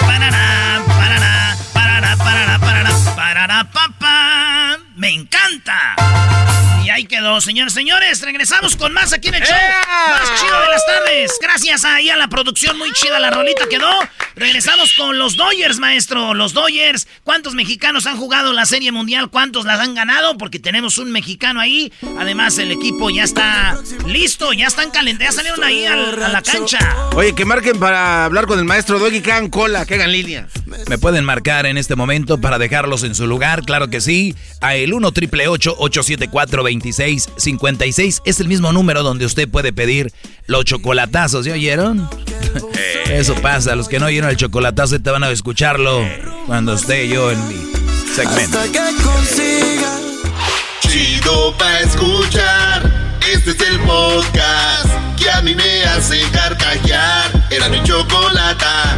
Speaker 2: Parará, parará, parará, parará, parará, parará, papá. ¡Me encanta! Y ahí quedó, señores, señores. Regresamos con más aquí en el show. Más chido de las tardes. Gracias ahí a la producción, muy chida la rolita quedó. Regresamos con los Dodgers, maestro. Los Dodgers. ¿Cuántos mexicanos han jugado la Serie Mundial? ¿Cuántos las han ganado? Porque tenemos un mexicano ahí. Además, el equipo ya está listo. Ya están calentados. Ya salieron ahí al- a, la cancha.
Speaker 3: Oye, que marquen para hablar con el maestro Doggy, que hagan cola, que hagan línea.
Speaker 4: Me pueden marcar en este momento para dejarlos en su lugar, claro que sí. A el 1 triple 874 2656 es el mismo número donde usted puede pedir los chocolatazos, ¿ya oyeron? Eso pasa, los que no oyeron el chocolatazo te van a escucharlo cuando esté yo en mi segmento.
Speaker 8: Chido pa' escuchar. Este es el podcast que a mí me hace carcajear. Era mi chocolata.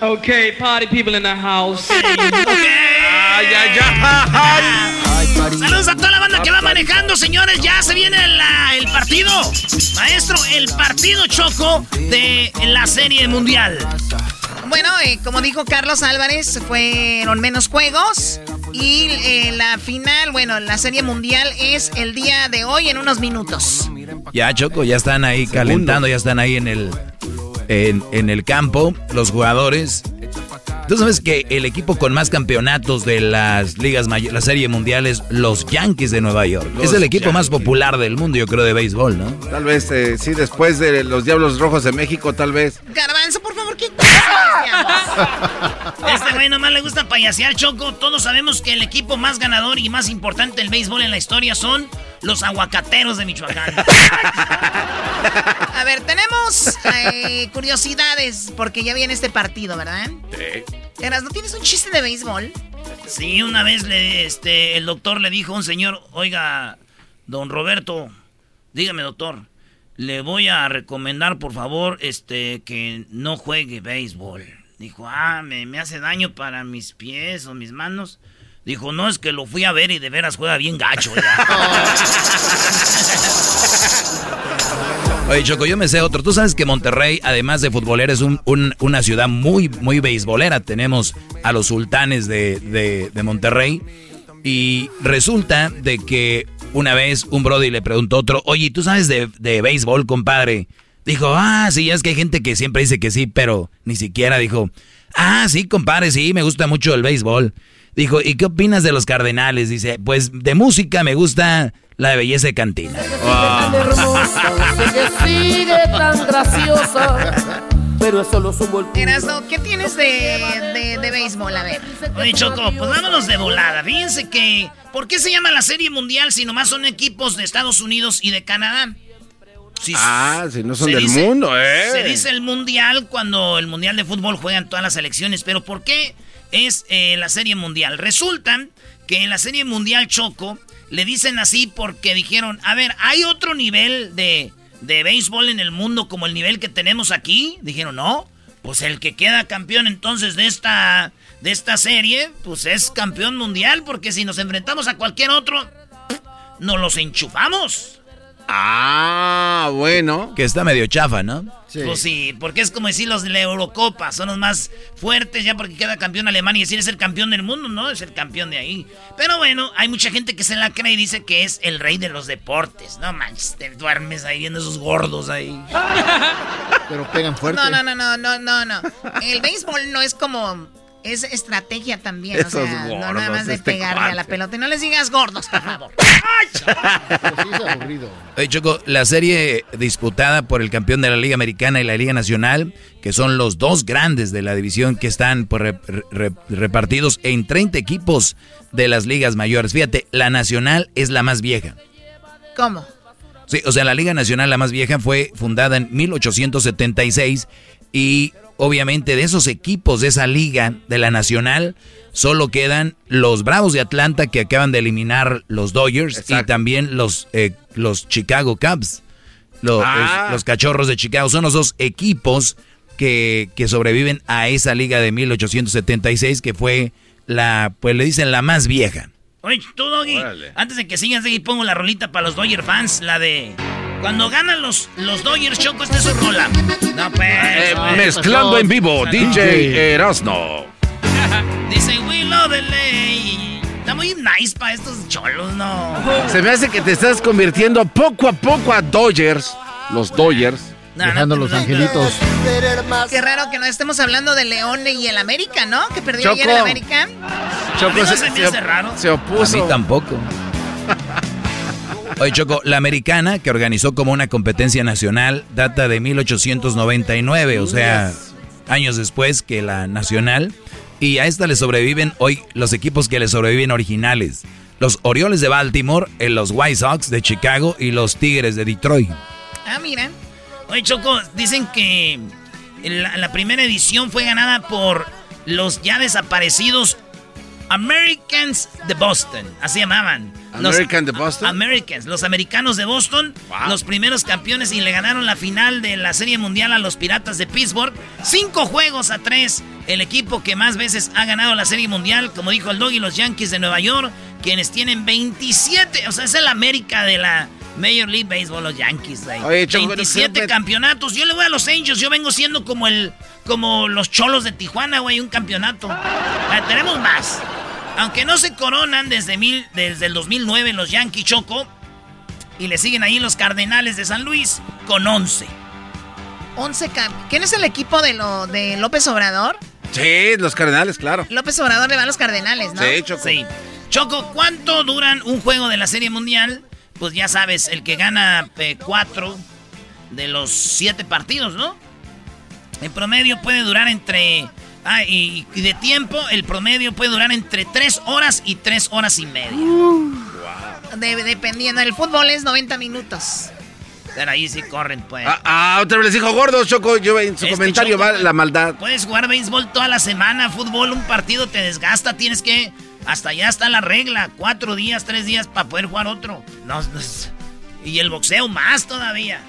Speaker 38: Okay, party people in the house.
Speaker 3: Ay, ay, ay.
Speaker 2: Saludos a toda la banda que va manejando, señores. Ya se viene la- el partido. Maestro, el partido choco de la Serie Mundial.
Speaker 12: Bueno, eh, como dijo Carlos Álvarez, fueron menos juegos. Y eh, la final, bueno, la serie mundial es el día de hoy en unos minutos.
Speaker 4: Ya, Choco, ya están ahí calentando, ya están ahí en el, en, en el campo los jugadores. Tú sabes que el equipo con más campeonatos de las ligas mayores, la serie mundial es los Yankees de Nueva York.
Speaker 3: Los
Speaker 4: es el equipo más popular del mundo, yo creo, de béisbol, ¿no?
Speaker 3: Tal vez, eh, sí, después de los Diablos Rojos de México, tal vez.
Speaker 12: Garbanzo, por favor, ¿qué
Speaker 2: Este güey nomás le gusta payasear, Choco. Todos sabemos que el equipo más ganador y más importante del béisbol en la historia son los aguacateros de Michoacán.
Speaker 12: A ver, tenemos eh, curiosidades porque ya viene este partido, ¿verdad? Eras, ¿no tienes un chiste de béisbol?
Speaker 2: Sí, una vez le, este, el doctor le dijo a un señor, oiga, don Roberto, dígame doctor, le voy a recomendar por favor este, que no juegue béisbol. Dijo, ah, me, me hace daño para mis pies o mis manos. Dijo, no, es que lo fui a ver y de veras juega bien gacho.
Speaker 4: Oye, Choco, yo me sé otro. Tú sabes que Monterrey, además de futbolera, es un- un- una ciudad muy, muy beisbolera. Tenemos a los sultanes de, de- de Monterrey. Y resulta de que una vez un Brody le preguntó a otro, oye, ¿tú sabes de, de béisbol, compadre? Dijo, ah, sí, es que hay gente que siempre dice que sí, pero ni siquiera dijo, ah, sí, compadre, sí, me gusta mucho el béisbol. Dijo, ¿y qué opinas de los Cardenales? Dice, pues de música me gusta la de belleza de cantina.
Speaker 39: tan hermosa, sigue tan graciosa,
Speaker 40: pero es solo su volcán.
Speaker 12: Erasno, ¿qué tienes de, de, de béisbol? A ver.
Speaker 2: Oye, Choco, pues vámonos de volada. Fíjense que. ¿Por qué se llama la Serie Mundial si nomás son equipos de Estados Unidos y de Canadá?
Speaker 3: ah, si no son del
Speaker 2: dice-
Speaker 3: mundo, ¿eh?
Speaker 2: Se dice el mundial cuando el mundial de fútbol juegan todas las selecciones, pero ¿por qué es eh, la serie mundial? Resulta que en la serie mundial Choco le dicen así porque dijeron, a ver, ¿hay otro nivel de, de béisbol en el mundo como el nivel que tenemos aquí? Dijeron, no, pues el que queda campeón entonces de esta, de esta serie, pues es campeón mundial, porque si nos enfrentamos a cualquier otro, nos los enchufamos.
Speaker 3: Ah, bueno.
Speaker 4: Que está medio chafa, ¿no?
Speaker 2: Pues sí, porque es como decir los de la Eurocopa, son los más fuertes ya porque queda campeón Alemania y decir es el campeón del mundo, no, es el campeón de ahí. Pero bueno, hay mucha gente que se la cree y dice que es el rey de los deportes. No manches, te duermes ahí viendo esos gordos ahí.
Speaker 20: Pero pegan fuerte.
Speaker 12: No, no, no, no, no, no, no. El béisbol no es como. Es estrategia también.
Speaker 3: Esos
Speaker 12: o sea, no nada más de
Speaker 3: este
Speaker 12: pegarle a la pelota. Y no les digas gordos, por favor.
Speaker 4: Oye, Choco, la serie disputada por el campeón de la Liga Americana y la Liga Nacional, que son los dos grandes de la división que están pues, re- re- repartidos en 30 equipos de las ligas mayores. Fíjate, la Nacional es la más vieja.
Speaker 12: ¿Cómo?
Speaker 4: Sí, o sea, la Liga Nacional, la más vieja, fue fundada en 1876 y obviamente de esos equipos de esa liga, de la Nacional, solo quedan los Bravos de Atlanta que acaban de eliminar los Dodgers y también los, eh, los Chicago Cubs, Lo-
Speaker 3: Ah.
Speaker 4: los, los Cachorros de Chicago. Son los dos equipos que, que sobreviven a esa liga de 1876 que fue la, pues le dicen la más vieja.
Speaker 2: Oye, tú, Doggy, antes de que sigas ahí, pongo la rolita para los Dodger fans, la de... Cuando ganan los, los Dodgers, Choco, esta es su rola. No, pues...
Speaker 3: Eh,
Speaker 2: pues.
Speaker 3: mezclando en vivo, DJ Erasno.
Speaker 2: Dice, we love the lay. Está muy nice para estos cholos, ¿no?
Speaker 3: Se me hace que te estás convirtiendo poco a poco a Dodgers. Los Dodgers.
Speaker 20: Dejando los angelitos.
Speaker 12: Qué raro que no estemos hablando de León y el América, ¿no? Que perdió
Speaker 3: Choco.
Speaker 12: ayer el América.
Speaker 3: Choco
Speaker 2: no
Speaker 3: se,
Speaker 2: se
Speaker 3: se
Speaker 2: raro.
Speaker 3: se opuso.
Speaker 4: A mí tampoco. Oye, Choco, la americana que organizó como una competencia nacional data de 1899, o sea, años después que la nacional. Y a esta le sobreviven hoy los equipos que le sobreviven originales. Los Orioles de Baltimore, eh, los White Sox de Chicago y los Tigres de Detroit.
Speaker 12: Ah, mira.
Speaker 2: Oye, Choco, dicen que la, la primera edición fue ganada por los ya desaparecidos Americans de Boston. Así llamaban. Los-
Speaker 3: American de Boston.
Speaker 2: Americans, los americanos de Boston, los primeros campeones y le ganaron la final de la Serie Mundial a los Piratas de Pittsburgh. Cinco juegos a tres. El equipo que más veces ha ganado la Serie Mundial, como dijo el Doggy, los Yankees de Nueva York, quienes tienen 27. O sea, es el América de la Major League Baseball, los Yankees. güey.
Speaker 3: Oye, Choco,
Speaker 2: 27
Speaker 3: creo que-
Speaker 2: campeonatos. Yo le voy a los Angels. Yo vengo siendo como el como los cholos de Tijuana, güey, un campeonato. Ah, tenemos más. Aunque no se coronan desde, mil, desde el 2009 los Yankees Choco. Y le siguen ahí los Cardenales de San Luis con 11.
Speaker 12: 11 cam- ¿Quién es el equipo de, lo, de López Obrador?
Speaker 3: Sí, los Cardenales, claro.
Speaker 12: López Obrador le va a los Cardenales, ¿no?
Speaker 3: Sí, Choco.
Speaker 2: Sí. Choco, ¿cuánto duran un juego de la Serie Mundial? Pues ya sabes, el que gana eh, cuatro de los siete partidos, ¿no? En promedio puede durar entre... Ah, y, y de tiempo, el promedio puede durar entre tres horas y tres horas y media.
Speaker 12: De- dependiendo. El fútbol es 90 minutos.
Speaker 2: Pero ahí sí corren, pues.
Speaker 3: Ah, ah, otra vez les dijo gordos, Choco. Yo en su
Speaker 2: Este
Speaker 3: comentario
Speaker 2: Choco,
Speaker 3: va la maldad.
Speaker 2: Puedes jugar béisbol toda la semana, fútbol, un partido te desgasta, tienes que... Hasta allá está la regla, cuatro días, tres días para poder jugar otro. No, y el boxeo más todavía.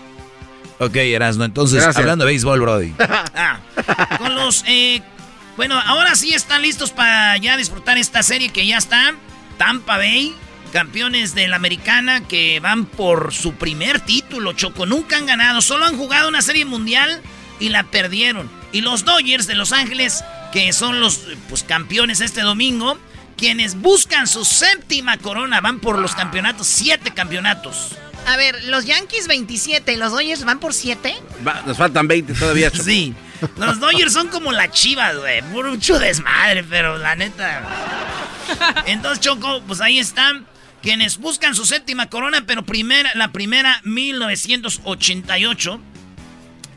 Speaker 4: Ok, Erasno, entonces,
Speaker 3: Gracias.
Speaker 4: hablando de béisbol, Brody.
Speaker 2: Ah, con los... eh, bueno, ahora sí están listos para ya disfrutar esta serie que ya está. Tampa Bay, campeones de la americana que van por su primer título, Choco. Nunca han ganado, solo han jugado una serie mundial y la perdieron. Y los Dodgers de Los Ángeles, que son los pues, campeones este domingo, quienes buscan su séptima corona, van por los campeonatos, siete campeonanatos.
Speaker 12: A ver, los Yankees 27 y los Dodgers van por 7.
Speaker 3: Va, nos faltan 20 todavía, Choco.
Speaker 2: Sí. Los Dodgers son como la chivas, güey. Mucho desmadre, pero la neta. Entonces, Choco, pues ahí están. Quienes buscan su séptima corona, pero primera, la primera, 1988.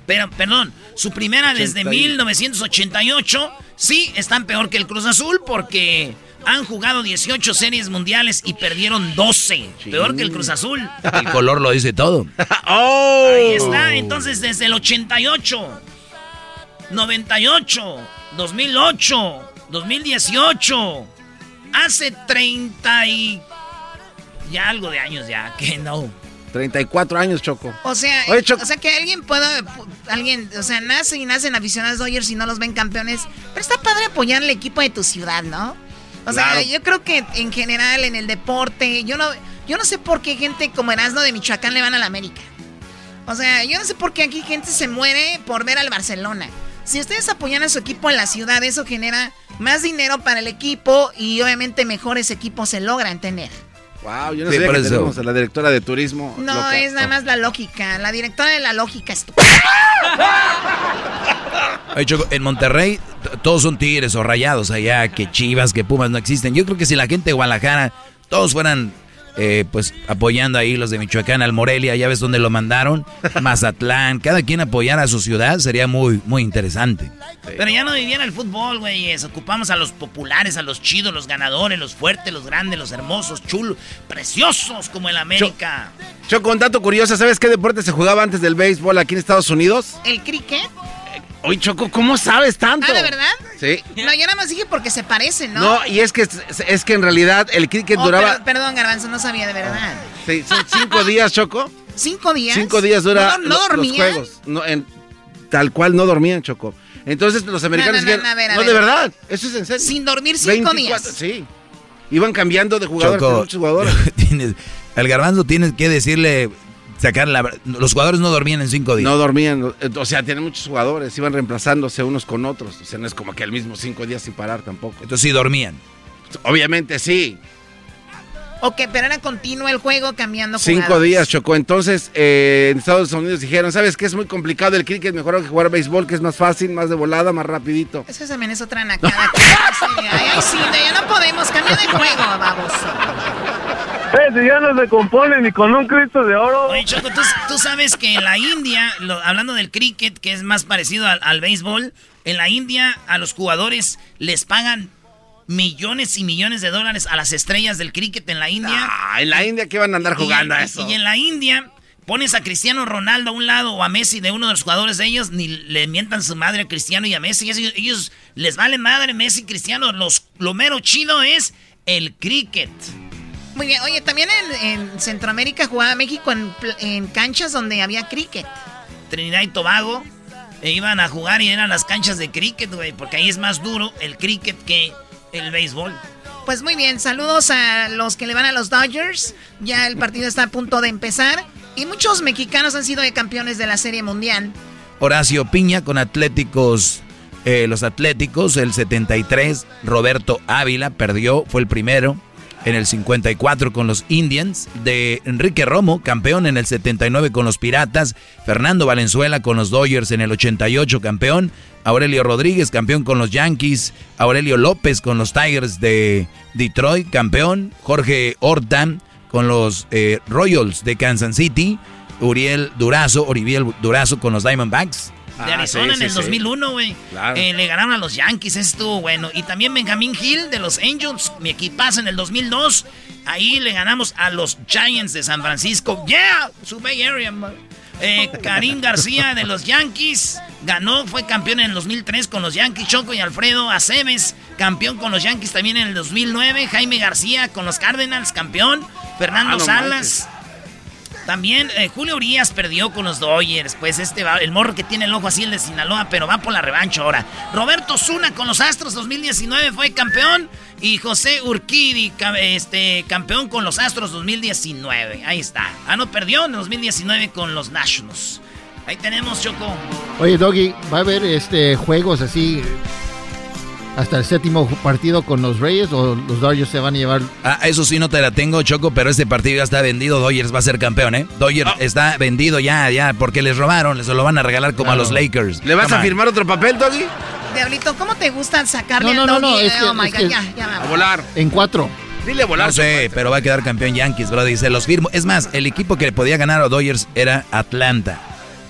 Speaker 2: Pero, perdón, su primera desde 1988. Sí, están peor que el Cruz Azul porque han jugado 18 series mundiales y perdieron 12. Peor que el Cruz Azul.
Speaker 4: El color lo dice todo.
Speaker 3: Oh.
Speaker 2: Ahí está. Entonces, desde el 88, 98, 2008, 2018, hace 30 y... Ya algo de años ya, que no.
Speaker 3: 34 años, Choco.
Speaker 12: O sea,
Speaker 3: Oye, Choco.
Speaker 12: o sea que alguien pueda, alguien, o sea, nace y nacen aficionados Dodgers y no los ven campeones, pero está padre apoyar al equipo de tu ciudad, ¿no? O sea, yo creo que en general en el deporte, yo no, yo no sé por qué gente como Erasmo de Michoacán le van a la América. O sea, yo no sé por qué aquí gente se muere por ver al Barcelona. Si ustedes apoyan a su equipo en la ciudad, eso genera más dinero para el equipo y obviamente mejores equipos se logran tener.
Speaker 3: Wow, yo no
Speaker 4: Sí,
Speaker 3: sabía que tenemos a la directora de turismo.
Speaker 12: No,
Speaker 3: loca.
Speaker 12: es nada más la lógica. La directora de la lógica es
Speaker 4: Oye, Choco, en Monterrey todos son tigres o rayados allá, que chivas, que pumas no existen. Yo creo que si la gente de Guadalajara, todos fueran eh, pues apoyando ahí los de Michoacán al Morelia, ya ves dónde lo mandaron, Mazatlán, cada quien apoyara a su ciudad sería muy, muy interesante.
Speaker 2: Pero ya no vivían el fútbol, güeyes. Ocupamos a los populares, a los chidos, los ganadores, los fuertes, los grandes, los hermosos, chulos, preciosos como el América.
Speaker 3: Choco, un dato curioso, ¿sabes qué deporte se jugaba antes del béisbol aquí en Estados Unidos?
Speaker 12: ¿El cricket?
Speaker 3: Oye, Choco, ¿cómo sabes tanto?
Speaker 12: Ah, ¿de verdad?
Speaker 3: Sí.
Speaker 12: No, yo nada más dije porque se parecen, ¿no?
Speaker 3: No, y es que, es que en realidad el cricket
Speaker 12: Oh,
Speaker 3: duraba...
Speaker 12: per- perdón, Garbanzo, no sabía de verdad.
Speaker 3: Sí, son cinco días, Choco.
Speaker 12: ¿Cinco días?
Speaker 3: Cinco días dura
Speaker 12: ¿No, no
Speaker 3: lo- los
Speaker 12: dormían?
Speaker 3: juegos. No, en- tal cual no dormían, Choco. Entonces los americanos
Speaker 12: No, no, no,
Speaker 3: dijeron,
Speaker 12: no, a ver, a
Speaker 3: no,
Speaker 12: ver.
Speaker 3: de verdad, eso es en serio.
Speaker 12: Sin dormir cinco
Speaker 3: 24,
Speaker 12: días.
Speaker 3: Sí. Iban cambiando de jugadores,
Speaker 4: Choco,
Speaker 3: muchos jugadores.
Speaker 4: tienes, al garbanzo tienes que decirle, sacar la... Los jugadores no dormían en cinco días.
Speaker 3: No dormían, o sea, tienen muchos jugadores, iban reemplazándose unos con otros. O sea, no es como que al mismo cinco días sin parar tampoco.
Speaker 4: Entonces sí dormían.
Speaker 3: Obviamente sí.
Speaker 12: Ok, pero era continuo el juego cambiando
Speaker 3: Cinco
Speaker 12: jugadas.
Speaker 3: días, Chocó. Entonces, eh, en Estados Unidos dijeron, ¿sabes qué? Es muy complicado el cricket, mejor que jugar béisbol, que es más fácil, más de volada, más rapidito.
Speaker 12: Eso también es otra nacada. Ay, ay, sí, ya no podemos cambiar de juego, baboso.
Speaker 25: Eh, si ya no se compone ni con un Cristo de oro.
Speaker 2: Oye, Choco, ¿tú, tú sabes que en la India, lo- hablando del cricket, que es más parecido al, al béisbol, en la India a los jugadores les pagan millones y millones de dólares a las estrellas del cricket en la India.
Speaker 3: Ah, en la India que van a andar jugando
Speaker 2: y,
Speaker 3: a eso.
Speaker 2: Y en la India pones a Cristiano Ronaldo a un lado o a Messi de uno de los jugadores de ellos, ni le mientan su madre a Cristiano y a Messi. Ellos, ellos les vale madre Messi y Cristiano. Los, lo mero chido es el cricket.
Speaker 12: Muy bien, oye, también en, en Centroamérica jugaba México en canchas donde había cricket.
Speaker 2: Trinidad y Tobago e iban a jugar y eran las canchas de cricket, güey, porque ahí es más duro el cricket que el béisbol.
Speaker 12: Pues muy bien, saludos a los que le van a los Dodgers. Ya el partido está a punto de empezar. Y muchos mexicanos han sido campeones de la Serie Mundial.
Speaker 4: Horacio Piña con Atléticos, eh, los Atléticos, el 73. Roberto Ávila perdió, fue el primero. En el 54 con los Indians. De Enrique Romo, campeón en el 79 con los Piratas. Fernando Valenzuela con los Dodgers en el 88, campeón. Aurelio Rodríguez, campeón con los Yankees. Aurelio López con los Tigers de Detroit, campeón. Jorge Horta con los eh, Royals de Kansas City. Uriel Durazo, Oribiel Durazo con los Diamondbacks.
Speaker 2: De Arizona en el 2001, güey.
Speaker 4: Claro.
Speaker 2: Eh, le ganaron a los Yankees, estuvo bueno. Y también Benjamin Hill de los Angels, mi equipazo en el 2002. Ahí le ganamos a los Giants de San Francisco. ¡Yeah! Su Bay Area, man. Eh, Karim García de los Yankees ganó, fue campeón en el 2003 con los Yankees. Choco y Alfredo Aceves, campeón con los Yankees también en el 2009. Jaime García con los Cardinals, campeón. Fernando
Speaker 3: Ah, no
Speaker 2: Salas. También eh, Julio Urias perdió con los Dodgers. Pues este va, el morro que tiene el ojo así, el de Sinaloa, pero va por la revancha ahora. Roberto Zuna con los Astros 2019 fue campeón. Y José Urquidi, este, campeón con los Astros 2019. Ahí está. Ah, no, perdió en 2019 con los Nationals. Ahí tenemos, Choco.
Speaker 20: Oye, Doggy, ¿va a haber este juegos así hasta el séptimo partido con los Reyes o los Dodgers se van a llevar?
Speaker 4: Ah, eso sí no te la tengo, Choco, pero este partido ya está vendido. Dodgers va a ser campeón, ¿eh? Dodgers está vendido ya, ya, porque les robaron, les lo van a regalar como a los Lakers.
Speaker 3: ¿Le vas
Speaker 4: Come
Speaker 3: a
Speaker 4: on.
Speaker 3: firmar otro papel, Doggy?
Speaker 12: Diablito, ¿cómo te gusta sacarle
Speaker 20: No,
Speaker 12: al
Speaker 20: no, no,
Speaker 12: doggy?
Speaker 20: no, es que-
Speaker 12: oh my
Speaker 20: es
Speaker 12: God,
Speaker 20: que-
Speaker 12: ya, ya vamos.
Speaker 3: volar.
Speaker 20: En cuatro.
Speaker 3: Dile a volar.
Speaker 4: No sé, pero va a quedar campeón Yankees, bro. Dice, los firmo. Es más, el equipo que le podía ganar a Dodgers era Atlanta.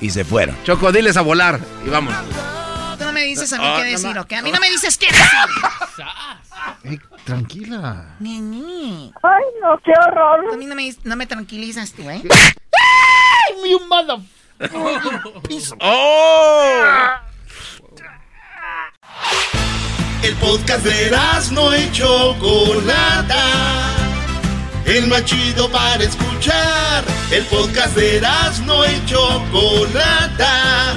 Speaker 4: y se fueron.
Speaker 3: Choco, diles a volar y vamos.
Speaker 12: Me dices a mí
Speaker 3: Ah,
Speaker 12: qué
Speaker 3: no
Speaker 12: decir, ¿ok? A mí no me dices qué decir.
Speaker 20: tranquila.
Speaker 12: Ay, no, qué horror. A mí no me, no me tranquilizas tú, ¿eh?
Speaker 20: ¡Ay, you mother...
Speaker 3: ¡Oh!
Speaker 8: El podcast de no y Chocolata. El más chido para escuchar. El podcast de no y Chocolata.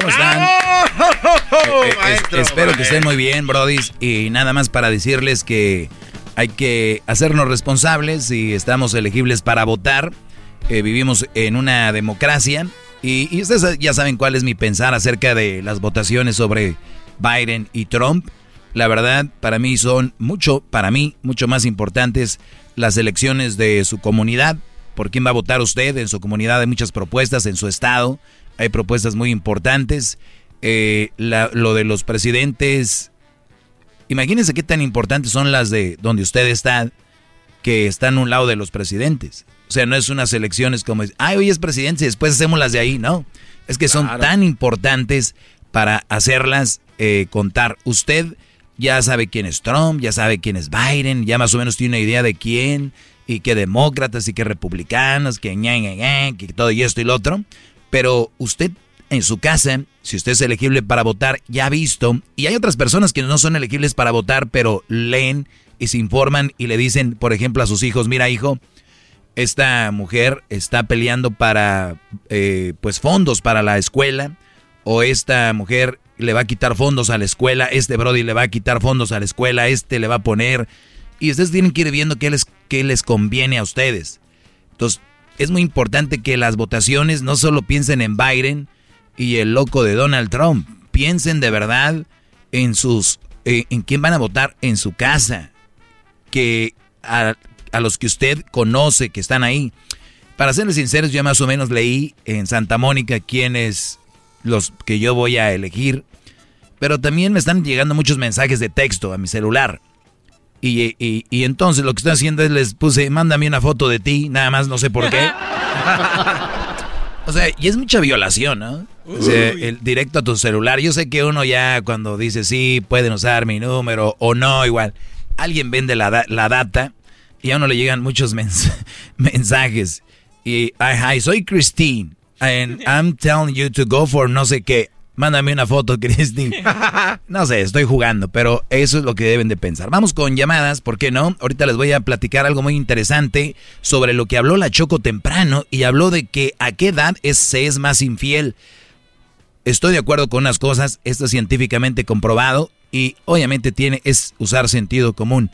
Speaker 4: ¿Cómo están? Eh, eh, es- espero que estén muy bien, brodis. Y nada más para decirles que hay que hacernos responsables y estamos elegibles para votar. Eh, vivimos en una democracia. Y, y ustedes ya saben cuál es mi pensar acerca de las votaciones sobre Biden y Trump. La verdad, para mí son mucho, para mí, mucho más importantes las elecciones de su comunidad. ¿Por quién va a votar usted? En su comunidad hay muchas propuestas, en su estado hay propuestas muy importantes. Eh, la- lo de los presidentes, imagínense qué tan importantes son las de donde usted está, que están a un lado de los presidentes. O sea, no es unas elecciones como, ay, hoy es presidente y después hacemos las de ahí, no. Es que son
Speaker 3: Claro.
Speaker 4: tan importantes para hacerlas eh, contar. Usted ya sabe quién es Trump, ya sabe quién es Biden, ya más o menos tiene una idea de quién, y que demócratas y que republicanos, que ña, ña, ña, que todo y esto y lo otro. Pero usted en su casa, si usted es elegible para votar, ya ha visto, y hay otras personas que no son elegibles para votar, pero leen y se informan y le dicen, por ejemplo, a sus hijos, mira hijo, esta mujer está peleando para, eh, pues, fondos para la escuela, o esta mujer le va a quitar fondos a la escuela, este Brody le va a quitar fondos a la escuela, este le va a poner, y ustedes tienen que ir viendo qué les, qué les conviene a ustedes. Entonces, es muy importante que las votaciones no solo piensen en Biden y el loco de Donald Trump, piensen de verdad en sus, eh, en quién van a votar en su casa, que a, a los que usted conoce que están ahí. Para serles sinceros, yo más o menos leí en Santa Mónica quiénes los que yo voy a elegir, pero también me están llegando muchos mensajes de texto a mi celular. Y, y- y entonces lo que estoy haciendo es les puse, mándame una foto de ti, nada más, no sé por qué. O sea, y es mucha violación, ¿no? O sea, el directo a tu celular. Yo sé que uno ya cuando dice sí, pueden usar mi número o no, igual. Alguien vende la, la data y a uno le llegan muchos mens- mensajes. Y, hi, soy Christine. And I'm telling you to go for no sé qué. Mándame una foto, Christine. No sé, estoy jugando, pero eso es lo que deben de pensar. Vamos con llamadas, ¿por qué no? Ahorita les voy a platicar algo muy interesante sobre lo que habló la Choco temprano y habló de que a qué edad es, se es más infiel. Estoy de acuerdo con unas cosas, esto es científicamente comprobado y obviamente tiene es usar sentido común.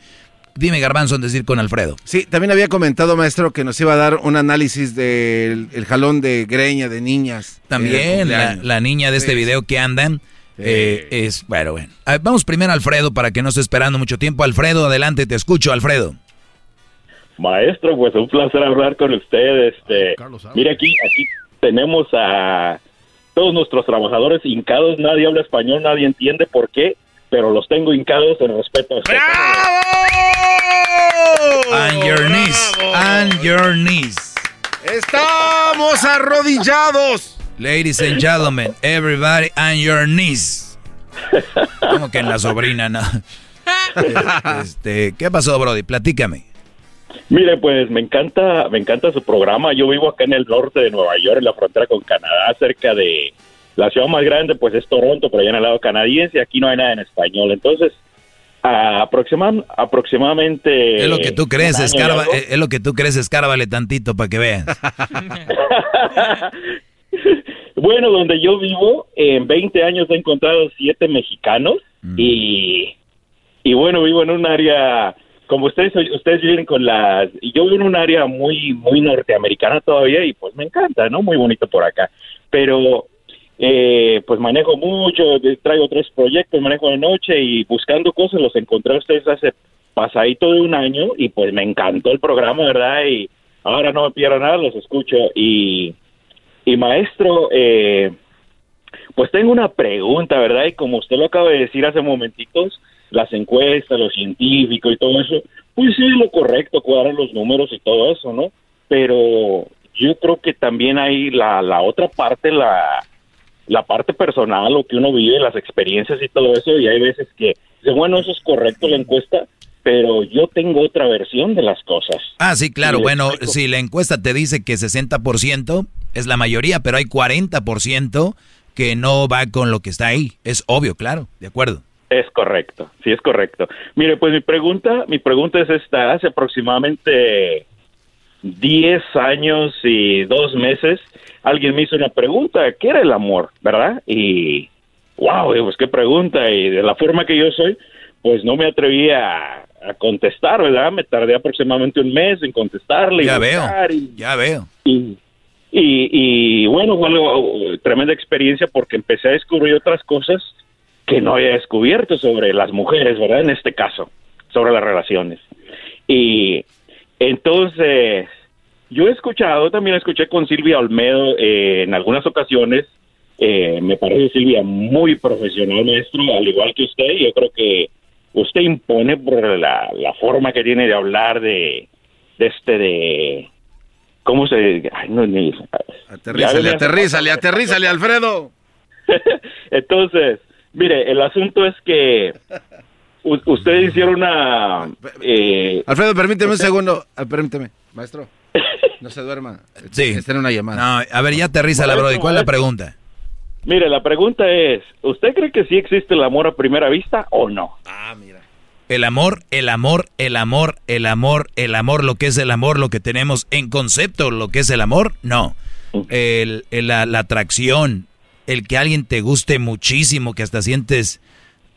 Speaker 4: Dime, Garbanzo, en decir con Alfredo.
Speaker 3: Sí, también había comentado, maestro, que nos iba a dar un análisis del el jalón de greña de niñas.
Speaker 4: También
Speaker 3: Eh,
Speaker 4: la,
Speaker 3: cumpleaños.
Speaker 4: la niña de este
Speaker 3: Sí.
Speaker 4: video que andan eh, es, bueno, bueno. A ver, vamos primero a Alfredo para que no esté esperando mucho tiempo. Alfredo, adelante, te escucho, Alfredo.
Speaker 40: Maestro, pues un placer hablar con usted. Este, mire aquí, aquí tenemos a todos nuestros trabajadores hincados. Nadie habla español, nadie entiende por qué, pero los tengo hincados en respeto.
Speaker 4: On your knees, on your knees.
Speaker 3: Estamos arrodillados.
Speaker 4: Ladies and gentlemen, everybody on your knees. Como que en la sobrina, no. Este, ¿qué pasó, Brody? Platícame.
Speaker 40: Mire, pues me encanta, me encanta su programa. Yo vivo acá en el norte de Nueva York, en la frontera con Canadá, cerca de la ciudad más grande, pues es Toronto, pero allá en el lado canadiense. Aquí no hay nada en español. Entonces, a- aproxima- aproximadamente.
Speaker 4: Es lo que tú crees, escarba, es lo que tú crees, escárbale tantito para que veas.
Speaker 40: Bueno, donde yo vivo, en 20 años he encontrado siete mexicanos y, y bueno, vivo en un área como ustedes ustedes viven con las yo vivo en un área muy muy norteamericana todavía y pues me encanta no muy bonito por acá pero eh, pues manejo mucho traigo tres proyectos manejo de noche y buscando cosas los encontré a ustedes hace pasadito de un año y pues me encantó el programa verdad y ahora no me pierdo nada los escucho. Y y maestro eh, pues tengo una pregunta verdad y como usted lo acaba de decir hace momentitos las encuestas, los científicos y todo eso, pues sí, lo correcto, cuadrar los números y todo eso, ¿no? Pero yo creo que también hay la, la otra parte, la, la parte personal, lo que uno vive, las experiencias y todo eso, y hay veces que, bueno, eso es correcto la encuesta, pero yo tengo otra versión de las cosas.
Speaker 4: Ah, sí, claro, bueno, si la encuesta te dice que 60% es la mayoría, pero hay 40% que no va con lo que está ahí, es obvio, claro, de acuerdo.
Speaker 40: Es correcto, sí es correcto. Mire, pues mi pregunta, mi pregunta es esta, hace aproximadamente 10 años y dos meses, alguien me hizo una pregunta, ¿qué era el amor? ¿Verdad? Y, wow, pues qué pregunta, y de la forma que yo soy, pues no me atreví a, contestar, ¿verdad? Me tardé aproximadamente un mes en contestarle.
Speaker 4: Ya veo, ya veo.
Speaker 40: Y, y, y bueno, bueno, tremenda experiencia porque empecé a descubrir otras cosas que no había descubierto sobre las mujeres, ¿verdad? En este caso, sobre las relaciones. Y entonces, yo he escuchado, también escuché con Silvia Olmedo eh, en algunas ocasiones, eh, me parece Silvia muy profesional, maestro, al igual que usted, yo creo que usted impone por la, forma que tiene de hablar de, de este, de... ¿Cómo se...? Ay, no, ni,
Speaker 3: aterrízale, aterrízale, aterrízale, Alfredo.
Speaker 40: Entonces, Mire, el asunto es que ustedes hicieron una... Eh,
Speaker 3: Alfredo, permíteme un segundo. Ah, permíteme, maestro. No se duerma.
Speaker 4: Sí.
Speaker 3: Está en una llamada.
Speaker 4: No, a ver, ya aterriza la brody. ¿Cuál es la pregunta?
Speaker 40: Mire, la pregunta es, ¿usted cree que sí existe el amor a primera vista o no?
Speaker 4: Ah, mira. El amor, el amor, el amor, el amor, el amor, lo que es el amor, lo que tenemos en concepto, lo que es el amor, no. El, la, la atracción, el que alguien te guste muchísimo, que hasta sientes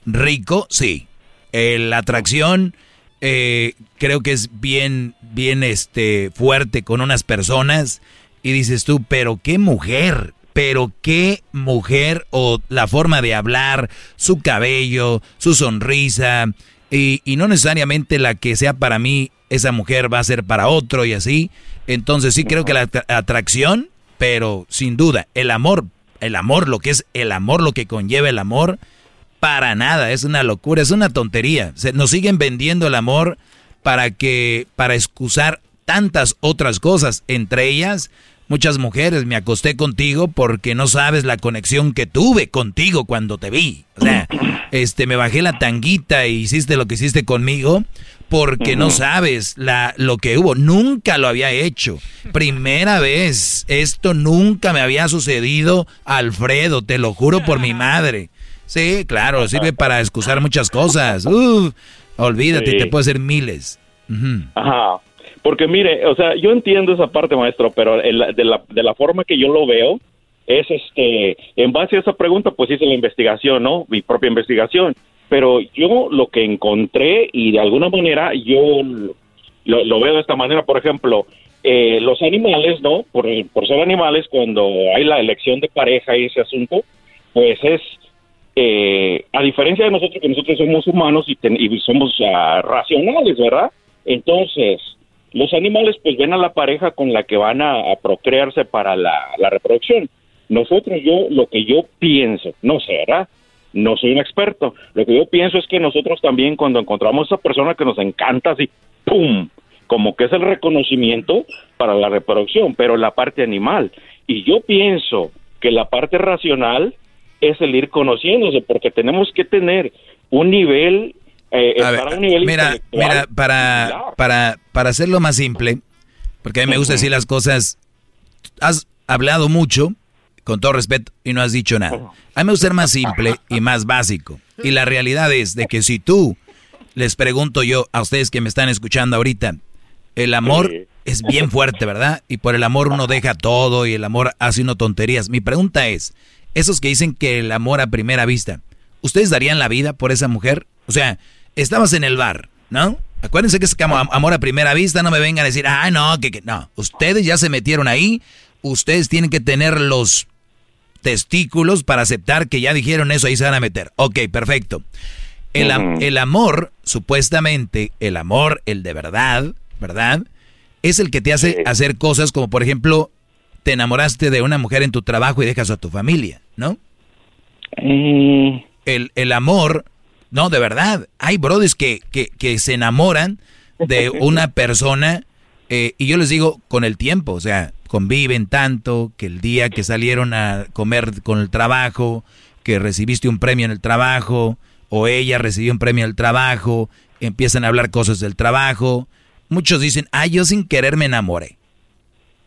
Speaker 4: rico, sí. La atracción eh, creo que es bien, bien este, fuerte con unas personas y dices tú, pero qué mujer, pero qué mujer o la forma de hablar, su cabello, su sonrisa y, y no necesariamente la que sea para mí, esa mujer va a ser para otro y así. Entonces sí creo que la atracción, pero sin duda, el amor el amor, lo que es el amor, lo que conlleva el amor, para nada, es una locura, es una tontería. Se, nos siguen vendiendo el amor para que, para excusar tantas otras cosas, entre ellas muchas mujeres, me acosté contigo porque no sabes la conexión que tuve contigo cuando te vi. O sea, este, me bajé la tanguita y hiciste lo que hiciste conmigo porque no sabes la, lo que hubo. Nunca lo había hecho. Primera vez. Esto nunca me había sucedido, Alfredo, te lo juro por mi madre. Sí, claro, sirve para excusar muchas cosas. olvídate, te puedo hacer miles.
Speaker 40: Ajá. Porque mire, o sea, yo entiendo esa parte, maestro, pero de, la, de la forma que yo lo veo, es este, en base a esa pregunta, pues hice la investigación, ¿no? Mi propia investigación. Pero yo lo que encontré y de alguna manera yo lo, veo de esta manera, por ejemplo, eh, los animales, ¿no? Por, por ser animales, cuando hay la elección de pareja y ese asunto, pues es, eh, a diferencia de nosotros, que nosotros somos humanos y, y somos uh, racionales, ¿verdad? Entonces, los animales pues ven a la pareja con la que van a, procrearse para la, reproducción. Nosotros, yo, lo que yo pienso, no sé, ¿verdad? No soy un experto. Lo que yo pienso es que nosotros también cuando encontramos a esa persona que nos encanta así, ¡pum! Como que es el reconocimiento para la reproducción, pero la parte animal. Y yo pienso que la parte racional es el ir conociéndose, porque tenemos que tener un nivel eh,
Speaker 4: mira, mira, para, para, para hacerlo más simple, porque a mí me gusta decir las cosas, has hablado mucho, con todo respeto, y no has dicho nada. A mí me gusta ser más simple y más básico. Y la realidad es de que si tú, les pregunto yo a ustedes que me están escuchando ahorita, el amor es bien fuerte, ¿verdad? Y por el amor uno deja todo y el amor hace uno tonterías. Mi pregunta es, esos que dicen que el amor a primera vista, ¿ustedes darían la vida por esa mujer? O sea, estabas en el bar, ¿no? Acuérdense que es como amor a primera vista, no me vengan a decir, ah, no, que, que no. Ustedes ya se metieron ahí, ustedes tienen que tener los testículos para aceptar que ya dijeron eso, ahí se van a meter. Ok, perfecto. El, el amor, supuestamente, el amor, el de verdad, ¿verdad? Es el que te hace hacer cosas como, por ejemplo, te enamoraste de una mujer en tu trabajo y dejas a tu familia, ¿no?
Speaker 40: Mm.
Speaker 4: El, el amor, no, de verdad, hay brothers que, que, que se enamoran de una persona eh, y yo les digo con el tiempo, o sea, conviven tanto que el día que salieron a comer con el trabajo, que recibiste un premio en el trabajo, o ella recibió un premio en el trabajo, empiezan a hablar cosas del trabajo. Muchos dicen, ah, yo sin querer me enamoré.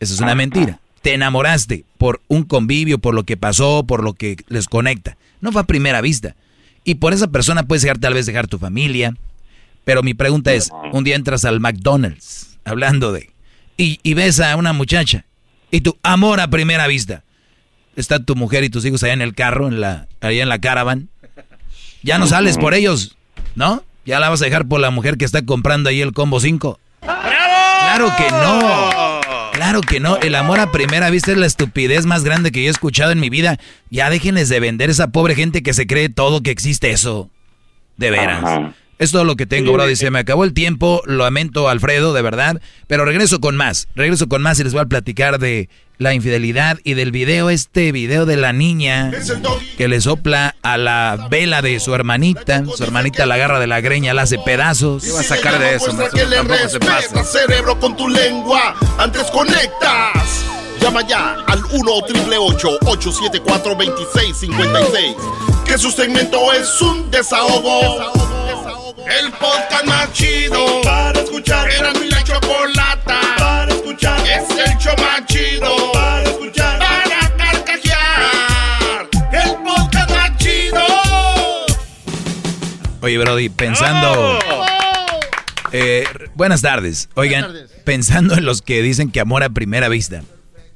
Speaker 4: Eso es una mentira te enamoraste por un convivio, por lo que pasó, por lo que les conecta. No fue a primera vista. Y por esa persona puedes dejar, tal vez dejar tu familia. Pero mi pregunta es, un día entras al McDonald's, hablando de, y, ves a una muchacha, y tu amor a primera vista. Está tu mujer y tus hijos allá en el carro, en la, allá en la caravan. Ya no sales por ellos, ¿no? Ya la vas a dejar por la mujer que está comprando ahí el combo 5. Claro que no. Claro que no, el amor a primera vista es la estupidez más grande que yo he escuchado en mi vida. Ya déjenles de vender esa pobre gente que se cree todo que existe eso. De veras. Es todo lo que tengo, bro. Dice, me acabó el tiempo, lo lamento, Alfredo, de verdad. Pero regreso con más. Regreso con más y les voy a platicar de la infidelidad y del video, este video de la niña que le sopla a la vela de su hermanita. Su hermanita la agarra de la greña, la hace pedazos.
Speaker 8: ¿Qué va a sacar de eso? Que le respeta, cerebro con tu lengua. Antes conectas. Llama ya al 1 874 2656 Que su segmento es un desahogo. El podcast más chido para escuchar. Era mi la chocolata para escuchar. Es el show más chido para escuchar. Para carcajear. El podcast más chido.
Speaker 4: Oye, Brody, pensando. Eh, buenas tardes. Oigan, pensando en los que dicen que amor a primera vista.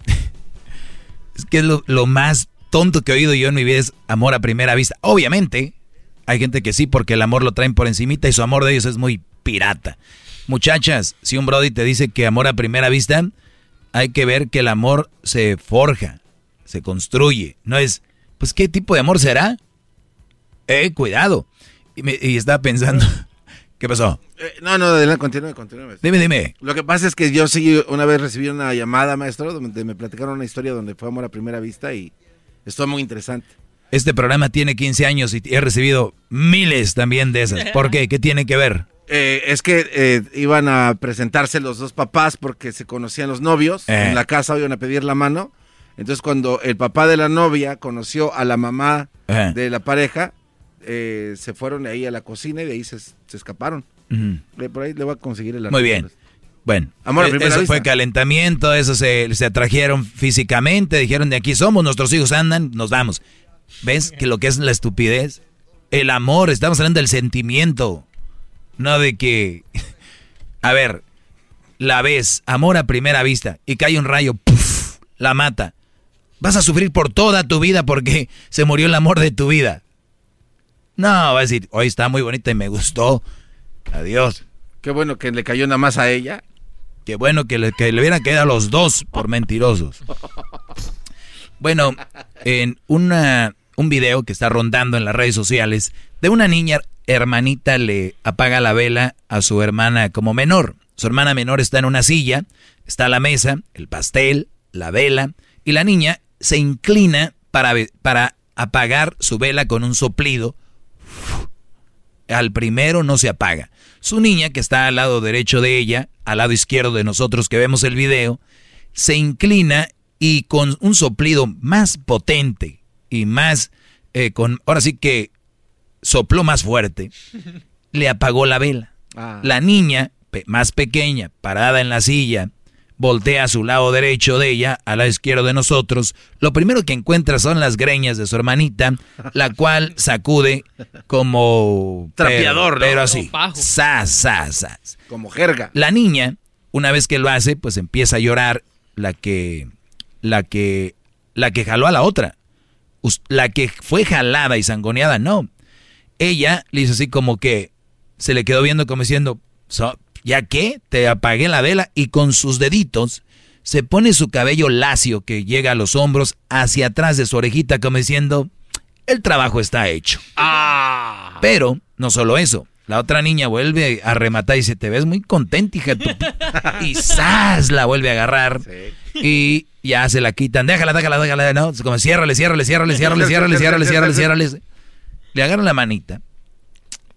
Speaker 4: es que es lo, lo más tonto que he oído yo en mi vida es amor a primera vista. Obviamente, hay gente que sí, porque el amor lo traen por encimita y su amor de ellos es muy pirata. Muchachas, si un Brody te dice que amor a primera vista, hay que ver que el amor se forja, se construye. No es, pues, ¿qué tipo de amor será? Eh, cuidado. Y, me, estaba pensando, ¿qué pasó?
Speaker 3: Eh, no, no, adelante, continúe, continúe.
Speaker 4: Dime, dime.
Speaker 3: Lo que pasa es que yo sí, una vez recibí una llamada, maestro, donde me platicaron una historia donde fue amor a primera vista y estuvo muy interesante.
Speaker 4: Este programa tiene 15 años y he recibido miles también de esas. ¿Por qué? ¿Qué tiene que ver?
Speaker 3: Eh, es que eh, iban a presentarse los dos papás porque se conocían los novios.
Speaker 4: Eh.
Speaker 3: En la casa iban a pedir la mano. Entonces cuando el papá de la novia conoció a la mamá de la pareja, se fueron ahí a la cocina y de ahí se, escaparon. Por ahí le voy a conseguir el
Speaker 4: Muy bien. Bueno, eso fue calentamiento, eso se, se atrajeron físicamente, dijeron de aquí somos, nuestros hijos andan, nos vamos. ¿Ves que lo que es la estupidez? El amor, estamos hablando del sentimiento. No de que... A ver, la ves, amor a primera vista, y cae un rayo, ¡puf! la mata. Vas a sufrir por toda tu vida porque se murió el amor de tu vida. No, va a decir, hoy está muy bonita y me gustó. Adiós.
Speaker 3: Qué bueno que le cayó nada más a ella.
Speaker 4: Qué bueno que le, que le hubieran quedado a los dos por mentirosos. Bueno, en una, un video que está rondando en las redes sociales de una niña hermanita le apaga la vela a su hermana como menor. Su hermana menor está en una silla, está la mesa, el pastel, la vela, y la niña se inclina para, para apagar su vela con un soplido. Al primero no se apaga. Su niña, que está al lado derecho de ella, al lado izquierdo de nosotros que vemos el video, se inclina y con un soplido más potente y más, eh, con, ahora sí que sopló más fuerte, le apagó la vela.
Speaker 3: Ah.
Speaker 4: La niña, más pequeña, parada en la silla, voltea a su lado derecho de ella, a la izquierda de nosotros. Lo primero que encuentra son las greñas de su hermanita, la cual sacude como
Speaker 3: trapeador,
Speaker 4: pero, así,
Speaker 3: como jerga.
Speaker 4: La niña, una vez que lo hace, pues empieza a llorar. La que la que, la que jaló a la otra. La que fue jalada y sangoneada, no. Ella le hizo así como que se le quedó viendo como diciendo, ¿Ya qué? Te apagué la vela y con sus deditos se pone su cabello lacio que llega a los hombros hacia atrás de su orejita como diciendo, el trabajo está hecho.
Speaker 3: Ah.
Speaker 4: Pero no solo eso, la otra niña vuelve a rematar y dice, te ves muy contenta, hija. y ¡zas! La vuelve a agarrar. Y ya se la quitan. Déjala, déjala, déjala. No, como ciérrale, ciérrale, ciérrale, ciérrale, ciérrale, ciérrale, ciérrale, ciérrale. Le agarran la manita.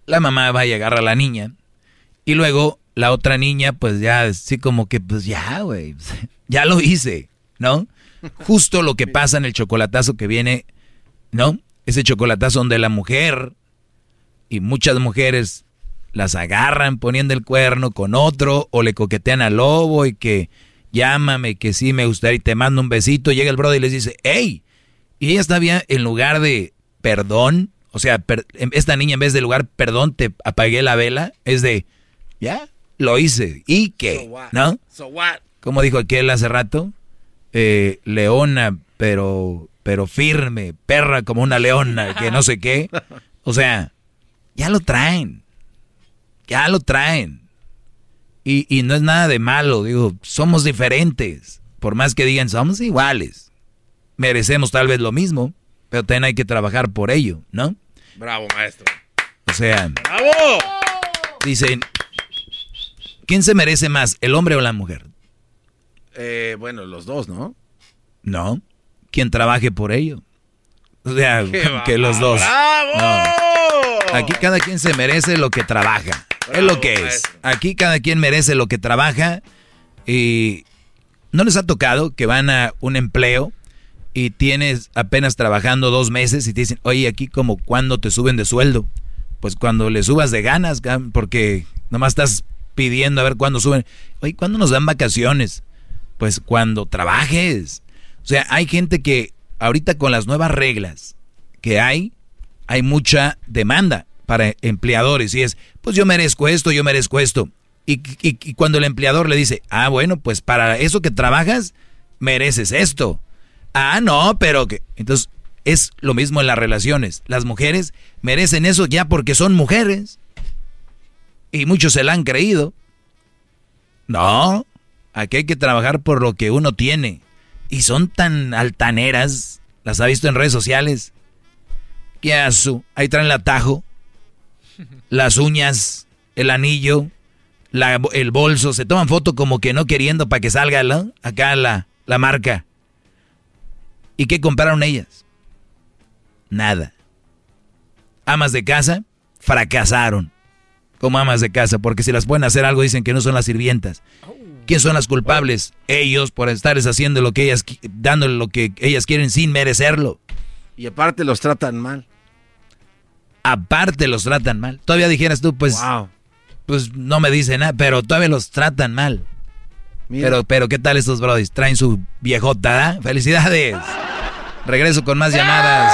Speaker 4: La mamá va y agarra a la niña. Y luego la otra niña, pues ya, así como que, pues ya, güey. Ya lo hice, ¿no? Justo lo que pasa en el chocolatazo que viene, ¿no? Ese chocolatazo donde la mujer y muchas mujeres las agarran poniendo el cuerno con otro o le coquetean al lobo y que llámame, que sí me gustaría y te mando un besito. Llega el brother y les dice, hey, y ella está bien, en lugar de perdón, o sea, esta niña en vez de lugar perdón, te apagué la vela, es de, ya, lo hice. ¿Y qué? ¿No? Como dijo aquel hace rato, eh, leona, pero, pero firme, perra como una leona, que no sé qué. O sea, ya lo traen. Ya lo traen. Y, y no es nada de malo, digo, somos diferentes. Por más que digan, somos iguales. Merecemos tal vez lo mismo, pero también hay que trabajar por ello, ¿no?
Speaker 3: Bravo, maestro.
Speaker 4: O sea,
Speaker 3: ¡Bravo!
Speaker 4: Dicen, ¿quién se merece más, el hombre o la mujer?
Speaker 3: Eh, bueno, los dos, ¿no?
Speaker 4: No, quien trabaje por ello. O sea, que los dos. Aquí cada quien se merece lo que trabaja. es lo que es. Aquí cada quien merece lo que trabaja. Y no les ha tocado que van a un empleo y tienes apenas trabajando dos meses y te dicen, oye, aquí como cuando te suben de sueldo. Pues cuando le subas de ganas, porque nomás estás pidiendo a ver cuándo suben. Oye, ¿cuándo nos dan vacaciones? Pues cuando trabajes. O sea, hay gente que ahorita con las nuevas reglas que hay, hay mucha demanda para empleadores y es, pues yo merezco esto, yo merezco esto. Y, y, cuando el empleador le dice, ah, bueno, pues para eso que trabajas, mereces esto. Ah, no, pero que... Entonces, es lo mismo en las relaciones. Las mujeres merecen eso ya porque son mujeres. Y muchos se la han creído. No, aquí hay que trabajar por lo que uno tiene. Y son tan altaneras, las ha visto en redes sociales. ¿Qué hace? Ahí traen el atajo, las uñas, el anillo, el bolso. Se toman foto como que no queriendo para que salga acá la, la marca. ¿Y qué compraron ellas? Nada. Amas de casa fracasaron como amas de casa, porque si las pueden hacer algo dicen que no son las sirvientas. ¿Quién son las culpables? Ellos por estar haciendo lo que ellas, dándole lo que ellas quieren sin merecerlo.
Speaker 3: Y aparte los tratan mal.
Speaker 4: Aparte los tratan mal. Todavía dijeras tú, pues, pues no me dice nada, pero todavía los tratan mal. Pero, pero, ¿qué tal estos brodis? Traen su viejota, ¿eh? ¡Felicidades! Regreso con más llamadas.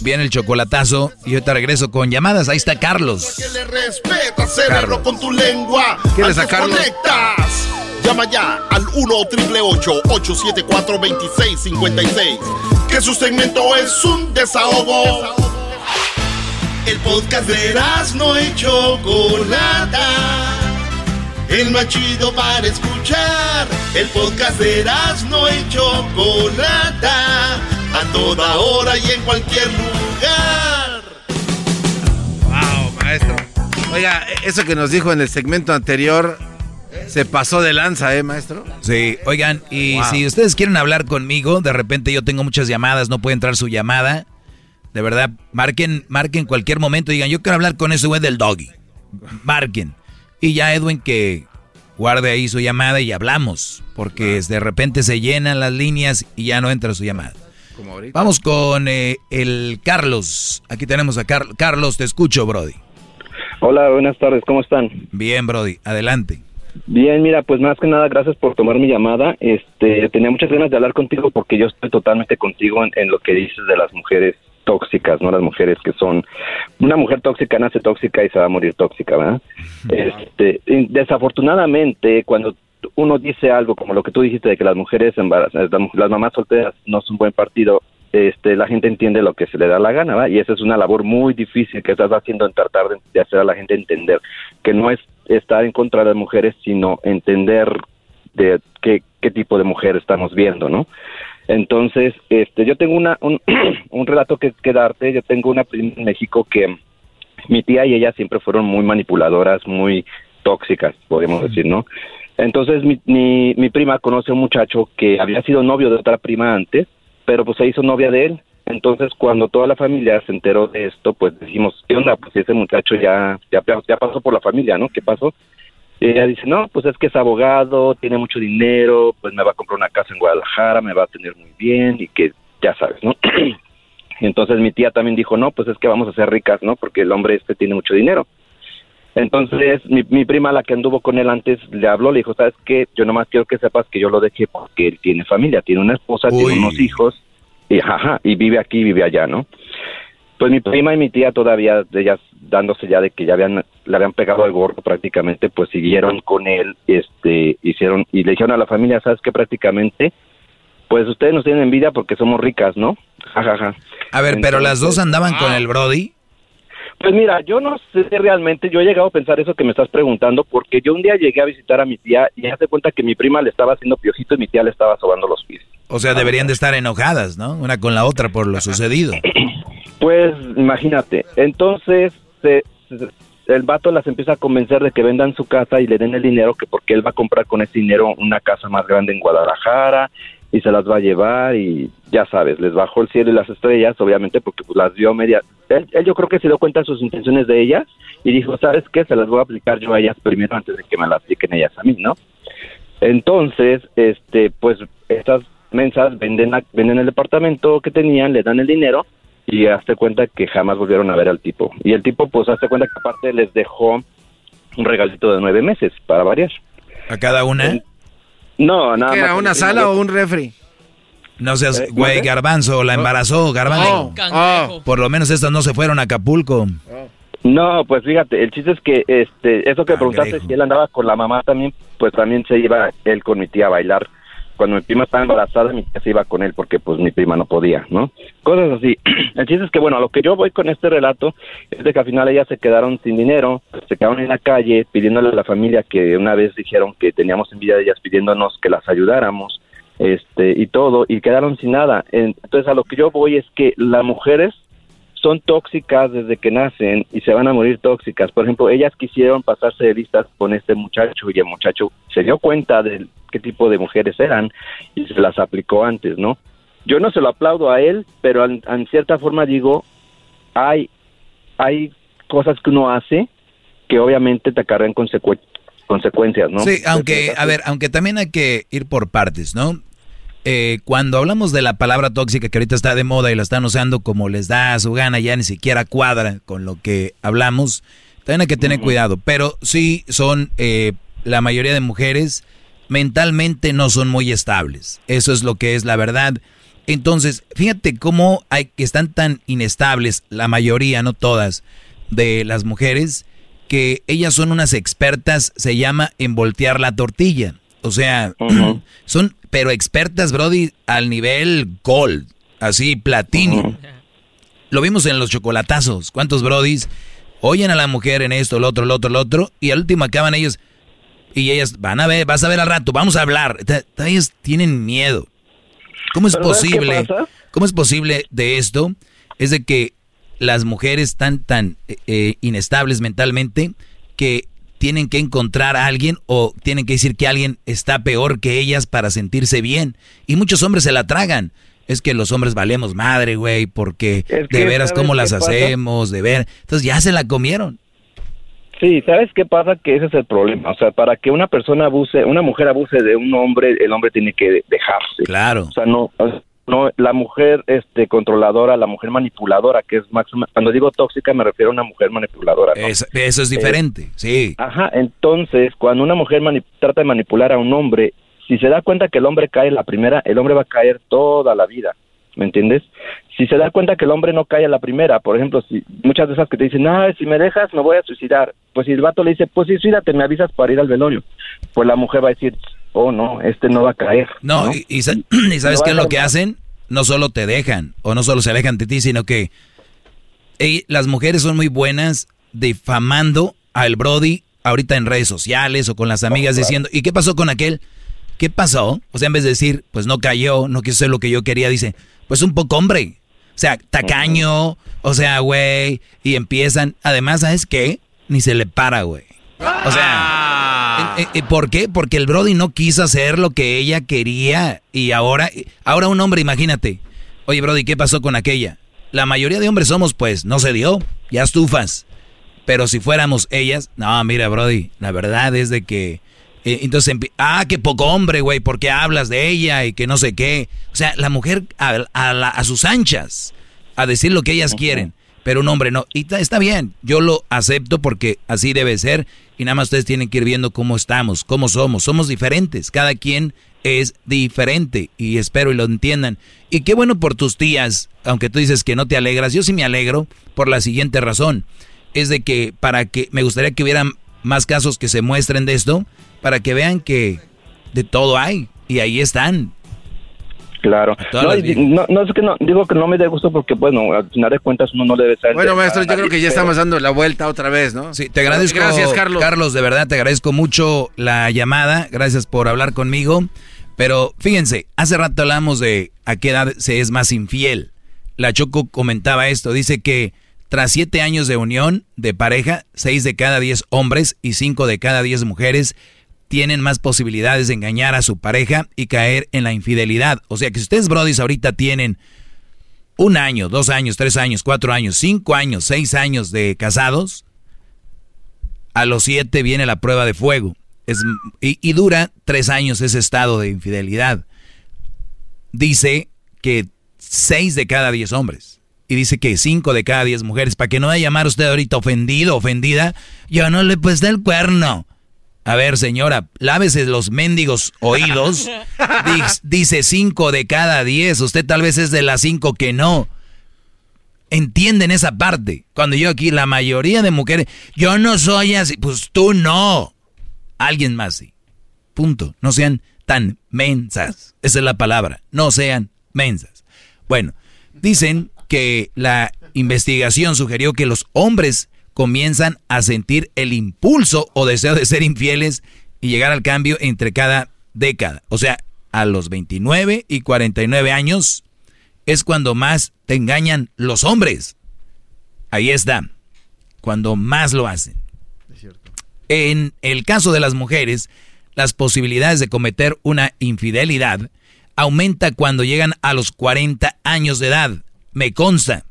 Speaker 4: Viene el chocolatazo y ahorita regreso con llamadas. Ahí está Carlos.
Speaker 8: Cerebro, con tu lengua.
Speaker 3: ¿Quieres sacarlo?
Speaker 8: conectas. Llama ya al 1 874 2656 Que su segmento es un desahogo. El podcast de no hecho Chocolata el más chido para escuchar. El podcast de no y Chocolata, a toda hora y en cualquier lugar.
Speaker 3: Wow, maestro. Oiga, eso que nos dijo en el segmento anterior, se pasó de lanza, ¿eh, maestro?
Speaker 4: Sí, oigan, y si ustedes quieren hablar conmigo, de repente yo tengo muchas llamadas, no puede entrar su llamada. De verdad, marquen, marquen cualquier momento, digan, yo quiero hablar con ese güey del doggy. Marquen. Y ya Edwin que guarde ahí su llamada y hablamos, porque de repente se llenan las líneas y ya no entra su llamada. Vamos con eh, el Carlos. Aquí tenemos a Carlos, te escucho, Brody.
Speaker 41: Hola, buenas tardes, ¿cómo están?
Speaker 4: Bien, Brody, adelante.
Speaker 41: Bien, mira, pues más que nada, gracias por tomar mi llamada. Este, tenía muchas ganas de hablar contigo porque yo estoy totalmente contigo en lo que dices de las mujeres tóxicas, ¿no? Las mujeres que son una mujer tóxica nace tóxica y se va a morir tóxica, ¿verdad? Este, desafortunadamente, cuando uno dice algo como lo que tú dijiste de que las mujeres embarazadas, las mamás solteras no son buen partido, este, la gente entiende lo que se le da la gana, ¿va? Y esa es una labor muy difícil que estás haciendo en tratar de, de hacer a la gente entender que no es estar en contra de las mujeres, sino entender de qué, qué tipo de mujer estamos viendo, ¿no? Entonces, este, yo tengo una, un, un relato que, que darte, yo tengo una prima en México que mi tía y ella siempre fueron muy manipuladoras, muy tóxicas, podemos decir, ¿no? Entonces mi, mi, mi prima conoce a un muchacho que había sido novio de otra prima antes, pero pues se hizo novia de él. Entonces cuando toda la familia se enteró de esto, pues decimos, ¿qué onda? Pues ese muchacho ya, ya, ya pasó por la familia, ¿no? ¿Qué pasó? Y ella dice, no, pues es que es abogado, tiene mucho dinero, pues me va a comprar una casa en Guadalajara, me va a tener muy bien y que ya sabes, ¿no? entonces mi tía también dijo, no, pues es que vamos a ser ricas, ¿no? Porque el hombre este tiene mucho dinero. Entonces, mi, mi prima, la que anduvo con él antes, le habló, le dijo, ¿sabes qué? Yo nomás quiero que sepas que yo lo dejé porque él tiene familia, tiene una esposa, tiene unos hijos, y, ajá, y vive aquí, vive allá, ¿no? Pues mi prima y mi tía todavía, ellas dándose ya de que ya habían, le habían pegado al gordo prácticamente, pues siguieron con él, este, hicieron, y le dijeron a la familia, ¿sabes qué? Prácticamente, pues ustedes nos tienen envidia porque somos ricas, ¿no? Jajaja.
Speaker 4: A ver, pero las dos andaban con el Brody.
Speaker 41: Pues mira, yo no sé realmente, yo he llegado a pensar eso que me estás preguntando, porque yo un día llegué a visitar a mi tía y hace cuenta que mi prima le estaba haciendo piojito y mi tía le estaba sobando los pies.
Speaker 4: O sea, deberían de estar enojadas, ¿no? Una con la otra por lo sucedido.
Speaker 41: Pues imagínate, entonces se- se- el vato las empieza a convencer de que vendan su casa y le den el dinero, que porque él va a comprar con ese dinero una casa más grande en Guadalajara y se las va a llevar y ya sabes, les bajó el cielo y las estrellas, obviamente porque pues, las vio media... Él, él yo creo que se dio cuenta de sus intenciones de ellas y dijo, ¿sabes qué? Se las voy a aplicar yo a ellas primero antes de que me las apliquen ellas a mí, ¿no? Entonces, este, pues estas mensas venden, la- venden el departamento que tenían, le dan el dinero y hazte cuenta que jamás volvieron a ver al tipo. Y el tipo, pues, hazte cuenta que aparte les dejó un regalito de nueve meses, para variar.
Speaker 4: ¿A cada una?
Speaker 41: No, nada
Speaker 3: ¿Qué
Speaker 41: más.
Speaker 3: era, una sala o un refri?
Speaker 4: No seas,
Speaker 41: Eh,
Speaker 4: güey, garbanzo, la embarazó, garbanzo.
Speaker 3: Oh, Cangrejo.
Speaker 4: Por lo menos estas no se fueron a Acapulco.
Speaker 41: No, pues fíjate, el chiste es que este, eso que preguntaste si él andaba con la mamá también, pues también se iba él con mi tía a bailar. Cuando mi prima estaba embarazada, mi tía se iba con él porque pues mi prima no podía, ¿no? Cosas así. El chiste es que, bueno, a lo que yo voy con este relato es de que al final ellas se quedaron sin dinero, se quedaron en la calle pidiéndole a la familia que una vez dijeron que teníamos envidia de ellas pidiéndonos que las ayudáramos, este, y todo, y quedaron sin nada. Entonces a lo que yo voy es que las mujeres son tóxicas desde que nacen y se van a morir tóxicas. Por ejemplo, ellas quisieron pasarse de listas con este muchacho y el muchacho se dio cuenta de qué tipo de mujeres eran y se las aplicó antes, ¿no? Yo no se lo aplaudo a él, pero en, en cierta forma digo, hay, hay cosas que uno hace que obviamente te acarrean consecue- consecuencias, ¿no?
Speaker 4: Sí, aunque, a ver, aunque también hay que ir por partes, ¿no? Eh, cuando hablamos de la palabra tóxica que ahorita está de moda y la están usando como les da a su gana, ya ni siquiera cuadra con lo que hablamos, también hay que tener cuidado. Pero sí son, eh, la mayoría de mujeres mentalmente no son muy estables. Eso es lo que es la verdad. Entonces, fíjate cómo hay que están tan inestables, la mayoría, no todas, de las mujeres, que ellas son unas expertas, se llama en voltear la tortilla. O sea, son, pero expertas, Brody, al nivel gold, así, platino. Lo vimos en los chocolatazos. ¿Cuántos Brodis oyen a la mujer en esto, lo otro, lo otro, lo otro? Y al último acaban ellos, y ellas van a ver, vas a ver al rato, vamos a hablar. Ellas tienen miedo. ¿Cómo es
Speaker 41: Pero ¿sabes qué
Speaker 4: posible? ¿Cómo es posible de esto? Es de que las mujeres están tan eh, eh, inestables mentalmente que tienen que encontrar a alguien o tienen que decir que alguien está peor que ellas para sentirse bien. Y muchos hombres se la tragan. Es que los hombres valemos madre, güey, porque
Speaker 41: Es que,
Speaker 4: de veras
Speaker 41: ¿sabes
Speaker 4: cómo las
Speaker 41: pasa?
Speaker 4: hacemos, de ver. Entonces ya se la comieron.
Speaker 41: Sí, ¿sabes qué pasa? Que ese es el problema. O sea, para que una persona abuse, una mujer abuse de un hombre, el hombre tiene que dejarse.
Speaker 4: Claro.
Speaker 41: O sea, no, no, la mujer este, controladora, la mujer manipuladora, que es máxima. Cuando digo tóxica me refiero a una mujer manipuladora. ¿no?
Speaker 4: Es- eso es diferente, sí.
Speaker 41: Ajá, entonces, cuando una mujer trata de manipular a un hombre, si se da cuenta que el hombre cae la primera, el hombre va a caer toda la vida. ¿Me entiendes? Si se da cuenta que el hombre no cae a la primera, por ejemplo, si muchas de esas que te dicen, ah, si me dejas me voy a suicidar, pues si el vato le dice, pues sí, suídate, me avisas para ir al velorio, pues la mujer va a decir, oh no, este no va a caer.
Speaker 4: No, y, y sa- y ¿sabes qué es lo que hacen? no solo te dejan o no solo se alejan de ti, sino que las mujeres son muy buenas difamando al Brody ahorita en redes sociales o con las amigas diciendo, ¿y qué pasó con aquel? ¿Qué pasó? O sea, en vez de decir, pues no cayó, no quiso hacer lo que yo quería, dice, pues un poco hombre. O sea, tacaño, o sea, güey, y empiezan, además, ¿sabes qué? Ni se le para, güey. O sea, ¿eh, ¿por qué? Porque el Brody no quiso hacer lo que ella quería y ahora, ahora un hombre, imagínate, oye Brody, ¿qué pasó con aquella? La mayoría de hombres somos, pues, no se dio, ya estufas. Pero si fuéramos ellas, no, mira, Brody, la verdad es de que... Eh, entonces, ah, qué poco hombre, güey, porque hablas de ella y que no sé qué. O sea, la mujer a, a, sus anchas, a decir lo que ellas quieren, pero un hombre no. Y está bien, yo lo acepto porque así debe ser. Y nada más ustedes tienen que ir viendo cómo estamos, cómo somos. Somos diferentes, cada quien es diferente y espero y lo entiendan. Y qué bueno por tus tías, aunque tú dices que no te alegras, yo sí me alegro por la siguiente razón. Es de que para que me gustaría que hubieran más casos que se muestren de esto, para que vean que de todo hay y ahí están.
Speaker 41: Claro. No, es que no, digo que no me dé gusto porque, bueno, al final de cuentas uno no debe ser.
Speaker 3: Bueno, maestro, yo creo que ya estamos dando la vuelta otra vez, ¿no?
Speaker 4: Sí, te agradezco. Gracias, Carlos. Carlos, de verdad, te agradezco mucho la llamada. Gracias por hablar conmigo. Pero fíjense, hace rato hablamos de a qué edad se es más infiel. La Choco comentaba esto, dice que tras siete años de unión de pareja, seis de cada diez hombres y cinco de cada diez mujeres tienen más posibilidades de engañar a su pareja y caer en la infidelidad. O sea que si ustedes, brodis, ahorita tienen un año, dos años, tres años, cuatro años, cinco años, seis años de casados, a los siete viene la prueba de fuego y, dura tres años ese estado de infidelidad. Dice que seis de cada diez hombres. Y dice que cinco de cada diez mujeres. Para que no vaya a llamar usted ahorita ofendido, ofendida. Yo no le puse el cuerno. A ver, señora, lávese los mendigos oídos. Dice cinco de cada diez. Usted tal vez es de las cinco que no. Entienden esa parte. Cuando yo aquí, la mayoría de mujeres, yo no soy así. Pues tú no alguien más sí. Punto. No sean tan mensas. Esa es la palabra. No sean mensas. Bueno, dicen que la investigación sugirió que los hombres comienzan a sentir el impulso o deseo de ser infieles y llegar al cambio entre cada década. O sea, a los 29 y 49 años es cuando más te engañan los hombres. Ahí está. Cuando más lo hacen. En el caso de las mujeres, las posibilidades de cometer una infidelidad aumenta cuando llegan a los 40 años de edad. Me consta.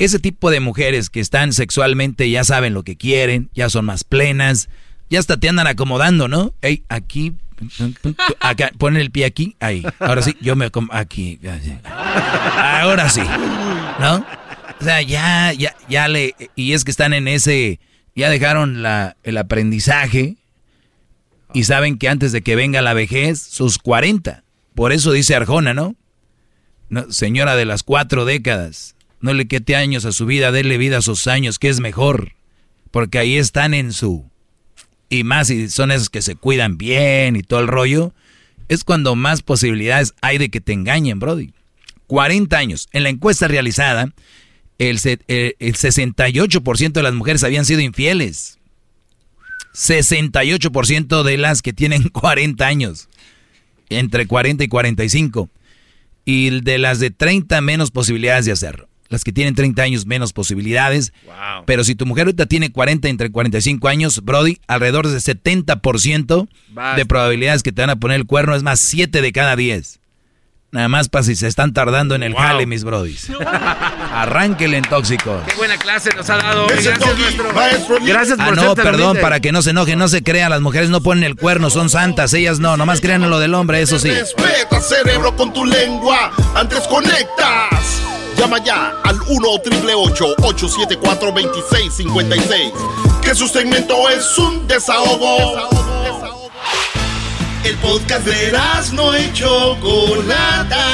Speaker 4: Ese tipo de mujeres que están sexualmente ya saben lo que quieren, ya son más plenas, ya hasta te andan acomodando, ¿no? Ey, aquí, acá, ponen el pie aquí, ahí. Ahora sí, yo me aquí. Ahora sí, ¿no? O sea, ya, ya, ya le, y es que están en ese ya dejaron la, el aprendizaje y saben que antes de que venga la vejez, sus 40. Por eso dice Arjona, ¿no? señora de las cuatro décadas, no le quete años a su vida, déle vida a sus años, que es mejor. Porque ahí están en su... Y más si son esos que se cuidan bien y todo el rollo, es cuando más posibilidades hay de que te engañen, Brody. 40 años. En la encuesta realizada, el, 68% eh, de las mujeres habían sido infieles. 68% de las que tienen 40 años. Entre 40 y 45. Y de las de 30 menos posibilidades de hacerlo. Las que tienen 30 años menos posibilidades. Pero si tu mujer ahorita tiene 40 entre 45 años, Brody, alrededor de 70% de probabilidades que te van a poner el cuerno. Es más, 7 de cada 10. Nada más para si se están tardando en el jale, mis brodis. Arránquele en tóxico.
Speaker 3: Qué buena clase nos ha dado Gracias, maestro.
Speaker 4: Gracias por ah, no, perdón, para que no se enojen, no se crean. Las mujeres no ponen el cuerno, son santas. Ellas no, nomás crean en lo del hombre, eso sí.
Speaker 8: Respeta, cerebro, con tu lengua. Antes conectas. Llama ya al 1-888-874-2656. Que su segmento es un desahogo. El podcast de no y Chocolata.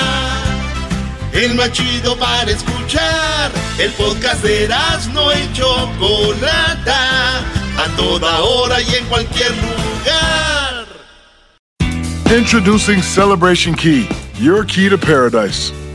Speaker 8: El más chido para escuchar. El podcast de no y Chocolata. A toda hora y en cualquier lugar.
Speaker 42: Introducing Celebration Key, your key to paradise.